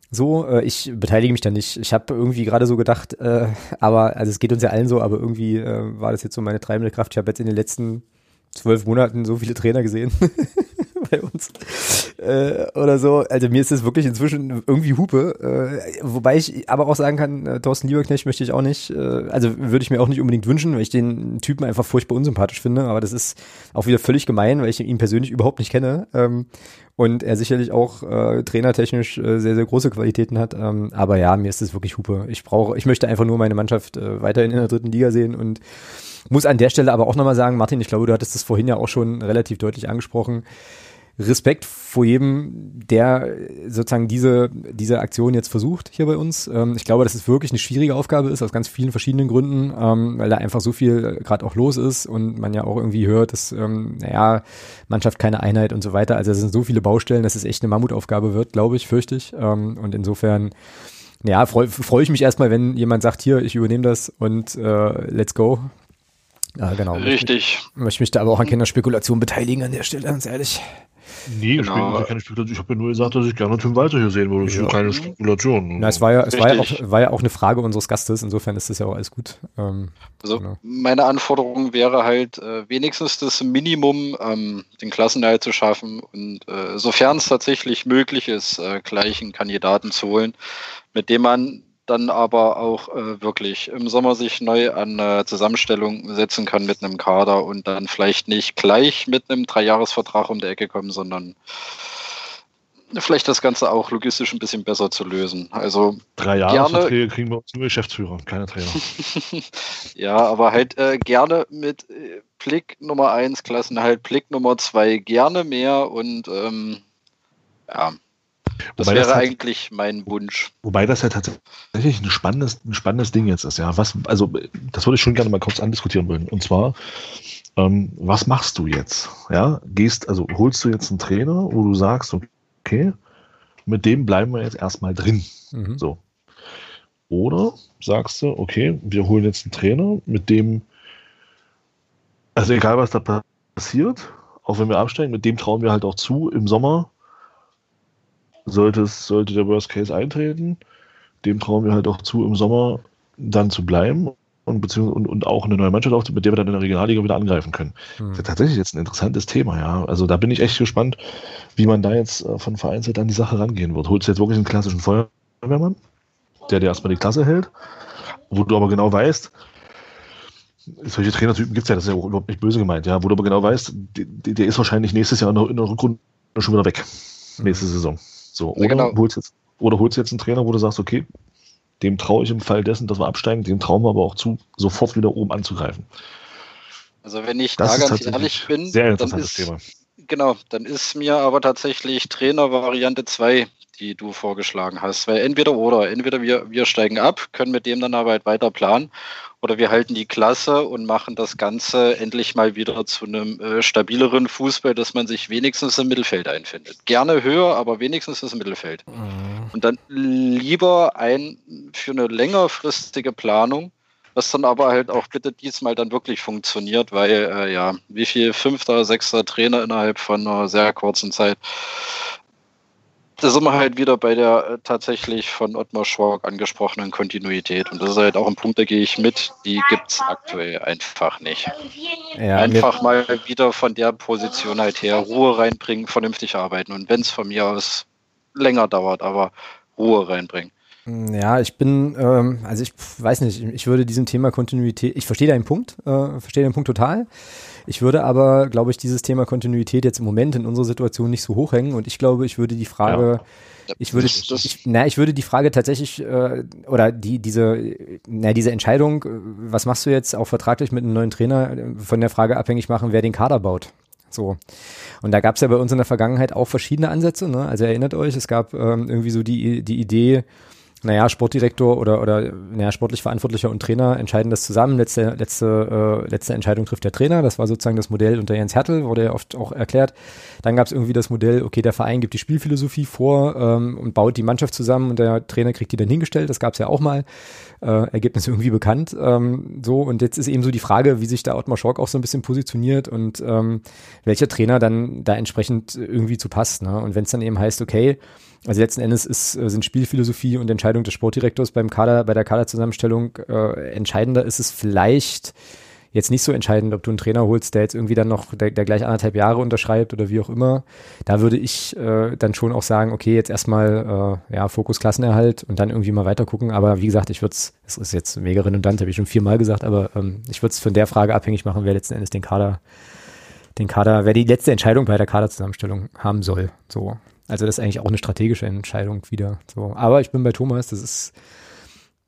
So, äh, ich beteilige mich da nicht. Ich habe irgendwie gerade so gedacht, äh, aber, also es geht uns ja allen so, aber irgendwie äh, war das jetzt so meine treibende Kraft. Ich habe jetzt in den letzten zwölf Monaten so viele Trainer gesehen bei uns äh, oder so. Also mir ist das wirklich inzwischen irgendwie Hupe. Äh, wobei ich aber auch sagen kann, äh, Thorsten Lieberknecht möchte ich auch nicht, äh, also würde ich mir auch nicht unbedingt wünschen, weil ich den Typen einfach furchtbar unsympathisch finde. Aber das ist auch wieder völlig gemein, weil ich ihn persönlich überhaupt nicht kenne. Ähm, und er sicherlich auch äh, trainertechnisch äh, sehr, sehr große Qualitäten hat. Ähm, aber ja, mir ist das wirklich Hupe. Ich brauche, ich möchte einfach nur meine Mannschaft äh, weiterhin in der dritten Liga sehen und muss an der Stelle aber auch nochmal sagen, Martin, ich glaube, du hattest das vorhin ja auch schon relativ deutlich angesprochen. Respekt vor jedem, der sozusagen diese, diese Aktion jetzt versucht hier bei uns. Ähm, ich glaube, dass es wirklich eine schwierige Aufgabe ist, aus ganz vielen verschiedenen Gründen, ähm, weil da einfach so viel gerade auch los ist und man ja auch irgendwie hört, dass, ähm, naja, Mannschaft keine Einheit und so weiter. Also es sind so viele Baustellen, dass es echt eine Mammutaufgabe wird, glaube ich, fürchte ich. Und insofern ja, freue freu ich mich erstmal, wenn jemand sagt, hier, ich übernehme das und äh, let's go. Ja, genau. Richtig. Ich möchte mich da aber auch an keiner Spekulation beteiligen an der Stelle, ganz ehrlich. Nee, Genau. ich, keine Spekulation. ich habe ja nur gesagt, dass ich gerne Tim Walter hier sehen würde. Das ist Ja. keine Spekulation. Na, es war ja, es war ja, auch, war ja auch eine Frage unseres Gastes, insofern ist das ja auch alles gut. Ähm, Also Genau. meine Anforderung wäre halt äh, wenigstens das Minimum, ähm, den Klassenerhalt zu schaffen und äh, sofern es tatsächlich möglich ist, äh, gleich einen Kandidaten zu holen, mit dem man dann aber auch äh, wirklich im Sommer sich neu an äh, Zusammenstellung setzen kann mit einem Kader und dann vielleicht nicht gleich mit einem Dreijahresvertrag um die Ecke kommen, sondern vielleicht das Ganze auch logistisch ein bisschen besser zu lösen. Also Drei. Jahresverträge kriegen wir uns nur Geschäftsführer, keine Trainer. Ja, aber halt äh, gerne mit äh, Blick Nummer 1, Klassenhalt, Blick Nummer 2 gerne mehr und ähm, ja, das Wobei das wäre halt- eigentlich mein Wunsch. Wobei das ja tatsächlich ein spannendes, ein spannendes Ding jetzt ist, ja. Was, also, das würde ich schon gerne mal kurz andiskutieren wollen. Und zwar, ähm, was machst du jetzt? Ja, gehst, also holst du jetzt einen Trainer, wo du sagst, okay, mit dem bleiben wir jetzt erstmal drin. mhm. So. Oder sagst du, okay, wir holen jetzt einen Trainer, mit dem, also egal was da passiert, auch wenn wir absteigen, mit dem trauen wir halt auch zu, im Sommer sollte, es, sollte der Worst Case eintreten, dem trauen wir halt auch zu, im Sommer dann zu bleiben und, beziehungsweise, und, und auch eine neue Mannschaft aufzubauen, mit der wir dann in der Regionalliga wieder angreifen können. Mhm. Das ist ja tatsächlich jetzt ein interessantes Thema, ja. Also da bin ich echt gespannt, wie man da jetzt äh, von Vereinsseite an die Sache rangehen wird. Holst du jetzt wirklich einen klassischen Feuerwehrmann, der dir erstmal die Klasse hält, wo du aber genau weißt, solche Trainertypen gibt es ja, das ist ja auch überhaupt nicht böse gemeint, ja, wo du aber genau weißt, der, der ist wahrscheinlich nächstes Jahr in der, in der Rückrunde schon wieder weg. Nächste Saison. So, oder, genau. holst jetzt, oder holst jetzt einen Trainer, wo du sagst, okay, dem traue ich im Fall dessen, dass wir absteigen, dem trauen wir aber auch zu, sofort wieder oben anzugreifen. Also wenn ich Das da ganz ehrlich bin, Sehr dann interessantes ist, Thema. Genau, dann ist mir aber tatsächlich Trainer Variante 2, die du vorgeschlagen hast. Weil entweder oder, entweder wir, wir steigen ab, können mit dem dann aber halt weiter planen, oder wir halten die Klasse und machen das Ganze endlich mal wieder zu einem äh, stabileren Fußball, dass man sich wenigstens im Mittelfeld einfindet. Gerne höher, aber wenigstens das Mittelfeld. Mhm. Und dann lieber ein für eine längerfristige Planung, was dann aber halt auch bitte diesmal dann wirklich funktioniert, weil äh, ja, wie viel fünfter, sechster Trainer innerhalb von einer sehr kurzen Zeit. Da sind wir halt wieder bei der äh, tatsächlich von Ottmar Schork angesprochenen Kontinuität. Und das ist halt auch ein Punkt, da gehe ich mit. Die gibt es aktuell einfach nicht. Ja, einfach mal wieder von der Position halt her Ruhe reinbringen, vernünftig arbeiten. Und wenn es von mir aus länger dauert, aber Ruhe reinbringen. Ja, ich bin, ähm, also ich weiß nicht, ich würde diesem Thema Kontinuität, ich verstehe deinen Punkt, äh, verstehe den Punkt total. Ich würde aber, glaube ich, dieses Thema Kontinuität jetzt im Moment in unserer Situation nicht so hochhängen und ich glaube, ich würde die Frage, ich würde, Das- das- ich, na, ich würde die Frage tatsächlich äh, oder die diese, na, diese Entscheidung, äh, was machst du jetzt auch vertraglich mit einem neuen Trainer, äh, von der Frage abhängig machen, wer den Kader baut. So. Und da gab es ja bei uns in der Vergangenheit auch verschiedene Ansätze. Ne? Also erinnert euch, es gab ähm, irgendwie so die, die Idee, naja, Sportdirektor oder, oder naja, sportlich Verantwortlicher und Trainer entscheiden das zusammen. Letzte, letzte, äh, letzte Entscheidung trifft der Trainer. Das war sozusagen das Modell unter Jens Hertel, wurde ja oft auch erklärt. Dann gab es irgendwie das Modell, okay, der Verein gibt die Spielphilosophie vor ähm, und baut die Mannschaft zusammen und der Trainer kriegt die dann hingestellt. Das gab es ja auch mal. Äh, Ergebnis irgendwie bekannt. Ähm, so, und jetzt ist eben so die Frage, wie sich da Ottmar Schork auch so ein bisschen positioniert und ähm, welcher Trainer dann da entsprechend irgendwie zu passt. Ne? Und wenn es dann eben heißt, okay, also letzten Endes ist, äh, sind Spielphilosophie und Entscheidung des Sportdirektors beim Kader, bei der Kaderzusammenstellung äh, entscheidender, ist es vielleicht jetzt nicht so entscheidend, ob du einen Trainer holst, der jetzt irgendwie dann noch, der, der gleich anderthalb Jahre unterschreibt oder wie auch immer. Da würde ich äh, dann schon auch sagen, okay, jetzt erstmal äh, ja, Fokus Klassenerhalt und dann irgendwie mal weiter gucken. Aber wie gesagt, ich würde es, es ist jetzt mega redundant, habe ich schon viermal gesagt, aber ähm, ich würde es von der Frage abhängig machen, wer letzten Endes den Kader, den Kader, wer die letzte Entscheidung bei der Kaderzusammenstellung haben soll. So. Also das ist eigentlich auch eine strategische Entscheidung wieder. So. Aber ich bin bei Thomas, das ist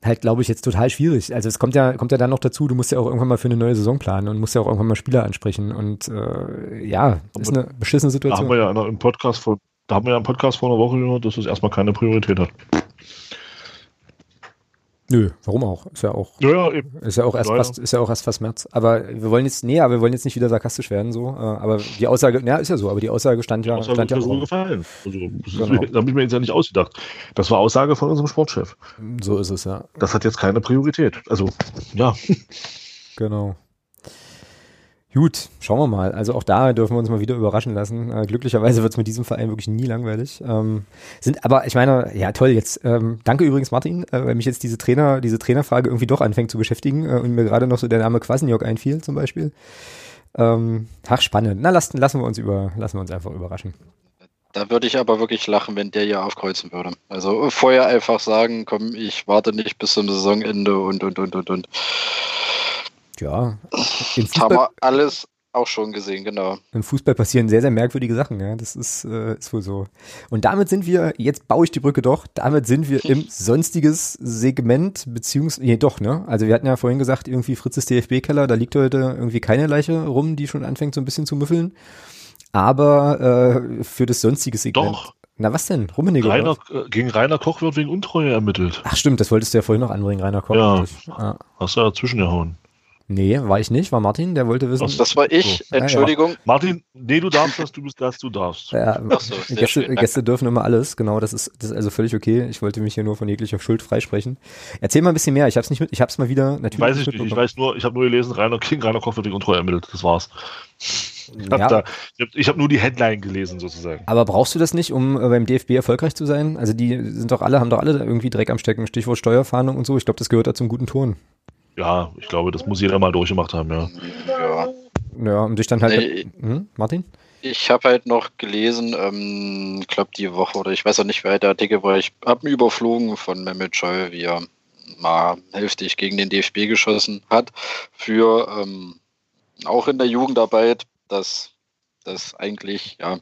halt, glaube ich, jetzt total schwierig. Also es kommt ja, kommt ja dann noch dazu, du musst ja auch irgendwann mal für eine neue Saison planen und musst ja auch irgendwann mal Spieler ansprechen. Und äh, ja, ist eine beschissene Da haben Situation. wir ja im Podcast vor, da haben wir ja im Podcast vor einer Woche gehört, dass es erstmal keine Priorität hat. Nö, warum auch? Ist ja auch, Ja, ist ja auch erst fast, ist ja auch erst fast März. Aber wir wollen jetzt, nee, aber wir wollen jetzt nicht wieder sarkastisch werden, so. Äh, aber die Aussage, ja, ist ja so, aber die Aussage stand ja, Aussage stand ja so Raum. gefallen. Also, das Genau. habe ich mir jetzt ja nicht ausgedacht. Das war Aussage von unserem Sportchef. So ist es, ja. Das hat jetzt keine Priorität. Also, ja. Genau. Gut, schauen wir mal. Also auch da dürfen wir uns mal wieder überraschen lassen. Äh, glücklicherweise wird es mit diesem Verein wirklich nie langweilig. Ähm, sind aber, ich meine, ja toll, jetzt ähm, danke übrigens Martin, äh, weil mich jetzt diese Trainer, diese Trainerfrage irgendwie doch anfängt zu beschäftigen äh, und mir gerade noch so der Name Kwasniok einfiel zum Beispiel. Ähm, ach, spannend. Na, lassen, lassen wir uns über, lassen wir uns einfach überraschen. Da würde ich aber wirklich lachen, wenn der hier aufkreuzen würde. Also vorher einfach sagen, komm, ich warte nicht bis zum Saisonende und und und und und. Ja. Im Fußball, haben wir alles auch schon gesehen, genau. Im Fußball passieren sehr, sehr merkwürdige Sachen, ja. Das ist, äh, ist wohl so. Und damit sind wir, jetzt baue ich die Brücke doch, damit sind wir im sonstiges Segment, beziehungsweise, nee, doch, ne? Also wir hatten ja vorhin gesagt, irgendwie Fritzes DFB-Keller, da liegt heute irgendwie keine Leiche rum, die schon anfängt so ein bisschen zu müffeln. Aber äh, für das sonstige Segment. Doch. Na was denn? Rummenigge? Rainer, äh, gegen Rainer Koch wird wegen Untreue ermittelt. Ach stimmt, das wolltest du ja vorhin noch anbringen, Rainer Koch. Ja, ah. hast du ja dazwischen gehauen. Nee, war ich nicht, war Martin, der wollte wissen. Das war ich, so. Entschuldigung. Ja, ja. Martin, nee, du darfst das, du bist das, du darfst. Ja, so, Gäste, schön, Gäste, dürfen immer alles, genau, das ist, das ist also völlig okay. Ich wollte mich hier nur von jeglicher Schuld freisprechen. Erzähl mal ein bisschen mehr, ich hab's nicht mit, ich hab's mal wieder natürlich. Weiß ich nicht, ich weiß nur, ich habe nur gelesen, Rainer King, Rainer Koch wird wegen Untreue ermittelt, das war's. Ich habe ja. hab, hab nur die Headline gelesen sozusagen. Aber brauchst du das nicht, um äh, beim DFB erfolgreich zu sein? Also die sind doch alle, haben doch alle irgendwie Dreck am Stecken, Stichwort Steuerfahndung und so. Ich glaube, das gehört da zum guten Ton. Ja, ich glaube, das muss jeder mal durchgemacht haben, ja. Ja, ja und dich dann halt. Nee, hm, Martin? Ich habe halt noch gelesen, ähm, ich glaube die Woche oder ich weiß auch nicht, wer der Artikel war, ich habe ihn überflogen von Mehmet Scholl, wie er mal heftig gegen den DFB geschossen hat, für ähm, auch in der Jugendarbeit, dass das eigentlich, ja,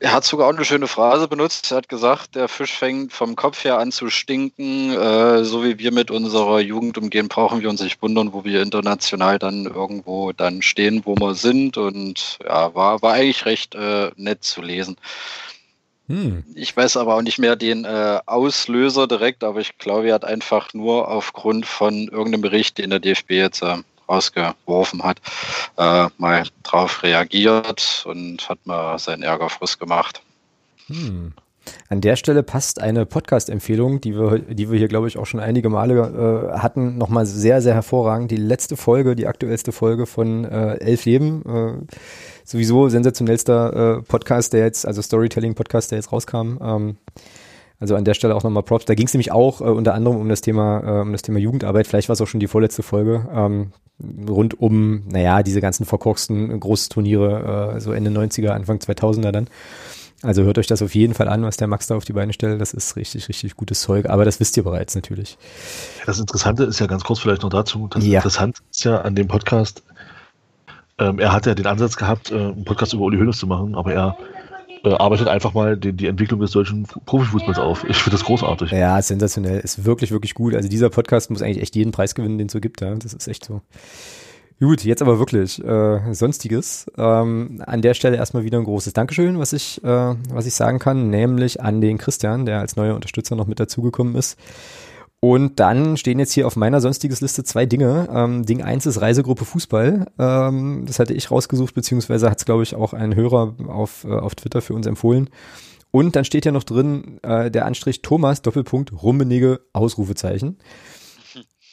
er hat sogar auch eine schöne Phrase benutzt. Er hat gesagt, der Fisch fängt vom Kopf her an zu stinken. Äh, so wie wir mit unserer Jugend umgehen, brauchen wir uns nicht wundern, wo wir international dann irgendwo dann stehen, wo wir sind. Und ja, war, war eigentlich recht äh, nett zu lesen. Hm. Ich weiß aber auch nicht mehr den äh, Auslöser direkt, aber ich glaube, er hat einfach nur aufgrund von irgendeinem Bericht, den der DFB jetzt äh, rausgeworfen hat, äh, mal drauf reagiert und hat mal seinen Ärger frisch gemacht. Hm. An der Stelle passt eine Podcast-Empfehlung, die wir, die wir hier, glaube ich, auch schon einige Male äh, hatten, nochmal sehr, sehr hervorragend. Die letzte Folge, die aktuellste Folge von äh, Elf Leben. Äh, sowieso sensationellster äh, Podcast, der jetzt, also Storytelling-Podcast, der jetzt rauskam. Ähm, also an der Stelle auch nochmal Props. Da ging es nämlich auch äh, unter anderem um das Thema, äh, um das Thema Jugendarbeit. Vielleicht war es auch schon die vorletzte Folge. Ähm, rund um, naja, diese ganzen verkorksten Großturniere, äh, so Ende 90er, Anfang 2000er dann. Also hört euch das auf jeden Fall an, was der Max da auf die Beine stellt. Das ist richtig, richtig gutes Zeug. Aber das wisst ihr bereits natürlich. Das Interessante ist ja ganz kurz vielleicht noch dazu. Das ja. Interessante ist ja an dem Podcast, ähm, er hat ja den Ansatz gehabt, äh, einen Podcast über Uli Hoeneß zu machen, aber er äh, arbeitet einfach mal die, die Entwicklung des deutschen Profifußballs auf. Ich finde das großartig. Ja, sensationell. Ist wirklich, wirklich gut. Also dieser Podcast muss eigentlich echt jeden Preis gewinnen, den es so gibt. Ja? Das ist echt so. Gut, jetzt aber wirklich äh, sonstiges. Ähm, an der Stelle erstmal wieder ein großes Dankeschön, was ich, äh, was ich sagen kann, nämlich an den Christian, der als neuer Unterstützer noch mit dazugekommen ist. Und dann stehen jetzt hier auf meiner sonstiges Liste zwei Dinge. Ähm, Ding eins ist Reisegruppe Fußball. Ähm, das hatte ich rausgesucht, beziehungsweise hat es, glaube ich, auch ein Hörer auf, äh, auf Twitter für uns empfohlen. Und dann steht ja noch drin äh, der Anstrich Thomas Doppelpunkt Rummenige Ausrufezeichen.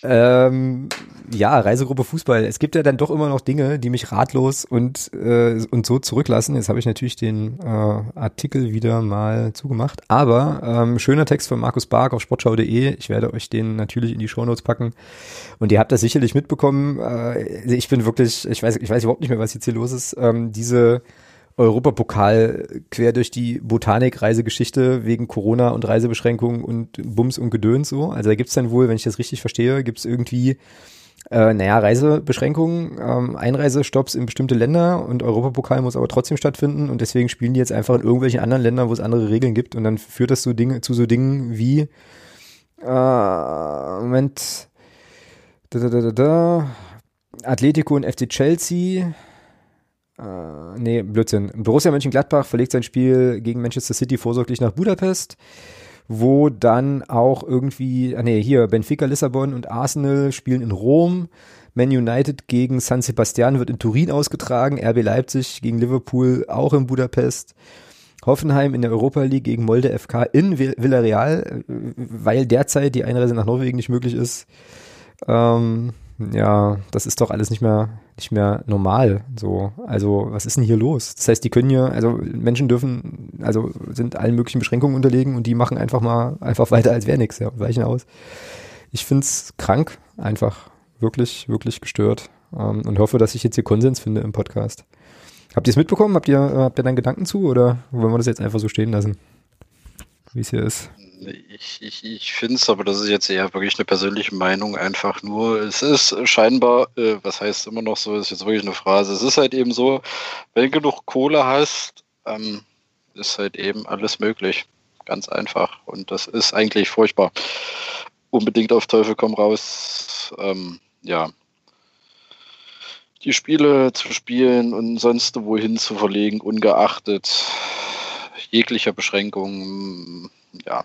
Ähm, ja, Reisegruppe Fußball. Es gibt ja dann doch immer noch Dinge, die mich ratlos und, äh, und so zurücklassen. Jetzt habe ich natürlich den äh, Artikel wieder mal zugemacht. Aber ähm, schöner Text von Markus Bark auf sportschau.de. Ich werde euch den natürlich in die Shownotes packen. Und ihr habt das sicherlich mitbekommen. Äh, ich bin wirklich, ich weiß, ich weiß überhaupt nicht mehr, was jetzt hier los ist. Ähm, diese Europapokal quer durch die Botanik-Reisegeschichte wegen Corona und Reisebeschränkungen und Bums und Gedöns so. Also da gibt's dann wohl, wenn ich das richtig verstehe, gibt's irgendwie äh, naja, Reisebeschränkungen, ähm, Einreisestopps in bestimmte Länder und Europapokal muss aber trotzdem stattfinden und deswegen spielen die jetzt einfach in irgendwelchen anderen Ländern, wo es andere Regeln gibt und dann führt das so Dinge, zu so Dingen wie äh, Moment da, da, da, da, da, Atletico und FC Chelsea äh, nee, Blödsinn. Borussia Mönchengladbach verlegt sein Spiel gegen Manchester City vorsorglich nach Budapest, wo dann auch irgendwie, ah nee, hier Benfica Lissabon und Arsenal spielen in Rom. Man United gegen San Sebastian wird in Turin ausgetragen, RB Leipzig gegen Liverpool auch in Budapest. Hoffenheim in der Europa League gegen Molde FK in Villarreal, äh, weil derzeit die Einreise nach Norwegen nicht möglich ist. Ähm, ja, das ist doch alles nicht mehr, nicht mehr normal. So, also was ist denn hier los? Das heißt, die können hier, also Menschen dürfen, also sind allen möglichen Beschränkungen unterlegen und die machen einfach mal einfach weiter, als wäre nichts, ja, und weichen aus. Ich find's krank, einfach wirklich, wirklich gestört ähm, und hoffe, dass ich jetzt hier Konsens finde im Podcast. Habt ihr es mitbekommen? Habt ihr, habt ihr dann Gedanken zu oder wollen wir das jetzt einfach so stehen lassen, wie es hier ist? Ich, ich, ich finde es, aber das ist jetzt eher wirklich eine persönliche Meinung, einfach nur, es ist scheinbar, äh, was heißt immer noch so, ist jetzt wirklich eine Phrase, es ist halt eben so, wenn du genug Kohle hast, ähm, ist halt eben alles möglich. Ganz einfach. Und das ist eigentlich furchtbar. Unbedingt auf Teufel komm raus, ähm, ja, die Spiele zu spielen und sonst wohin zu verlegen, ungeachtet jeglicher Beschränkungen, ja,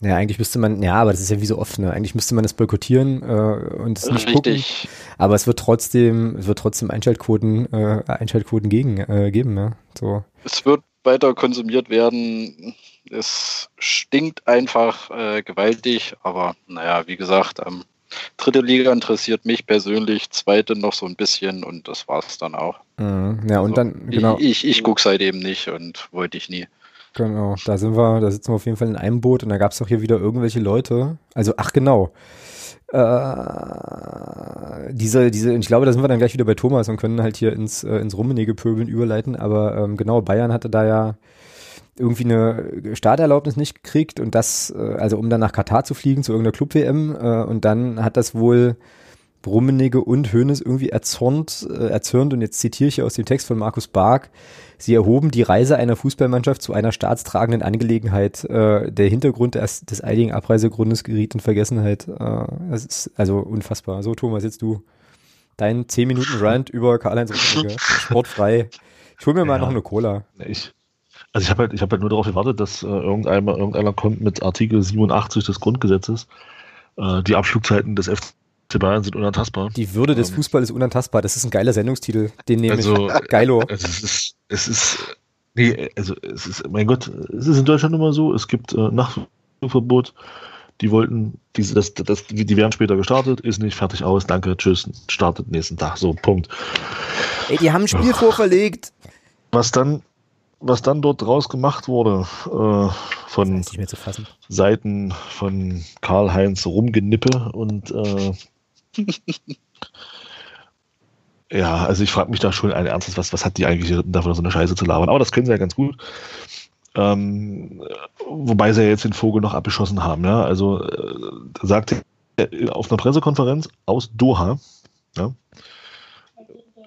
ja, eigentlich müsste man, ja, aber das ist ja wie so oft, ne? Eigentlich müsste man das boykottieren äh, und es nicht Richtig. gucken. Aber es wird trotzdem, es wird trotzdem Einschaltquoten, äh, Einschaltquoten gegen, äh, geben, ne? So. Es wird weiter konsumiert werden. Es stinkt einfach äh, gewaltig, aber naja, wie gesagt, ähm, dritte Liga interessiert mich persönlich, zweite noch so ein bisschen und das war's dann auch. Mhm, ja, und also, dann, genau. Ich, ich, ich gucke seitdem nicht und wollte ich nie. Genau, da sind wir, da sitzen wir auf jeden Fall in einem Boot und da gab es auch hier wieder irgendwelche Leute. Also, ach genau. Äh, diese, diese, ich glaube, da sind wir dann gleich wieder bei Thomas und können halt hier ins, äh, ins Rummenige Pöbeln überleiten. Aber ähm, genau, Bayern hatte da ja irgendwie eine Starterlaubnis nicht gekriegt und das, äh, also um dann nach Katar zu fliegen zu irgendeiner Club-WM äh, und dann hat das wohl Rummenigge und Hoeneß irgendwie erzürnt, äh, erzürnt und jetzt zitiere ich aus dem Text von Markus Bark, sie erhoben die Reise einer Fußballmannschaft zu einer staatstragenden Angelegenheit. Äh, der Hintergrund des, des einigen Abreisegrundes geriet in Vergessenheit. Äh, das ist also unfassbar. So, Thomas, jetzt du. Dein 10 Minuten Rant über Karl-Heinz Rummenigge. Sportfrei. Ich hol mir mal ja, noch eine Cola. Ich, also ich habe halt, ich hab halt nur darauf gewartet, dass äh, irgendeiner, irgendeiner kommt mit Artikel 87 des Grundgesetzes, äh, die Abflugzeiten des FC FC Bayern sind unantastbar. Die Würde des ähm, Fußballs ist unantastbar. Das ist ein geiler Sendungstitel. Den nehme also, ich. Geilo. Also es ist, es ist, nee, also es ist, mein Gott, es ist in Deutschland immer so, es gibt äh, Nachtflugverbot. Die wollten, diese, das, das, die werden später gestartet, ist nicht fertig aus, danke, tschüss, startet nächsten Tag, so, Punkt. Ey, die haben ein Spiel vorverlegt. Was dann, was dann dort draus gemacht wurde, äh, von Seiten von Karl-Heinz Rumgenippe und äh, ja, also ich frage mich da schon ein ernstes, was, was hat die eigentlich davon, so eine Scheiße zu labern? Aber das können sie ja ganz gut. Ähm, wobei sie ja jetzt den Vogel noch abgeschossen haben. Ja? Also äh, sagte auf einer Pressekonferenz aus Doha, ja,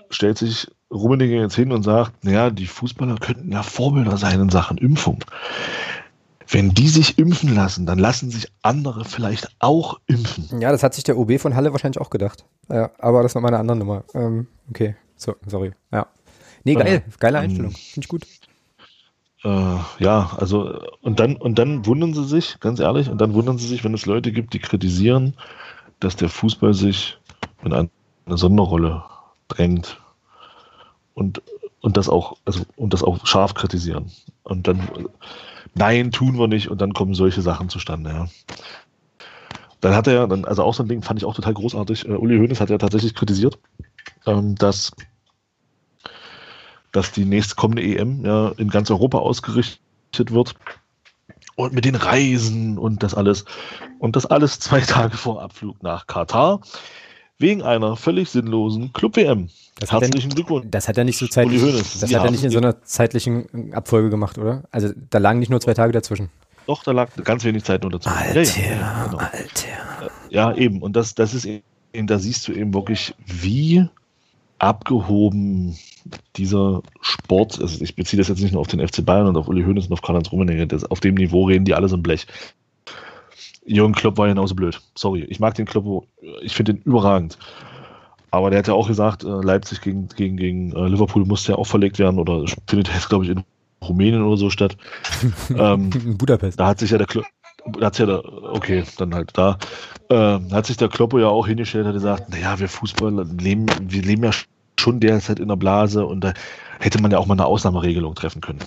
stellt sich Rummenigge jetzt hin und sagt, naja, die Fußballer könnten ja Vorbilder sein in Sachen Impfung. Wenn die sich impfen lassen, dann lassen sich andere vielleicht auch impfen. Ja, das hat sich der OB von Halle wahrscheinlich auch gedacht. Ja, aber das war meine andere Nummer. Ähm, okay, so, sorry. Ja. Nee, geil, geile ähm, Einstellung. Finde ich gut. Äh, ja, also und dann und dann wundern sie sich, ganz ehrlich, und dann wundern sie sich, wenn es Leute gibt, die kritisieren, dass der Fußball sich in eine Sonderrolle drängt und und das auch also und das auch scharf kritisieren. Und dann nein, tun wir nicht und dann kommen solche Sachen zustande, ja. Dann hat er, also auch so ein Ding fand ich auch total großartig. Uh, Uli Hoeneß hat ja tatsächlich kritisiert, ähm, dass, dass die nächste kommende EM ja in ganz Europa ausgerichtet wird. Und mit den Reisen und das alles. Und das alles zwei Tage vor Abflug nach Katar. Wegen einer völlig sinnlosen Club-WM. Herzlichen er, Glückwunsch. Das hat er nicht so zeitlich, das hat er nicht in so einer zeitlichen Abfolge gemacht, oder? Also da lagen nicht nur zwei Tage dazwischen. Doch, da lag ganz wenig Zeit nur dazwischen. Alter, ja, ja, genau. Alter. Ja, eben. Und das, das ist eben, da siehst du eben wirklich, wie abgehoben dieser Sport, also ich beziehe das jetzt nicht nur auf den FC Bayern und auf Uli Hoeneß und auf Karl-Heinz Rummenigge, auf dem Niveau reden die alle so ein Blech. Jürgen Klopp war genauso blöd. Sorry, ich mag den Klopp, ich finde den überragend. Aber der hat ja auch gesagt, äh, Leipzig gegen, gegen, gegen äh, Liverpool musste ja auch verlegt werden oder findet jetzt, glaube ich, in Rumänien oder so statt. ähm, in Budapest. Da hat sich ja der Klopp, hat ja der, okay, dann halt da, äh, hat sich der Kloppo ja auch hingestellt, hat gesagt, naja, wir Fußballer leben, wir leben ja schon derzeit in der Blase und da hätte man ja auch mal eine Ausnahmeregelung treffen können.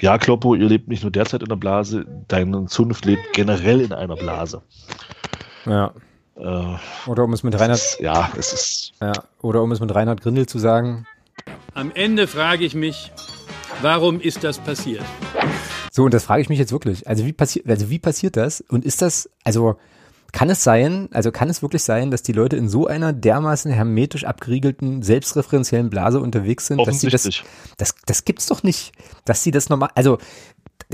Ja, Kloppo, ihr lebt nicht nur derzeit in der Blase, deine Zunft lebt generell in einer Blase. Ja. Äh, oder um es mit Reinhard. Ist, ja, es ist. Ja, oder um es mit Reinhard Grindel zu sagen. Am Ende frage ich mich, warum ist das passiert? So, und das frage ich mich jetzt wirklich. Also wie passiert, also wie passiert das? Und ist das, also kann es sein, also kann es wirklich sein, dass die Leute in so einer dermaßen hermetisch abgeriegelten, selbstreferenziellen Blase unterwegs sind, dass sie das, das, das gibt's doch nicht, dass sie das normal, also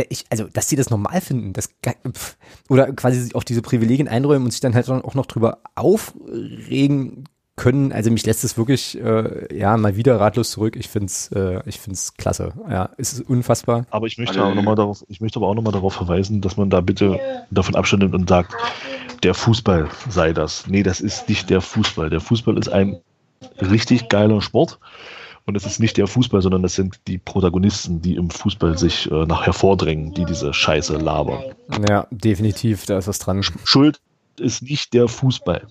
ich, also, dass sie das normal finden, das, oder quasi auch diese Privilegien einräumen und sich dann halt auch noch drüber aufregen können. Also mich lässt es wirklich, äh, ja, mal wieder ratlos zurück. Ich find's, äh, ich find's klasse. Ja, es ist unfassbar. Aber ich möchte, auch noch mal darauf, ich möchte aber auch nochmal darauf verweisen, dass man da bitte davon Abstand nimmt und sagt, der Fußball sei das. Nee, das ist nicht der Fußball. Der Fußball ist ein richtig geiler Sport. Und es ist nicht der Fußball, sondern es sind die Protagonisten, die im Fußball sich äh, nach hervordrängen, die diese Scheiße labern. Ja, definitiv, da ist was dran. Schuld ist nicht der Fußball.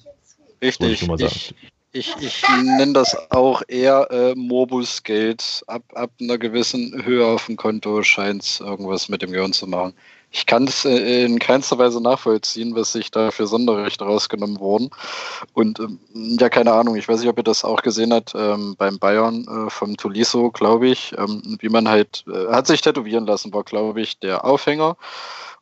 Richtig. Ich, ich, ich, ich nenne das auch eher äh, Morbus-Geld. Ab, ab einer gewissen Höhe auf dem Konto scheint es irgendwas mit dem Gehirn zu machen ich kann es äh, in keinster Weise nachvollziehen, was sich da für Sonderrechte rausgenommen wurden. Und ähm, ja, keine Ahnung, ich weiß nicht, ob ihr das auch gesehen habt ähm, beim Bayern äh, vom Tuliso, glaube ich, ähm, wie man halt, äh, hat sich tätowieren lassen, war, glaube ich, der Aufhänger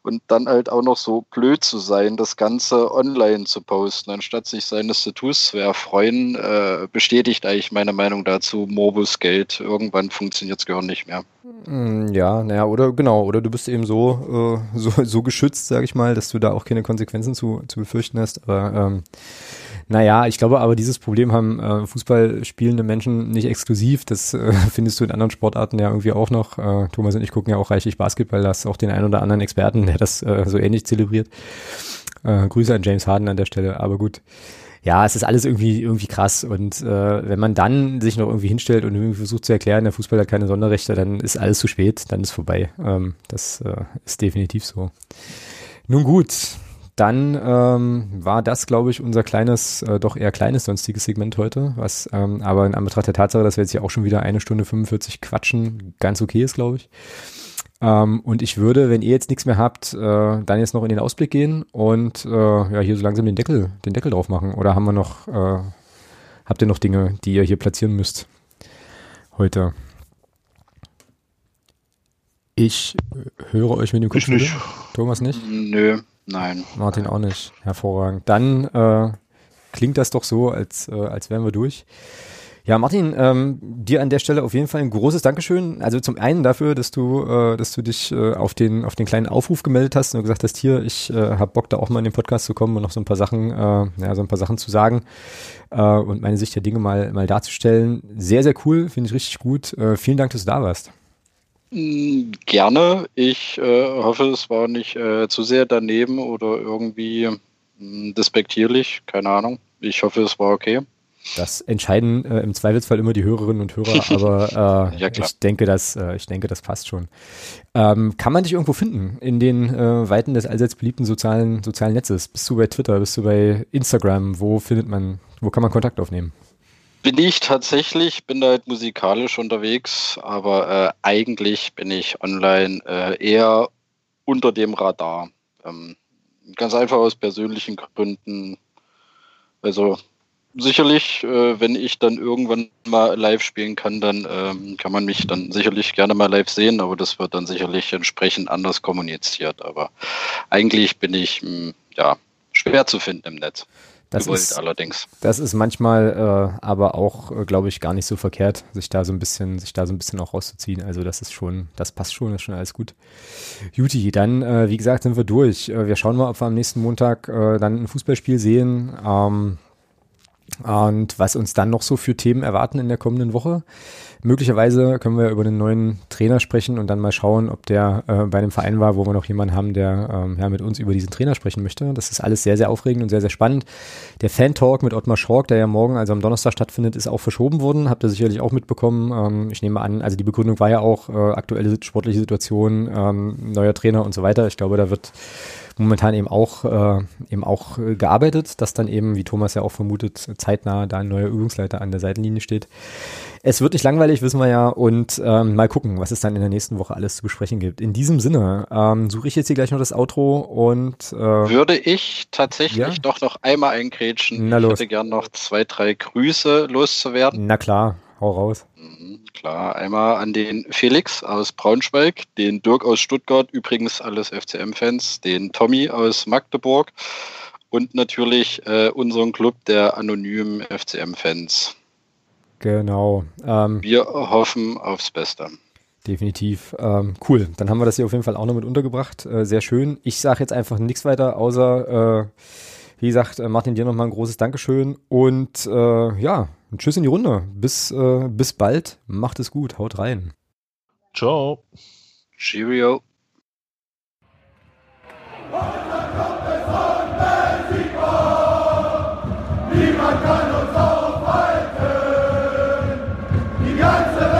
und dann halt auch noch so blöd zu sein, das Ganze online zu posten, anstatt sich seines Tattoos zu erfreuen, äh, bestätigt eigentlich meine Meinung dazu, Morbus Geld. Irgendwann funktioniert es Gehirn nicht mehr. Hm, ja, naja, oder genau, oder du bist eben so, äh, so, so geschützt, sag ich mal, dass du da auch keine Konsequenzen zu, zu befürchten hast. Aber ähm, naja, ich glaube aber, dieses Problem haben äh, Fußball spielende Menschen nicht exklusiv. Das äh, findest du in anderen Sportarten ja irgendwie auch noch. Äh, Thomas und ich gucken ja auch reichlich Basketball. Da hast auch den einen oder anderen Experten, der das äh, so ähnlich zelebriert. Äh, Grüße an James Harden an der Stelle. Aber gut ja, es ist alles irgendwie irgendwie krass und äh, wenn man dann sich noch irgendwie hinstellt und irgendwie versucht zu erklären, der Fußball hat keine Sonderrechte, dann ist alles zu spät, dann ist vorbei. Ähm, das äh, ist definitiv so. Nun gut, dann ähm, war das, glaube ich, unser kleines, äh, doch eher kleines sonstiges Segment heute, was ähm, aber in Anbetracht der Tatsache, dass wir jetzt hier auch schon wieder eine Stunde 45 quatschen, ganz okay ist, glaube ich. Ähm, und ich würde, wenn ihr jetzt nichts mehr habt, äh, dann jetzt noch in den Ausblick gehen und äh, ja, hier so langsam den Deckel, den Deckel drauf machen. Oder haben wir noch, äh, habt ihr noch Dinge, die ihr hier platzieren müsst heute? Ich höre euch mit dem Kopf. Ich nicht. Thomas nicht? Nö. Nein. Martin auch nicht. Hervorragend. Dann äh, klingt das doch so, als, äh, als wären wir durch. Ja, Martin, ähm, dir an der Stelle auf jeden Fall ein großes Dankeschön. Also zum einen dafür, dass du, äh, dass du dich äh, auf den auf den kleinen Aufruf gemeldet hast und gesagt hast, hier, ich äh, habe Bock da auch mal in den Podcast zu kommen und noch so ein paar Sachen, äh, ja, so ein paar Sachen zu sagen äh, und meine Sicht der Dinge mal mal darzustellen. Sehr, sehr cool, finde ich richtig gut. Äh, vielen Dank, dass du da warst. Gerne. Ich äh, hoffe, es war nicht äh, zu sehr daneben oder irgendwie mh, mm, despektierlich. Keine Ahnung. Ich hoffe, es war okay. Das entscheiden äh, im Zweifelsfall immer die Hörerinnen und Hörer, aber äh, ja, ich denke, das, äh, ich denke, das passt schon. Ähm, kann man dich irgendwo finden in den äh, Weiten des allseits beliebten sozialen sozialen Netzes? Bist du bei Twitter? Bist du bei Instagram? Wo findet man? Wo kann man Kontakt aufnehmen? Bin ich tatsächlich, bin da halt musikalisch unterwegs, aber äh, eigentlich bin ich online äh, eher unter dem Radar. Ähm, ganz einfach aus persönlichen Gründen. Also sicherlich, äh, wenn ich dann irgendwann mal live spielen kann, dann ähm, kann man mich dann sicherlich gerne mal live sehen, aber das wird dann sicherlich entsprechend anders kommuniziert. Aber eigentlich bin ich mh, hm, ja schwer zu finden im Netz. Das gewollt ist, allerdings. Das ist manchmal äh, aber auch, äh, glaube ich, gar nicht so verkehrt, sich da so ein bisschen, sich da so ein bisschen auch rauszuziehen. Also das ist schon, das passt schon, das ist schon alles gut. Juti, dann, äh, wie gesagt, sind wir durch. Äh, wir schauen mal, ob wir am nächsten Montag äh, dann ein Fußballspiel sehen. Ähm, und was uns dann noch so für Themen erwarten in der kommenden Woche. Möglicherweise können wir über den neuen Trainer sprechen und dann mal schauen, ob der äh, bei einem Verein war, wo wir noch jemanden haben, der ähm, ja, mit uns über diesen Trainer sprechen möchte. Das ist alles sehr, sehr aufregend und sehr, sehr spannend. Der Fan-Talk mit Ottmar Schork, der ja morgen, also am Donnerstag stattfindet, ist auch verschoben worden. Habt ihr sicherlich auch mitbekommen. Ähm, ich nehme an, also die Begründung war ja auch äh, aktuelle sportliche Situation, ähm, neuer Trainer und so weiter. Ich glaube, da wird momentan eben auch, äh, eben auch äh, gearbeitet, dass dann eben, wie Thomas ja auch vermutet, zeitnah da ein neuer Übungsleiter an der Seitenlinie steht. Es wird nicht langweilig, wissen wir ja, und ähm, mal gucken, was es dann in der nächsten Woche alles zu besprechen gibt. In diesem Sinne ähm, suche ich jetzt hier gleich noch das Outro und äh, würde ich tatsächlich ja? doch noch einmal eingrätschen. Na los. Ich hätte gern noch zwei, drei Grüße loszuwerden. Na klar, hau raus. Mhm, klar, einmal an den Felix aus Braunschweig, den Dirk aus Stuttgart, übrigens alles FCM-Fans, den Tommy aus Magdeburg und natürlich äh, unseren Club der anonymen FCM-Fans. Genau. Ähm, Wir hoffen aufs Beste. Definitiv. Ähm, cool. Dann haben wir das hier auf jeden Fall auch noch mit untergebracht. Äh, sehr schön. Ich sage jetzt einfach nichts weiter, außer, äh, wie gesagt, äh, Martin, dir nochmal ein großes Dankeschön. Und äh, ja, und tschüss in die Runde. Bis, äh, bis bald. Macht es gut. Haut rein. Ciao. Cheerio. Niemand kann uns aufhalten. Die ganze Welt.